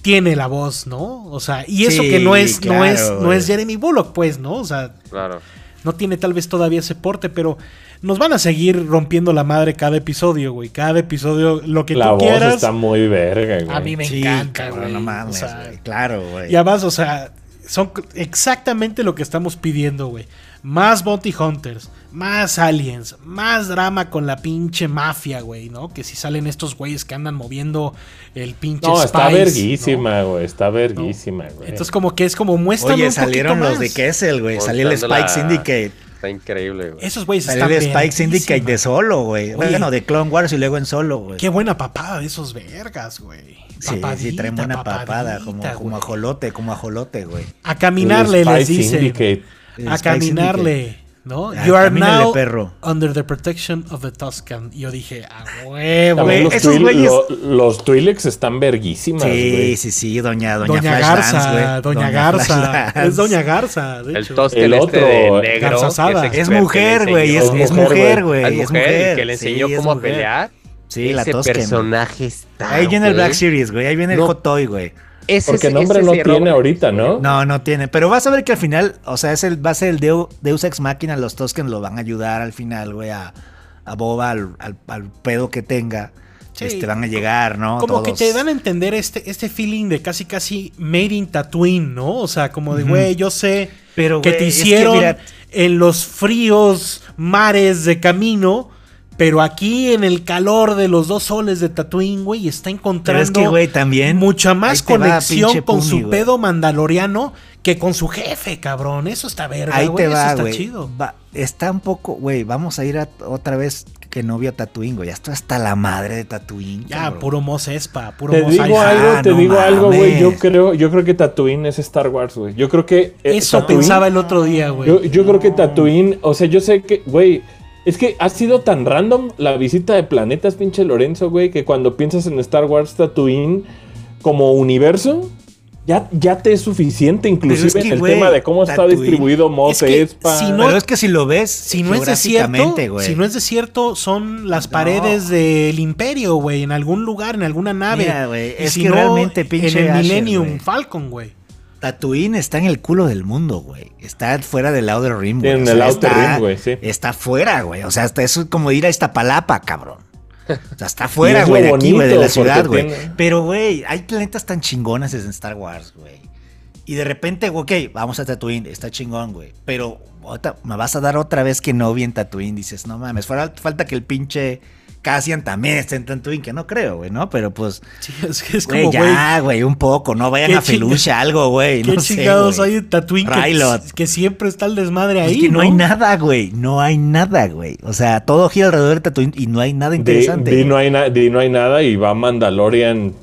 Speaker 1: tiene la voz, ¿no? O sea, y eso
Speaker 4: Sí,
Speaker 1: que no es, no es, no es Jeremy Bullock, pues, ¿no? O sea,
Speaker 3: Claro.
Speaker 1: no tiene tal vez todavía ese porte, pero nos van a seguir rompiendo la madre cada episodio, güey. Cada episodio, lo que
Speaker 2: La
Speaker 1: tú
Speaker 2: voz
Speaker 1: quieras.
Speaker 2: está muy verga, güey.
Speaker 1: A mí me
Speaker 4: Sí,
Speaker 1: encanta,
Speaker 4: cabrón,
Speaker 1: güey.
Speaker 4: no mames,
Speaker 1: O sea,
Speaker 4: güey. Claro, güey.
Speaker 1: Ya vas, o sea, son exactamente lo que estamos pidiendo, güey. Más Bounty Hunters, más aliens, más drama con la pinche mafia, güey, ¿no? Que si salen estos güeyes que andan moviendo el pinche
Speaker 2: No, está verguísima,
Speaker 1: ¿no?
Speaker 2: güey. Está verguísima, güey.
Speaker 1: Entonces como que es como muestran
Speaker 4: Oye,
Speaker 1: un
Speaker 4: salieron
Speaker 1: poquito
Speaker 4: los de
Speaker 1: más.
Speaker 4: Kessel, güey. Salió el Spike
Speaker 3: la-
Speaker 4: Syndicate.
Speaker 3: Está increíble, güey.
Speaker 1: Esos güeyes
Speaker 4: Salió
Speaker 1: están
Speaker 4: el Spike Syndicate de solo, güey.
Speaker 1: Oye.
Speaker 4: Bueno, de Clone Wars y luego en solo, güey.
Speaker 1: Qué buena papada de esos vergas, güey.
Speaker 4: Sí, sí, traen buena papada, como, como ajolote, como ajolote, güey.
Speaker 1: A caminarle, les dice.
Speaker 2: Syndicate.
Speaker 4: El
Speaker 1: A
Speaker 4: Spike
Speaker 1: caminarle, ¿no?
Speaker 4: Ah,
Speaker 1: you are now
Speaker 4: perro.
Speaker 1: under the protection of the Tuscan. Yo dije, a huevo.
Speaker 4: Güey,
Speaker 2: los,
Speaker 4: esos güeyes-
Speaker 2: lo- los Twi'leks están verguísimas,
Speaker 4: Sí,
Speaker 2: güey.
Speaker 4: sí, sí, doña, doña,
Speaker 1: Doña Garza. Doña, Garza. Es Doña Garza, de
Speaker 3: El
Speaker 1: hecho.
Speaker 2: El
Speaker 3: este
Speaker 2: otro,
Speaker 3: de negro. Que
Speaker 4: Es
Speaker 3: le
Speaker 4: mujer, güey, es, es
Speaker 2: mujer, güey.
Speaker 3: Es
Speaker 4: Es
Speaker 3: mujer,
Speaker 4: mujer.
Speaker 3: que le enseñó
Speaker 4: Sí, es
Speaker 3: cómo pelear.
Speaker 4: Sí, la
Speaker 3: Ese
Speaker 4: Tosken.
Speaker 3: personaje está.
Speaker 4: Ahí viene el. Black Series, güey. Ahí viene el. Hot Toy, güey.
Speaker 3: Ese
Speaker 2: Porque nombre
Speaker 3: ese
Speaker 2: no tiene
Speaker 3: Robert.
Speaker 2: ahorita, ¿no?
Speaker 4: No, no tiene. Pero vas a ver que al final, o sea, es el, va a ser el Deu- Deus Ex Machina. Los Tosken lo van a ayudar al final, güey, a, a Boba, al, al- al pedo que tenga.
Speaker 1: Sí.
Speaker 4: Este, van a llegar, ¿no?
Speaker 1: Como que te dan a entender este, este feeling de casi casi made in Tatooine, ¿no? O sea, como de, güey, yo sé
Speaker 4: Pero,
Speaker 1: que te
Speaker 4: es que
Speaker 1: hicieron
Speaker 4: mira-
Speaker 1: en los fríos mares de camino, pero aquí en el calor de los dos soles de Tatooine, güey, está encontrando
Speaker 4: Pero es que, güey, también.
Speaker 1: mucha más
Speaker 4: va,
Speaker 1: conexión con su
Speaker 4: güey.
Speaker 1: pedo mandaloriano que con su jefe, cabrón. Eso está verga,
Speaker 4: Ahí
Speaker 1: güey.
Speaker 4: te
Speaker 1: Eso
Speaker 4: va,
Speaker 1: está
Speaker 4: güey.
Speaker 1: chido.
Speaker 4: Va- Está un poco, güey, vamos a ir a- otra vez. que no vio Tatooine, güey. Ya estoy hasta la madre de Tatooine.
Speaker 1: Ya,
Speaker 4: cabrón.
Speaker 1: puro Mos Espa, puro
Speaker 2: Te
Speaker 1: Mos
Speaker 2: digo algo,
Speaker 4: Ah,
Speaker 2: te
Speaker 4: no
Speaker 2: digo algo, güey. Yo creo, yo creo que Tatooine es Star Wars, güey. Yo creo que eh,
Speaker 1: Eso
Speaker 2: Tatooine-
Speaker 1: pensaba el otro día, güey.
Speaker 2: Yo, yo creo que Tatooine, o sea, yo sé que, güey, es que ha sido tan random la visita de planetas, pinche Lorenzo, güey, que cuando piensas en Star Wars Tatooine como universo, ya, ya te es suficiente, inclusive
Speaker 4: es que,
Speaker 2: en el tema de cómo está
Speaker 4: Tatooine-
Speaker 2: distribuido Mos
Speaker 1: Es que si no-
Speaker 4: Pero es que si lo ves,
Speaker 1: Si no es desierto,
Speaker 4: güey.
Speaker 1: si no es desierto, son las
Speaker 4: No.
Speaker 1: paredes del imperio, güey, en algún lugar, en alguna nave.
Speaker 4: Mira, es
Speaker 1: si
Speaker 4: que
Speaker 1: no,
Speaker 4: realmente pinche
Speaker 1: en el
Speaker 4: Asher,
Speaker 1: Millennium. Falcon, güey.
Speaker 4: Tatooine está en el culo del mundo, güey. Está fuera del Outer Rim, güey.
Speaker 2: En
Speaker 4: O sea,
Speaker 2: el Outer
Speaker 4: está-
Speaker 2: Rim, güey, sí.
Speaker 4: Está fuera, güey. O sea, hasta eso es como ir a Iztapalapa, cabrón. O sea, está fuera, güey, de aquí, güey, de la ciudad, güey.
Speaker 2: tiene-
Speaker 4: Pero, güey, hay planetas tan chingones en Star Wars, güey. Y de repente, ok, vamos a Tatooine, está chingón, güey. Pero otra- me vas a dar otra vez que no vi en Tatooine. Dices, no mames, falta que el pinche Cassian también esté en Tatooine, que no creo, güey, ¿no? Pero pues,
Speaker 1: Sí, es, que es
Speaker 4: güey,
Speaker 1: como,
Speaker 4: ya, güey, un poco, no vayan a Felucia, algo, güey.
Speaker 1: qué
Speaker 4: no sé,
Speaker 1: chingados
Speaker 4: güey.
Speaker 1: hay en Tatooine que, siempre está el desmadre
Speaker 4: Es
Speaker 1: ahí,
Speaker 4: que no, hay nada, güey. No hay nada, güey. O sea, todo gira alrededor de Tatooine y no hay nada interesante.
Speaker 2: di no hay na- di no hay nada y va Mandalorian,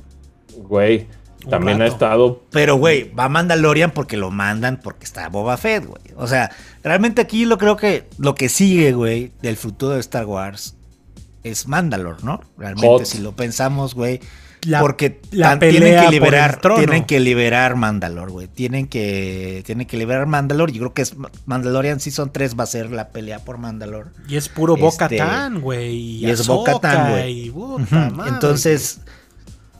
Speaker 2: güey. También ha estado
Speaker 4: Pero, güey, va Mandalorian porque lo mandan porque está Boba Fett, güey. O sea, realmente aquí lo creo que lo que sigue, güey, del futuro de Star Wars es Mandalore, ¿no? Realmente,
Speaker 2: Hot.
Speaker 4: si lo pensamos, güey.
Speaker 1: La-
Speaker 4: porque
Speaker 1: la
Speaker 4: tan- tienen
Speaker 1: pelea
Speaker 4: que
Speaker 1: por el
Speaker 4: liberar,
Speaker 1: trono.
Speaker 4: tienen que liberar Mandalore, güey. Tienen que, tienen que liberar Mandalore. Yo creo que es Mandalorian Season 3 va a ser la pelea por Mandalore.
Speaker 1: Y es puro
Speaker 4: Este,
Speaker 1: Bo-Katan, güey.
Speaker 4: y es Bo-Katan, güey.
Speaker 1: y puta
Speaker 4: Ujú.
Speaker 1: madre.
Speaker 4: Entonces,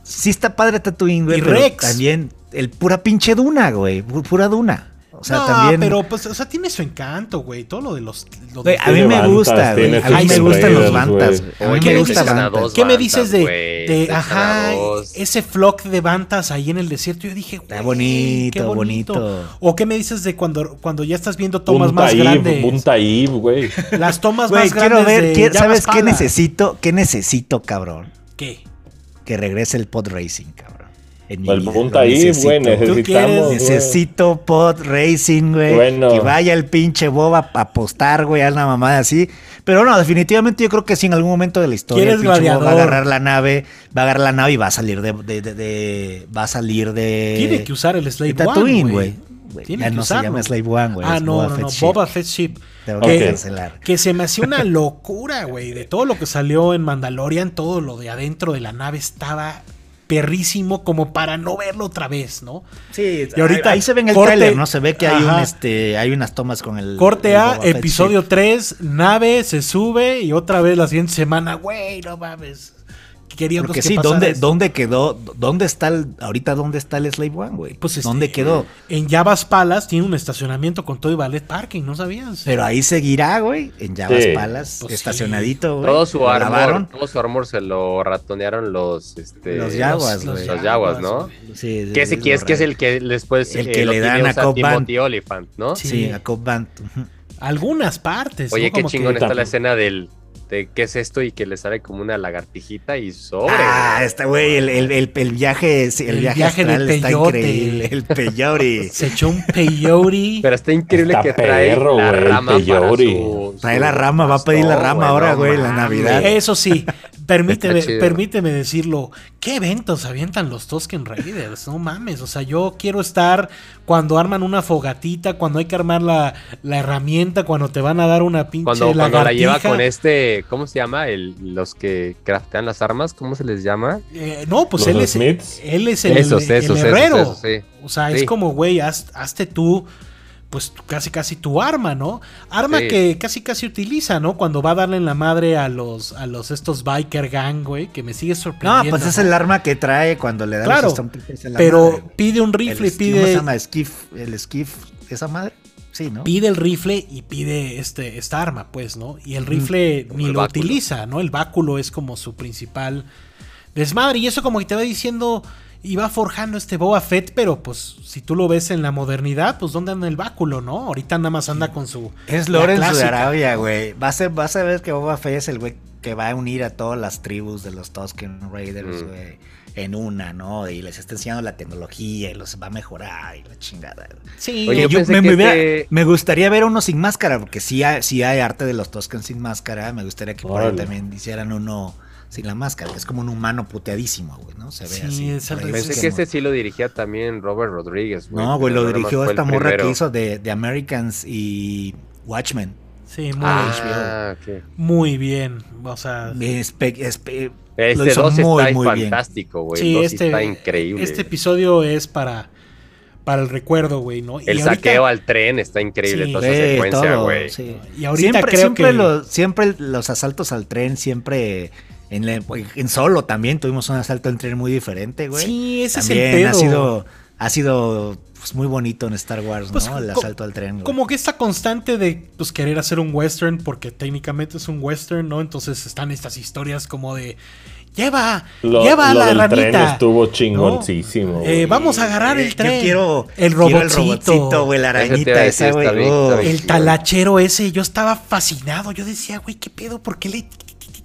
Speaker 4: sí está padre Tatooine, güey.
Speaker 1: Y
Speaker 4: pero
Speaker 1: Rex.
Speaker 4: También el pura pinche duna, güey. pu- Pura duna. O sea,
Speaker 1: no,
Speaker 4: también.
Speaker 1: pero pues, o sea, tiene su encanto, güey. Todo lo de los. lo
Speaker 4: a mí me gusta, güey. A mí me gustan los bantas.
Speaker 2: güey.
Speaker 4: A mí
Speaker 3: Oye,
Speaker 1: ¿Qué
Speaker 4: me gusta bantas.
Speaker 1: ¿Qué me dices de, ajá, ese flock de bantas ahí en el desierto? Yo dije,
Speaker 4: Está
Speaker 1: güey,
Speaker 4: bonito,
Speaker 1: qué
Speaker 4: bonito.
Speaker 1: ¿O qué me dices de cuando, cuando ya estás viendo tomas más grandes?
Speaker 2: un Taib, güey.
Speaker 1: Las tomas más
Speaker 4: quiero
Speaker 1: grandes
Speaker 4: ver,
Speaker 1: de
Speaker 4: quiero-
Speaker 1: Jabba
Speaker 4: ¿sabes qué necesito? ¿Qué necesito, cabrón?
Speaker 1: ¿Qué?
Speaker 4: Que regrese el pod racing, cabrón. En mi
Speaker 2: El
Speaker 4: vida,
Speaker 2: un
Speaker 4: lo
Speaker 2: Taib,
Speaker 4: necesito.
Speaker 2: güey, necesitamos. güey.
Speaker 4: Necesito pod racing, güey.
Speaker 2: Bueno.
Speaker 4: Que vaya el pinche Boba a apostar, güey, a una mamada así. Pero no, definitivamente yo creo que sí, en algún momento de la historia.
Speaker 1: ¿Quieres
Speaker 4: el pinche Boba va a agarrar la nave, va a agarrar la nave y va a salir de. de- de- de- va a salir de.
Speaker 1: Tiene que usar el
Speaker 4: de
Speaker 1: Slave
Speaker 4: Tatooine,
Speaker 1: One,
Speaker 4: güey.
Speaker 1: Tiene
Speaker 4: Ya
Speaker 1: que
Speaker 4: no se
Speaker 1: usarlo.
Speaker 4: llama Slave One, güey.
Speaker 1: Ah,
Speaker 4: es
Speaker 1: no,
Speaker 4: Boba
Speaker 1: no,
Speaker 4: Fett
Speaker 1: no.
Speaker 4: Ship.
Speaker 1: Boba Fett Ship.
Speaker 4: Tengo
Speaker 1: Que-
Speaker 4: que cancelar.
Speaker 1: Que se me hacía una locura, güey. De todo lo que salió en Mandalorian, todo lo de adentro de la nave estaba perrísimo como para no verlo otra vez, ¿no?
Speaker 4: Sí,
Speaker 1: Y ahorita,
Speaker 4: ahí, ahí se ve en el
Speaker 1: corte-
Speaker 4: tráiler, ¿no? Se ve que hay un este, hay unas tomas con el.
Speaker 1: Corte
Speaker 4: el
Speaker 1: A,
Speaker 4: Fett
Speaker 1: episodio
Speaker 4: Ship.
Speaker 1: 3, nave, se sube y otra vez la siguiente semana, güey, no mames. Queríamos
Speaker 4: Porque
Speaker 1: que
Speaker 4: sí,
Speaker 1: pasara
Speaker 4: ¿dónde,
Speaker 1: esto.
Speaker 4: ¿dónde quedó? ¿Dónde está el, ahorita dónde está el Slave One, güey?
Speaker 1: Pues, este,
Speaker 4: ¿Dónde quedó?
Speaker 1: En Java's Palace tiene un estacionamiento con todo y ballet parking, ¿no sabías?
Speaker 4: Pero ahí seguirá, güey, en Java's
Speaker 2: Sí.
Speaker 4: Palace,
Speaker 1: Pues sí.
Speaker 4: estacionadito, güey.
Speaker 3: Todo su armor, todo su armor se lo ratonearon los este
Speaker 4: Los Jaguars,
Speaker 1: Los-
Speaker 4: güey.
Speaker 3: Los Jaguars, ¿no?
Speaker 4: Sí, sí,
Speaker 3: Que ese
Speaker 4: sí,
Speaker 3: que es que es el que después
Speaker 4: El
Speaker 3: eh,
Speaker 4: que le dan a Cobb
Speaker 3: Oliphant, ¿no?
Speaker 1: Sí.
Speaker 4: Sí, a Cobb Band.
Speaker 1: Algunas partes.
Speaker 3: Oye,
Speaker 1: ¿no?
Speaker 3: qué
Speaker 1: Como
Speaker 3: chingón
Speaker 1: que-
Speaker 3: está la escena del de qué es esto y que le sale como una lagartijita y sobre.
Speaker 4: Ah, está, güey, el, el, el, el viaje, el,
Speaker 1: El
Speaker 4: viaje,
Speaker 1: viaje de
Speaker 4: está increíble. El peyote.
Speaker 1: Se echó un peyote.
Speaker 3: Pero está increíble
Speaker 2: Está
Speaker 3: que trae
Speaker 2: perro,
Speaker 3: la
Speaker 2: güey, el
Speaker 3: rama para
Speaker 2: peyote.
Speaker 3: su,
Speaker 4: Trae la rama, va a pedir la rama ahora, güey, la. Navidad.
Speaker 1: Eso sí, permíteme, permíteme decirlo. ¿Qué eventos avientan los Tusken Raiders? No mames. O sea, yo quiero estar cuando arman una fogatita, cuando hay que armar la, la herramienta, cuando te van a dar una pinche
Speaker 3: Cuando, cuando la lleva con este, ¿cómo se llama? El, los que craftean las armas, ¿cómo se les llama?
Speaker 1: Eh, no, pues él es, él es el,
Speaker 3: esos,
Speaker 1: el
Speaker 3: esos,
Speaker 1: herrero.
Speaker 3: esos, esos, sí.
Speaker 1: O sea, es como, güey, haz- hazte tú, pues casi casi tu arma, ¿no? Arma
Speaker 3: Sí.
Speaker 1: que casi casi utiliza, ¿no? Cuando va a darle en la madre a los, a los estos biker gang, güey, que me sigue
Speaker 4: No,
Speaker 1: sorprendiendo.
Speaker 4: pues es el arma que trae cuando le dan
Speaker 1: Claro,
Speaker 4: los Stormtroopers en la
Speaker 1: Pero
Speaker 4: madre,
Speaker 1: pide un
Speaker 4: El
Speaker 1: rifle y
Speaker 4: sk- ¿Cómo se
Speaker 1: pide,
Speaker 4: llama? Skiff, el skiff, esa madre. Sí, ¿no?
Speaker 1: pide el rifle y pide este, esta arma, pues, ¿no? Y el rifle
Speaker 3: Como
Speaker 1: ni
Speaker 3: el
Speaker 1: lo
Speaker 3: báculo.
Speaker 1: utiliza, ¿no? El báculo es como su principal desmadre. Y eso como que te va diciendo, Y va forjando este Boba Fett, pero pues si tú lo ves en la modernidad, pues ¿dónde anda el báculo, no? Ahorita nada más anda con su...
Speaker 4: Es Lorenzo de. Arabia, güey. Vas a, vas a ver que Boba Fett es el güey que va a unir a todas las tribus de los Tusken Raiders,
Speaker 3: Mm.
Speaker 4: güey. En una, ¿no? Y les está enseñando la tecnología y los va a mejorar y la chingada.
Speaker 1: Sí,
Speaker 3: Oye, yo
Speaker 4: me, me
Speaker 3: este-
Speaker 4: me gustaría ver uno sin máscara, porque sí hay, sí hay arte de los Tusken sin máscara. Me gustaría que por ahí también hicieran uno sin la máscara, que es como un humano puteadísimo, güey, ¿no? Se ve
Speaker 1: Sí,
Speaker 4: así.
Speaker 1: es el Pensé
Speaker 4: como-
Speaker 3: que ese sí lo dirigía también Robert Rodríguez, güey.
Speaker 4: No, güey, lo dirigió esta morra que hizo de, de Americans y Watchmen.
Speaker 1: sí, muy,
Speaker 3: Ah, ok.
Speaker 1: muy bien. O sea,
Speaker 4: Espe- espe- lo
Speaker 3: Este
Speaker 4: hizo
Speaker 3: 2
Speaker 4: muy,
Speaker 3: está
Speaker 4: muy bien.
Speaker 3: fantástico, güey.
Speaker 1: sí,
Speaker 3: el 2
Speaker 1: este,
Speaker 3: está increíble.
Speaker 1: este episodio es para, para el recuerdo, güey, ¿no? Y
Speaker 3: el
Speaker 1: ahorita-
Speaker 3: saqueo al tren está increíble,
Speaker 1: Sí.
Speaker 3: toda esa secuencia, güey.
Speaker 4: sí.
Speaker 1: Y ahorita
Speaker 4: siempre,
Speaker 1: creo
Speaker 4: siempre,
Speaker 1: que-
Speaker 4: los, siempre los asaltos al tren, siempre en, la- en solo también tuvimos un asalto al tren muy diferente, güey.
Speaker 1: Sí, ese
Speaker 4: también
Speaker 1: es el pedo.
Speaker 4: ha sido, ha sido pues, muy bonito en Star Wars,
Speaker 1: Pues,
Speaker 4: ¿no? El asalto al tren. güey.
Speaker 1: Como que esta constante de pues, querer hacer un western, porque técnicamente es un western, ¿no? Entonces están estas historias como de. Lleva,
Speaker 2: Lo,
Speaker 1: lleva
Speaker 2: lo
Speaker 1: la
Speaker 2: del tren
Speaker 1: ranita.
Speaker 2: estuvo chingoncísimo.
Speaker 1: Eh, vamos a agarrar el
Speaker 4: Yo
Speaker 1: tren.
Speaker 4: quiero
Speaker 1: el
Speaker 4: quiero
Speaker 1: robotcito.
Speaker 4: güey, la arañita esa, güey.
Speaker 3: está bien, está bien.
Speaker 1: el talachero ese, yo estaba fascinado. Yo decía, güey, ¿qué pedo? ¿Por qué le.?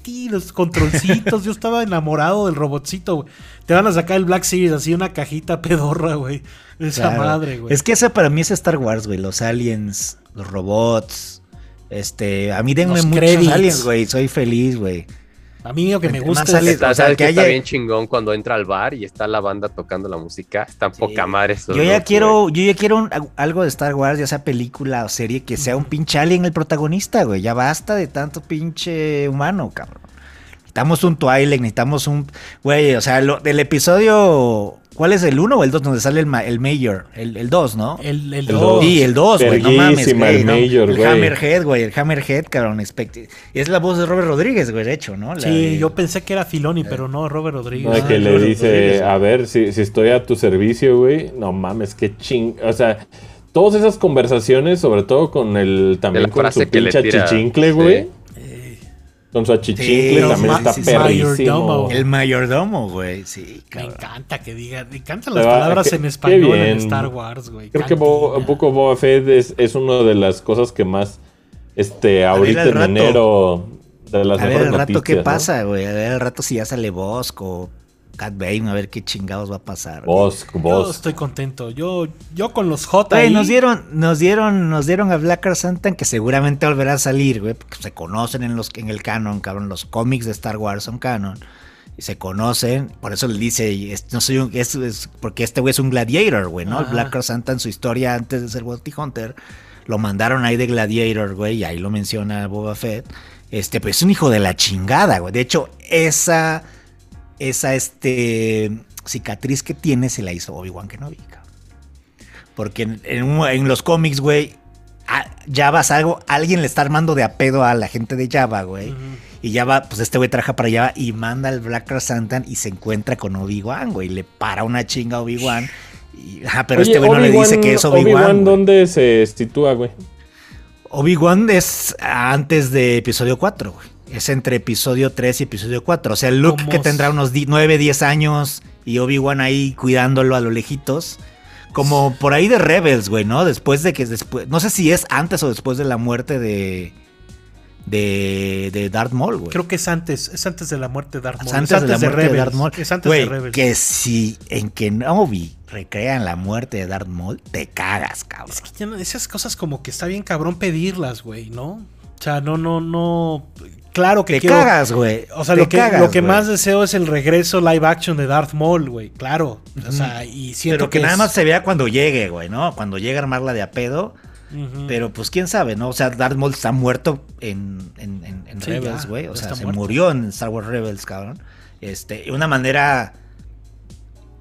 Speaker 1: Ti, Los controlcitos, yo estaba enamorado del robotcito, güey. Te van a sacar el Black Series así, una cajita pedorra, güey. Esa
Speaker 4: Claro.
Speaker 1: madre, güey.
Speaker 4: Es que ese para mí es Star Wars, güey. Los aliens, los robots. Este, a mí denme
Speaker 1: Los
Speaker 4: muchos aliens, güey. Soy feliz, güey.
Speaker 1: A mí lo que me gusta
Speaker 4: más
Speaker 1: es.
Speaker 3: Está,
Speaker 4: o sea,
Speaker 3: ¿sabes
Speaker 4: que
Speaker 3: qué está bien chingón cuando entra al bar y está la banda tocando la música? Están poca madre
Speaker 4: Yo ya
Speaker 3: dos,
Speaker 4: quiero,
Speaker 3: güey.
Speaker 4: yo ya quiero un- algo de Star Wars, ya sea película o serie, que sea un pinche alien el protagonista, güey. Ya basta de tanto pinche humano, cabrón. Necesitamos un Twilight, necesitamos un. Güey, o sea, lo- del episodio. ¿Cuál es el 1 o el 2 donde sale el, ma- el Mayor? El 2, ¿no?
Speaker 1: El, el
Speaker 2: El
Speaker 1: dos.
Speaker 2: dos.
Speaker 4: Sí, el 2, güey, no mames, güey.
Speaker 2: el
Speaker 4: ¿no?
Speaker 2: Mayor,
Speaker 4: el
Speaker 2: güey.
Speaker 4: Hammerhead, güey, el Hammerhead, cabrón. expect- Y es la voz de Robert Rodríguez, güey, de hecho, ¿no? La
Speaker 1: Sí,
Speaker 4: de-
Speaker 1: yo pensé que era Filoni, pero no, Robert Rodríguez.
Speaker 2: No,
Speaker 4: Ah,
Speaker 2: que le
Speaker 4: Robert
Speaker 2: dice,
Speaker 4: Rodríguez.
Speaker 2: a ver, si, si estoy a tu servicio, güey, no mames, qué ching... O sea, todas esas conversaciones, sobre todo con el... También con su
Speaker 3: le
Speaker 2: pinche achichincle,
Speaker 3: sí.
Speaker 2: Con su achichincle
Speaker 4: Sí,
Speaker 2: también está
Speaker 4: sí, sí.
Speaker 2: perrísimo.
Speaker 1: Mayordomo.
Speaker 4: El mayordomo, güey, sí,
Speaker 1: me
Speaker 4: cabrón.
Speaker 1: encanta que diga. Me encantan las palabras
Speaker 2: qué-
Speaker 1: en
Speaker 2: qué
Speaker 1: español en
Speaker 2: bien.
Speaker 1: Star Wars, güey.
Speaker 2: Creo que Bo-. Book of Boba Fett es, es una de las cosas que más, este, ahorita en
Speaker 4: rato.
Speaker 2: enero, de las
Speaker 4: A ver
Speaker 2: mejores
Speaker 4: al rato qué
Speaker 2: noticias, ¿no?
Speaker 4: pasa, güey. A ver al rato si ya sale Bosco Cat Bane, a ver qué chingados va a pasar. güey.
Speaker 2: Bosk,
Speaker 1: Yo estoy contento. Yo, yo con los J.
Speaker 4: Güey,
Speaker 1: ahí-
Speaker 4: nos dieron, nos dieron, nos dieron a Black Santan que seguramente volverá a salir, güey, porque se conocen en los, en el canon, cabrón. Los cómics de Star Wars son canon. Y se conocen, por eso le dice, es- no soy un, es, es- porque este güey es un gladiator, güey, ¿no?
Speaker 1: Ajá.
Speaker 4: Black Santan, su historia antes de ser Bounty Hunter, lo mandaron ahí de gladiator, güey, y ahí lo menciona Boba Fett. Este, pues es un hijo de la chingada, güey. De hecho, esa, esa, este, cicatriz que tiene se la hizo Obi-Wan Kenobi. Porque en, en en los cómics, güey, Java es algo, alguien le está armando de a pedo a la gente de Java, güey. Y Java, pues este güey trabaja para Java y manda al Black Santan y se encuentra con Obi-Wan, güey. Le para una chinga a Obi-Wan. Pero
Speaker 2: Oye,
Speaker 4: este güey no le dice que es
Speaker 2: Obi-Wan,
Speaker 4: Obi-Wan.
Speaker 2: ¿dónde se sitúa, güey?
Speaker 4: Obi-Wan es antes de episodio 4, güey. Es entre episodio 3 y episodio 4. O sea, Luke
Speaker 1: ¿Cómo
Speaker 4: que tendrá unos 9, 10 años y Obi-Wan ahí cuidándolo a lo lejitos. Como por ahí de Rebels, güey, ¿no? Después de que después. No sé si es antes o después de la muerte de. De, de Darth Maul, güey.
Speaker 1: Creo que es antes, es antes de la muerte de Darth Maul.
Speaker 4: Es antes,
Speaker 1: es
Speaker 4: de la muerte de,
Speaker 1: Rebels.
Speaker 4: Darth Maul.
Speaker 1: Es antes
Speaker 4: Güey,
Speaker 1: de Rebels.
Speaker 4: Que si en Kenobi recrean la muerte de Darth Maul, te cagas, cabrón.
Speaker 1: Es que ya no- esas cosas como que está bien cabrón pedirlas, güey, ¿no? O sea, no, no, no. Claro que
Speaker 4: Te
Speaker 1: quiero.
Speaker 4: cagas, güey.
Speaker 1: O sea,
Speaker 4: Te
Speaker 1: lo que,
Speaker 4: cagas,
Speaker 1: lo que
Speaker 4: güey.
Speaker 1: más deseo es el regreso live action de Darth Maul, güey. Claro. O sea, y siento
Speaker 4: Pero que, nada
Speaker 1: es-
Speaker 4: más se vea cuando llegue, güey, ¿no? Cuando llegue a armarla de a pedo. Pero pues quién sabe, ¿no? O sea, Darth Maul está muerto en, en, en- en
Speaker 1: Sí,
Speaker 4: Rebels, güey. O sea, se
Speaker 1: muerto.
Speaker 4: murió en Star Wars Rebels, cabrón. Este, de una manera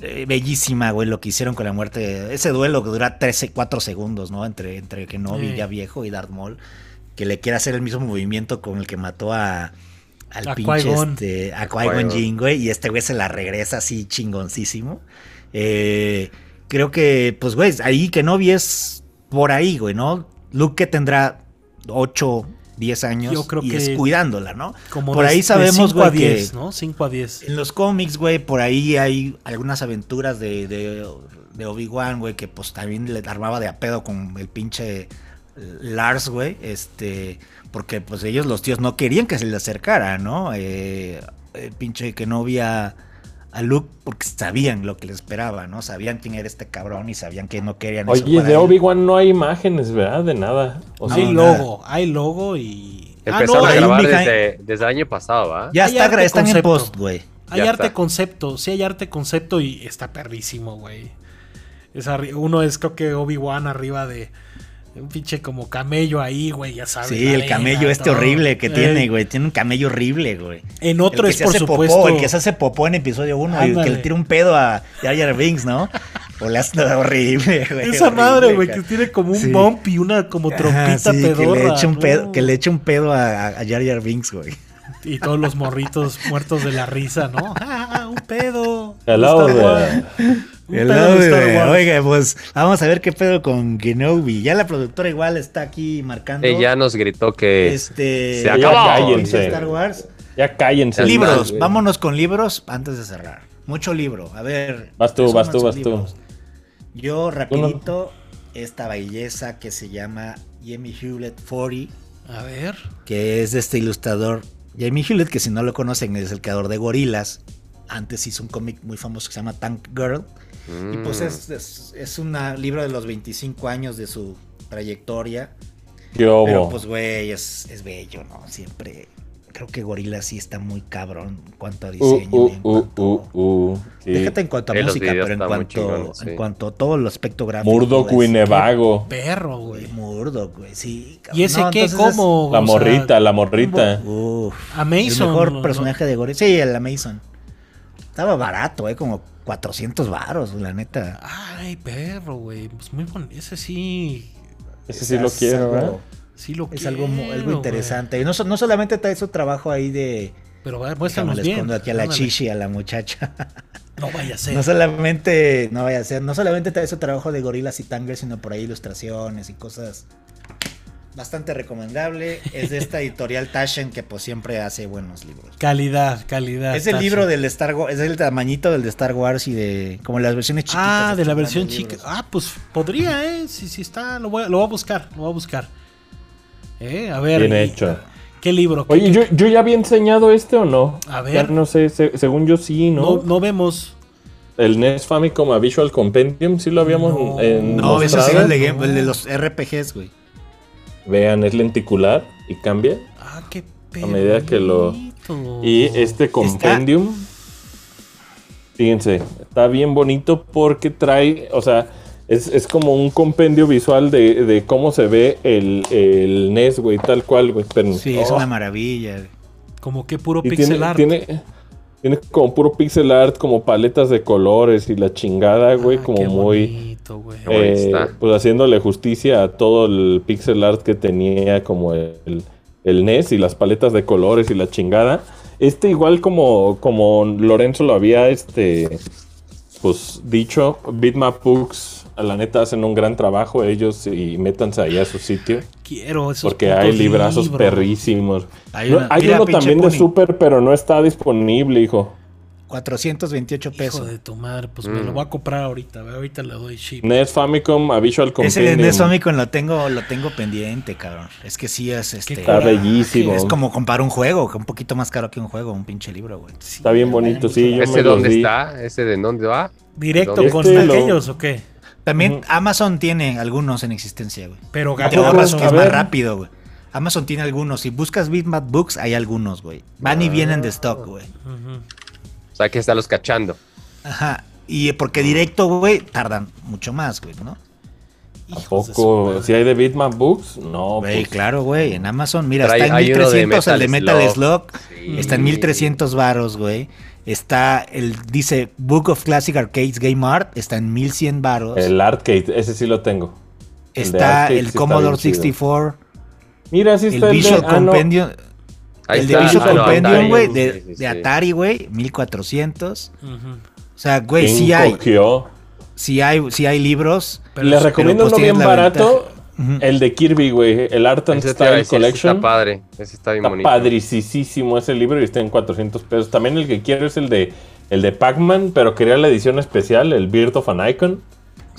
Speaker 4: eh, bellísima, güey, lo que hicieron con la muerte. Ese duelo que dura 13, 4 segundos, ¿no? Entre, entre Kenobi
Speaker 1: Sí.
Speaker 4: ya viejo y Darth Maul. Que le quiere hacer el mismo movimiento con el que mató a. Al
Speaker 1: A
Speaker 4: pinche
Speaker 1: Qui-Gon.
Speaker 4: este, a Qui-Gon. Jinn, güey. Y este güey se la regresa así chingoncísimo. Eh, creo que, pues, güey, ahí Kenobi es por ahí, güey, ¿no? Luke que tendrá 8, 10 años
Speaker 1: Yo creo
Speaker 4: y
Speaker 1: que
Speaker 4: es cuidándola, ¿no?
Speaker 1: Como
Speaker 4: por
Speaker 1: de-
Speaker 4: ahí sabemos,
Speaker 1: a
Speaker 4: güey, que
Speaker 1: 10, ¿no? 5 a 10.
Speaker 4: en los cómics, güey, por ahí hay algunas aventuras de, de, de Obi-Wan, güey, que pues también le armaba de a pedo con el pinche Lars, güey, este, porque pues ellos los tíos no querían que se le acercara, ¿no? Eh, el pinche que no había a Luke porque sabían lo que le esperaba, ¿no? Sabían quién era este cabrón y sabían que no querían eso
Speaker 2: Oye,
Speaker 4: para
Speaker 2: de. Obi-Wan no hay imágenes, ¿verdad? De nada. O
Speaker 4: No,
Speaker 2: sea,
Speaker 1: hay
Speaker 4: nada.
Speaker 1: logo, hay logo y... Ah,
Speaker 3: Empezaron
Speaker 1: no,
Speaker 3: a grabar desde, desde el año pasado, ¿va?
Speaker 4: Ya
Speaker 1: Hay
Speaker 4: está, están en post, güey.
Speaker 1: hay
Speaker 3: ya
Speaker 1: arte
Speaker 3: está.
Speaker 1: concepto, sí hay arte concepto y está perrísimo, güey. Es uno es creo que Obi-Wan arriba de un pinche como camello ahí, güey, ya sabes.
Speaker 4: Sí, el
Speaker 1: arena,
Speaker 4: camello este
Speaker 1: todo.
Speaker 4: horrible que
Speaker 1: Eh,
Speaker 4: tiene, güey. Tiene un camello horrible, güey.
Speaker 1: En otro
Speaker 4: el que
Speaker 1: es
Speaker 4: se
Speaker 1: por
Speaker 4: hace
Speaker 1: supuesto.
Speaker 4: popó, el que se hace popó en episodio 1 y que le tira un pedo a Jar Jar Binks, ¿no? O le hace horrible, güey.
Speaker 1: Esa
Speaker 4: horrible,
Speaker 1: madre, güey, que tiene como un
Speaker 4: Sí.
Speaker 1: bump y una como trompita
Speaker 4: Ajá, sí,
Speaker 1: pedorra.
Speaker 4: que le eche un pedo, que le eche un pedo a, a Jar Jar Binks, güey.
Speaker 1: Y todos los morritos muertos de la risa, ¿no? ¡Ah, un pedo!
Speaker 2: Al
Speaker 4: El lado
Speaker 1: de Star
Speaker 4: de-
Speaker 1: Wars.
Speaker 4: oiga, pues vamos a ver qué pedo con Kenobi. Ya la productora igual está aquí marcando.
Speaker 3: Ella nos gritó que
Speaker 4: este
Speaker 3: se
Speaker 2: acabó.
Speaker 4: Star Wars.
Speaker 2: ya cállense.
Speaker 4: Libros, vámonos con libros antes de cerrar. Mucho libro. A ver.
Speaker 2: Vas tú, vas tú, vas tú.
Speaker 4: Yo rapidito esta belleza que se llama Jamie Hewlett 40,
Speaker 1: A ver.
Speaker 4: que es de este ilustrador Jamie Hewlett, que si no lo conocen es el creador de Gorilas. Antes hizo un cómic muy famoso que se llama Tank Girl. Y pues
Speaker 3: Mm.
Speaker 4: es, es, es un libro de los 25 años de su trayectoria. Pero pues, güey, es, es bello, ¿no? Siempre. Creo que Gorila sí está muy cabrón en cuanto a
Speaker 2: Uh,
Speaker 4: diseño.
Speaker 2: uh,
Speaker 4: y en
Speaker 2: uh,
Speaker 4: cuanto-
Speaker 2: uh, uh. Sí.
Speaker 4: Déjate en cuanto a
Speaker 3: Sí, los
Speaker 4: música, pero en cuanto,
Speaker 3: sí.
Speaker 4: en cuanto a todo el aspecto gráfico.
Speaker 2: Murdoch Winnebago.
Speaker 1: Perro, güey.
Speaker 4: Murdoch, güey, sí. cabrón.
Speaker 1: ¿Y ese
Speaker 4: No,
Speaker 1: qué? ¿Cómo?
Speaker 2: La morrita, la morrita.
Speaker 4: Uf,
Speaker 1: A
Speaker 4: el mejor
Speaker 1: ¿no?
Speaker 4: personaje de Gorila. Sí, el Mason. Estaba barato, eh, como 400 varos, la neta.
Speaker 1: Ay, perro, güey. Pues muy bonito. Ese sí.
Speaker 2: Ese sí lo
Speaker 4: Es
Speaker 2: quiero,
Speaker 4: algo-
Speaker 2: ¿verdad?
Speaker 1: Sí lo
Speaker 4: Es
Speaker 1: quiero.
Speaker 4: algo, mu- algo
Speaker 1: güey.
Speaker 4: interesante. Y no, no solamente trae su trabajo ahí de.
Speaker 1: Pero muéstranos
Speaker 4: le
Speaker 1: bien.
Speaker 4: escondo aquí a la
Speaker 1: Ándale.
Speaker 4: chichi, a la muchacha.
Speaker 1: No vaya a ser.
Speaker 4: No solamente, no vaya a ser, no solamente trae su trabajo de gorilas y tangers, sino por ahí ilustraciones y cosas bastante recomendable. Es de esta editorial Taschen que pues siempre hace buenos libros.
Speaker 1: Calidad, calidad.
Speaker 4: Es el libro del Star Wars, es el tamañito del de Star Wars y de como las versiones chiquitas.
Speaker 1: Ah, de la versión chica. Ah, pues podría, ¿eh? Si, si está, lo voy, a, lo voy a buscar, lo voy a buscar. Eh, a ver.
Speaker 2: Bien
Speaker 1: y-
Speaker 2: hecho.
Speaker 1: ¿Qué libro? ¿Qué-
Speaker 2: Oye,
Speaker 1: qué-
Speaker 2: yo, yo ya había enseñado este o no.
Speaker 1: A ver.
Speaker 2: Ya no sé, se- según yo sí,
Speaker 1: no,
Speaker 2: ¿no?
Speaker 1: no vemos.
Speaker 2: El NES Famicom a Visual Compendium sí lo habíamos
Speaker 1: No.
Speaker 2: en
Speaker 4: No, ese sí el de, el de los RPGs, güey.
Speaker 2: Vean, es lenticular y cambia.
Speaker 1: Ah, qué
Speaker 2: A medida que lo-
Speaker 1: perrito.
Speaker 2: Y este compendium, fíjense, está bien bonito porque trae, o sea, es, es como un compendio visual de, de cómo se ve el, el NES, güey, tal cual, güey.
Speaker 4: Sí, es
Speaker 2: Oh,
Speaker 4: una maravilla. güey.
Speaker 1: Como que puro
Speaker 2: y
Speaker 1: pixel
Speaker 2: tiene,
Speaker 1: art.
Speaker 2: tiene, tiene como puro pixel art, como paletas de colores y la chingada, güey,
Speaker 1: Ah,
Speaker 2: como
Speaker 1: qué
Speaker 2: muy...
Speaker 1: bonito, güey.
Speaker 3: Qué bonito
Speaker 2: eh,
Speaker 3: está.
Speaker 2: pues haciéndole justicia a todo el pixel art que tenía como el, el NES y las paletas de colores y la chingada. Este igual como, como Lorenzo lo había este pues dicho, Bitmap Books la neta hacen un gran trabajo ellos y métanse ahí a su sitio
Speaker 1: Quiero esos
Speaker 2: porque hay librazos
Speaker 1: libros.
Speaker 2: perrísimos.
Speaker 4: Hay
Speaker 2: No,
Speaker 4: una-
Speaker 2: hay
Speaker 4: mira,
Speaker 2: uno también de. Super, pero no está disponible, hijo.
Speaker 4: 428
Speaker 1: Hijo
Speaker 4: pesos.
Speaker 1: de tu madre, pues me lo
Speaker 3: Mm.
Speaker 1: voy a comprar ahorita. Ahorita le doy chip.
Speaker 2: NES Famicom Visual
Speaker 4: Ese
Speaker 2: Compendium.
Speaker 4: de NES Famicom lo tengo, lo tengo pendiente, cabrón. Es que sí es este.
Speaker 2: Está bellísimo.
Speaker 4: Es como comprar un juego, que un poquito más caro que un juego, un pinche libro, güey.
Speaker 1: Sí,
Speaker 2: Está bien bonito, sí.
Speaker 3: ¿Ese dónde está? ¿Ese de dónde va?
Speaker 1: ¿Directo
Speaker 3: ¿Dónde?
Speaker 1: con
Speaker 2: Este lo-
Speaker 1: aquellos o qué?
Speaker 4: También. Amazon tiene algunos en existencia, güey.
Speaker 1: Pero
Speaker 2: ¿A
Speaker 4: Pero? Amazon es más rápido, güey. Amazon tiene algunos. Si buscas Bitmap Books, hay algunos, güey. Van y vienen de stock, güey.
Speaker 1: Ujú.
Speaker 3: O sea, que está los cachando.
Speaker 4: Ajá. Y porque directo, güey, tardan mucho más, güey, ¿no?
Speaker 2: ¿A
Speaker 1: Hijos
Speaker 2: poco? ¿Si hay de Bitmap Books? No,
Speaker 4: Güey,
Speaker 2: pues,
Speaker 4: claro, güey. En Amazon, mira,
Speaker 3: Pero
Speaker 4: está
Speaker 3: hay-
Speaker 4: en
Speaker 3: hay uno de
Speaker 4: 1300 el de
Speaker 3: Metal
Speaker 4: Metal
Speaker 3: Slug.
Speaker 4: Slug.
Speaker 3: Sí.
Speaker 4: Está en 1300 varos, güey. Está el, dice Book of Classic Arcades Game Art. Está en 1100 varos.
Speaker 2: el Arcade, ese sí lo tengo. el
Speaker 4: está el
Speaker 2: sí está
Speaker 4: Commodore
Speaker 2: chido.
Speaker 4: 64.
Speaker 2: Mira, sí
Speaker 4: El
Speaker 2: está el,
Speaker 4: Visual
Speaker 2: de... ah, no.
Speaker 4: Compendium.
Speaker 3: Ahí
Speaker 4: el de
Speaker 3: está.
Speaker 4: Visual
Speaker 3: Ah,
Speaker 4: Compendium,
Speaker 3: Atari.
Speaker 4: güey, de,
Speaker 3: Sí, sí,
Speaker 4: de
Speaker 3: sí.
Speaker 4: Atari, güey, 1400.
Speaker 1: Ujú.
Speaker 4: O sea, güey, sí hay, sí hay, sí hay libros.
Speaker 1: Pero
Speaker 2: Les
Speaker 1: es-
Speaker 2: recomiendo
Speaker 4: pues
Speaker 2: uno bien
Speaker 4: tienes la
Speaker 2: El de Kirby, güey. El Art and
Speaker 3: Ese
Speaker 2: Style
Speaker 3: decir, ese
Speaker 2: Collection.
Speaker 3: Está padre. Ese está bien
Speaker 2: Está
Speaker 3: bonito.
Speaker 2: padricísimo ese libro y está en 400 pesos. También el que quiero es el de el de Pac-Man, pero quería la edición especial, el Birth of an Icon.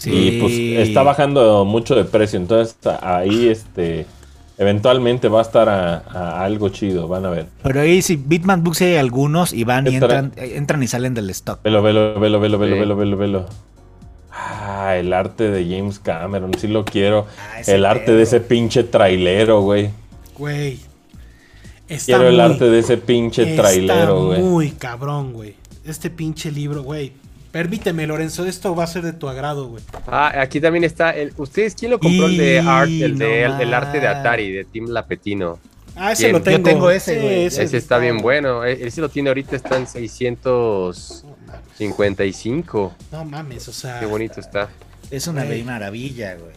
Speaker 2: Y pues está bajando mucho de precio. Entonces ahí este eventualmente va a estar a, a algo chido. Van a ver.
Speaker 4: Pero ahí sí, Bitman Books hay algunos y van y entran, entran y salen del stock.
Speaker 2: Velo, velo, velo, velo, velo,
Speaker 3: Sí.
Speaker 2: velo, velo, velo. Ah, el arte de James Cameron, sí lo quiero.
Speaker 4: Ah, ese
Speaker 2: el arte
Speaker 4: pedo.
Speaker 2: de ese pinche trailero, güey.
Speaker 1: Güey. Está
Speaker 2: Quiero el arte de ese pinche
Speaker 1: está
Speaker 2: trailero, güey.
Speaker 1: muy cabrón, güey. Este pinche libro, güey. Permíteme, Lorenzo, esto va a ser de tu agrado, güey.
Speaker 3: Ah, aquí también está. El, ¿Ustedes quién lo compró? el de Art, el, de,
Speaker 4: no
Speaker 3: el, arte de. Atari, de Tim Lapetino.
Speaker 1: Ah, ese lo
Speaker 3: Yo
Speaker 1: tengo.
Speaker 4: tengo ese, güey.
Speaker 3: Ese está bien bueno. e- Ese lo tiene ahorita, está en 655.
Speaker 1: No mames, o sea.
Speaker 3: Qué bonito está.
Speaker 4: Es una
Speaker 1: Güey.
Speaker 4: maravilla, güey.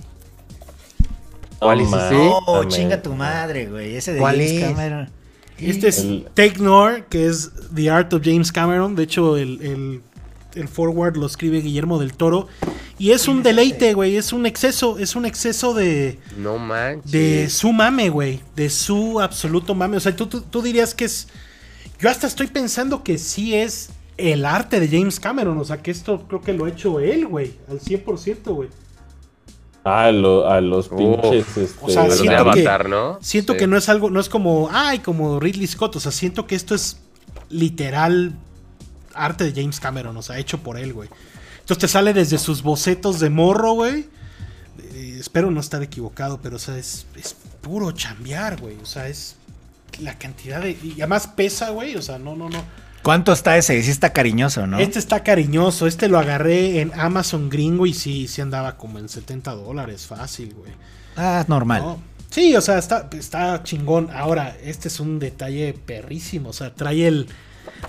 Speaker 3: ¿Cuál es ese?
Speaker 4: No,
Speaker 2: Amén.
Speaker 4: chinga tu madre, güey. Ese de
Speaker 3: ¿Cuál
Speaker 4: James
Speaker 3: es?
Speaker 4: Cameron.
Speaker 1: Este es
Speaker 2: El-
Speaker 1: Take Nor, que es The Art of James Cameron. De hecho, el, el- el forward lo escribe Guillermo del Toro. Y es un deleite, güey. Es un exceso. Es un exceso de,
Speaker 3: No manches.
Speaker 1: de su mame, güey. De su absoluto mame. O sea, tú, tú, tú dirías que es. Yo hasta estoy pensando que sí es el arte de James Cameron. O sea, que esto creo que lo ha hecho él, güey. Al 100%, güey.
Speaker 2: Ah, lo- a los
Speaker 3: Uf.
Speaker 2: pinches. Este,
Speaker 1: O sea,
Speaker 3: A los de
Speaker 1: siento que-
Speaker 3: Avatar, ¿no?
Speaker 1: Siento
Speaker 3: Sí.
Speaker 1: que no es algo, no es como, ay, como Ridley Scott, o sea, siento que esto es literal arte de James Cameron, o sea, hecho por él, güey. Entonces te sale desde sus bocetos de morro, güey. Eh, espero no estar equivocado, pero, o sea, es, es puro chambear, güey. O sea, es la cantidad de... Y además pesa, güey, o sea, no, no, no.
Speaker 4: ¿Cuánto está ese? Sí está cariñoso, ¿no?
Speaker 1: Este está cariñoso, este lo agarré en Amazon gringo y sí, sí andaba como en 70 dólares, fácil, güey.
Speaker 4: Ah, normal.
Speaker 1: ¿no? Sí, o sea, está, está chingón. Ahora, este es un detalle perrísimo. O sea, trae el.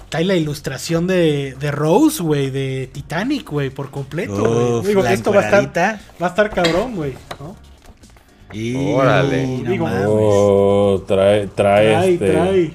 Speaker 1: Trae la ilustración de, de Rose, güey, de Titanic, güey, por completo, güey.
Speaker 4: Uf,
Speaker 1: Digo, esto va a estar. Va a estar cabrón, güey. ¿no?
Speaker 4: Y...
Speaker 3: Órale.
Speaker 4: no
Speaker 1: Digo,
Speaker 4: mames.
Speaker 2: Oh, trae, trae,
Speaker 1: Trae,
Speaker 2: este,
Speaker 1: trae.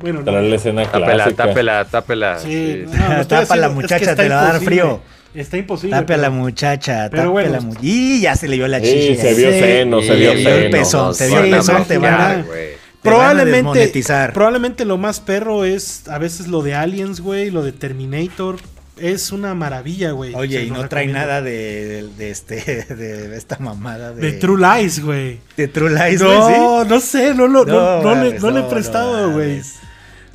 Speaker 1: Bueno, no.
Speaker 2: trae la escena
Speaker 3: Tápela,
Speaker 2: clásica.
Speaker 3: tápela, tápela.
Speaker 1: Sí,
Speaker 3: Sí.
Speaker 1: no, no,
Speaker 4: Tapa la
Speaker 1: haciendo- es que
Speaker 4: muchacha, te la va a dar frío.
Speaker 1: Está imposible.
Speaker 4: Tape a la muchacha,
Speaker 1: Pero
Speaker 4: tape
Speaker 1: bueno.
Speaker 4: la mu- Y ya se le vio la
Speaker 2: Sí,
Speaker 4: chichi.
Speaker 2: se vio
Speaker 1: Sí.
Speaker 2: seno, se
Speaker 3: Sí,
Speaker 2: vio
Speaker 3: se
Speaker 4: vio el
Speaker 2: seno.
Speaker 4: pezón, se
Speaker 1: vio el
Speaker 3: van
Speaker 1: pezón, te van a-.
Speaker 4: Te van a
Speaker 1: Probablemente,
Speaker 4: desmonetizar.
Speaker 1: probablemente lo más perro es a veces lo de Aliens, güey, lo de Terminator. Es una maravilla, güey.
Speaker 4: Oye, y no trae nada de, de este, de esta mamada de,
Speaker 1: De True Lies, güey.
Speaker 4: de True Lies, güey,
Speaker 1: No, no sé, no, lo- no, no le,
Speaker 4: mames,
Speaker 1: no le he
Speaker 4: no,
Speaker 1: prestado,
Speaker 4: no
Speaker 1: güey.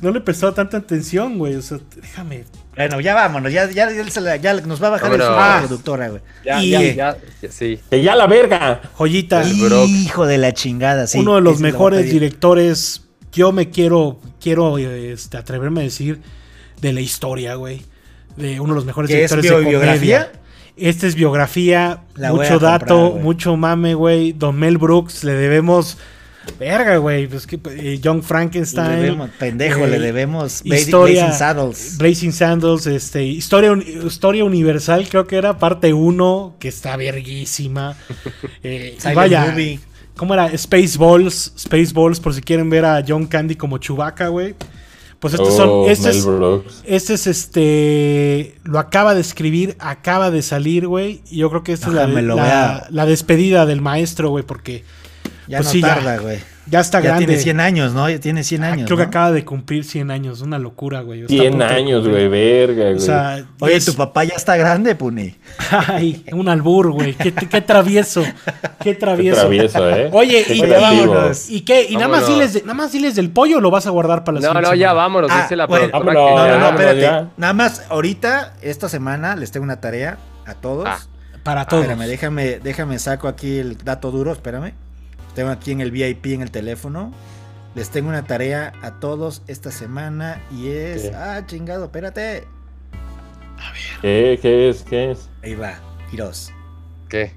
Speaker 1: No le he prestado tanta atención, güey. O sea, déjame.
Speaker 4: Bueno, ya vámonos, ya, ya, ya se la- ya nos va a bajar
Speaker 3: Vámonos.
Speaker 4: sueldo
Speaker 1: Ah.
Speaker 4: la productora, güey.
Speaker 3: Ya,
Speaker 1: Y-
Speaker 3: ya, ya, ya, sí.
Speaker 2: ¡Que ya la verga!
Speaker 1: Joyita,
Speaker 3: El Brock.
Speaker 4: Hijo de la chingada, sí.
Speaker 1: uno de los
Speaker 4: ese lo voy a
Speaker 1: mejores
Speaker 4: pedir.
Speaker 1: directores. Yo me quiero, quiero este, atreverme a decir de la historia, güey. De uno de los mejores
Speaker 4: ¿Qué es
Speaker 1: directores de
Speaker 4: biografía?
Speaker 1: comedia. Este es biografía,
Speaker 4: La voy
Speaker 1: mucho
Speaker 4: comprar,
Speaker 1: dato,
Speaker 4: güey.
Speaker 1: mucho mame, güey. Don Mel Brooks, le debemos. Verga, güey. Pues que eh, Young
Speaker 4: Le
Speaker 1: Frankenstein.
Speaker 4: debemos- pendejo,
Speaker 1: eh,
Speaker 4: le debemos Basic-
Speaker 1: historia,
Speaker 4: Blazing Saddles.
Speaker 1: Blazing Sandals, este, historia, historia universal, creo que era parte 1, que está verguísima. Eh, vaya,
Speaker 4: Movie.
Speaker 1: ¿cómo era? Spaceballs, Spaceballs, por si quieren ver a John Candy como Chewbacca, güey. Pues estos
Speaker 2: Oh,
Speaker 1: son, este
Speaker 2: Mel
Speaker 1: es, este es este, lo acaba de escribir, acaba de salir, güey. Y yo creo que esta es la, la despedida del maestro, güey, porque
Speaker 4: Ya
Speaker 1: pues
Speaker 4: no
Speaker 1: sí, ya.
Speaker 4: tarda, güey.
Speaker 1: ya está
Speaker 4: Ya
Speaker 1: grande.
Speaker 4: tiene 100 años, ¿no? Ya tiene 100
Speaker 1: Ah,
Speaker 4: años.
Speaker 1: creo que
Speaker 4: ¿no?
Speaker 1: acaba de cumplir 100 años, una locura, güey. Está a
Speaker 2: 100
Speaker 1: punto de
Speaker 2: años, güey, verga, güey.
Speaker 1: O sea,
Speaker 4: Oye,
Speaker 1: es-
Speaker 4: tu papá ya está grande, Puni.
Speaker 1: Ay, un albur, güey. Qué, qué travieso. Qué
Speaker 2: Qué
Speaker 1: travieso.
Speaker 2: travieso, ¿eh?
Speaker 1: Oye,
Speaker 2: Qué
Speaker 1: y,
Speaker 2: creativo.
Speaker 4: vámonos.
Speaker 1: ¿y qué? ¿Y nada más, diles de- nada más diles del pollo o lo vas a guardar para la
Speaker 3: No,
Speaker 1: siguiente
Speaker 3: no, ya
Speaker 1: semana?
Speaker 3: vámonos.
Speaker 4: Ah,
Speaker 3: dice la
Speaker 4: bueno,
Speaker 3: productora
Speaker 2: vámonos.
Speaker 3: que
Speaker 4: No,
Speaker 3: ya.
Speaker 4: no, no, espérate.
Speaker 2: ya.
Speaker 4: Nada más, ahorita, esta semana, les tengo una tarea a todos.
Speaker 3: Ah.
Speaker 1: Para todos.
Speaker 4: Espérame, déjame, déjame saco aquí el dato duro, espérame. Tengo aquí en el VIP en el teléfono. Les tengo una tarea a todos esta semana y es...
Speaker 2: ¿Qué?
Speaker 4: Ah, chingado, espérate.
Speaker 2: ¿Qué, ¿Qué es? ¿Qué es?
Speaker 4: Ahí va, giros.
Speaker 3: ¿Qué?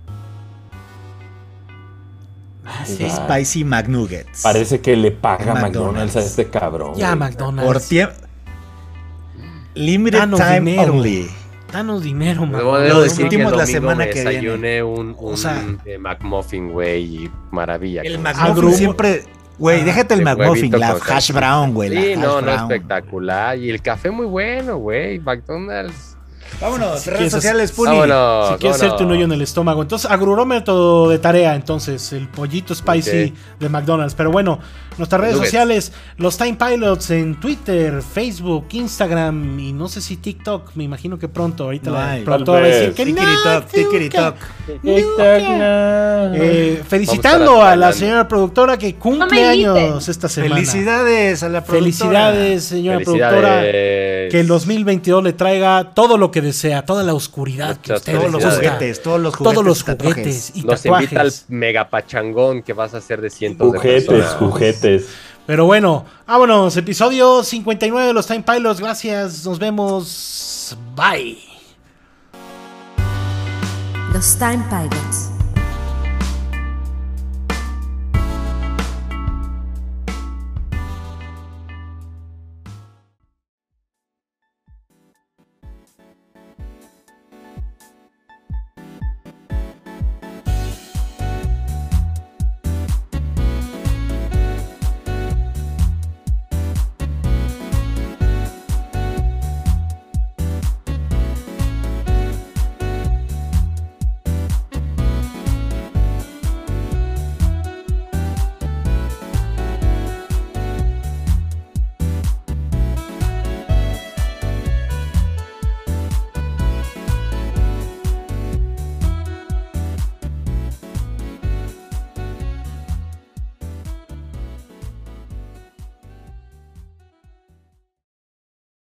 Speaker 1: Sí.
Speaker 2: Ah,
Speaker 4: Spicy McNuggets.
Speaker 2: Parece que le paga
Speaker 4: McDonald's.
Speaker 2: McDonald's a este cabrón.
Speaker 1: Ya,
Speaker 2: güey.
Speaker 1: McDonald's.
Speaker 4: Por tiempo... Limited
Speaker 1: Danos
Speaker 4: time
Speaker 1: dinero.
Speaker 4: only.
Speaker 1: Danos dinero, man.
Speaker 3: Debo,
Speaker 4: Lo
Speaker 3: debo decir que el
Speaker 4: discutimos la semana
Speaker 3: me
Speaker 4: que viene.
Speaker 3: desayuné un, un
Speaker 1: O sea-
Speaker 3: eh, McMuffin, güey, y maravilla.
Speaker 4: El McMuffin siempre... Güey,
Speaker 1: Ah,
Speaker 4: déjate el McMuffin, la hash brown, güey.
Speaker 3: Sí, no, no, espectacular. Y el café muy bueno, güey. McDonald's.
Speaker 4: Vámonos,
Speaker 1: Si
Speaker 4: redes sociales, Puni.
Speaker 3: Vámonos.
Speaker 1: si quieres hacerte un hoyo en el estómago. Entonces, agrurómetro de tarea, entonces, el pollito spicy de McDonald's. Pero bueno, nuestras redes
Speaker 3: Nuggets.
Speaker 1: sociales, los Time Pilots en Twitter, Facebook, Instagram y no sé si TikTok, me imagino que pronto. Ahorita
Speaker 4: No
Speaker 1: la productora va a decir que no. Eh, felicitando
Speaker 3: a
Speaker 1: la señora productora que cumple años esta semana.
Speaker 4: Felicidades a la productora.
Speaker 1: Felicidades, señora productora. Que el 2022 le traiga todo lo que desea, toda la oscuridad que ustedes
Speaker 4: Todos los juguetes, todos los juguetes.
Speaker 1: Todos los
Speaker 4: y tatuajes.
Speaker 1: juguetes y
Speaker 3: Nos invita al
Speaker 1: tatuajes.
Speaker 3: mega pachangón que vas a hacer de cientos de personas.
Speaker 2: juguetes.
Speaker 1: Pero bueno, vámonos. Episodio 59 de los Time Pilots. Gracias. Nos vemos. Bye.
Speaker 5: Los Time Pilots.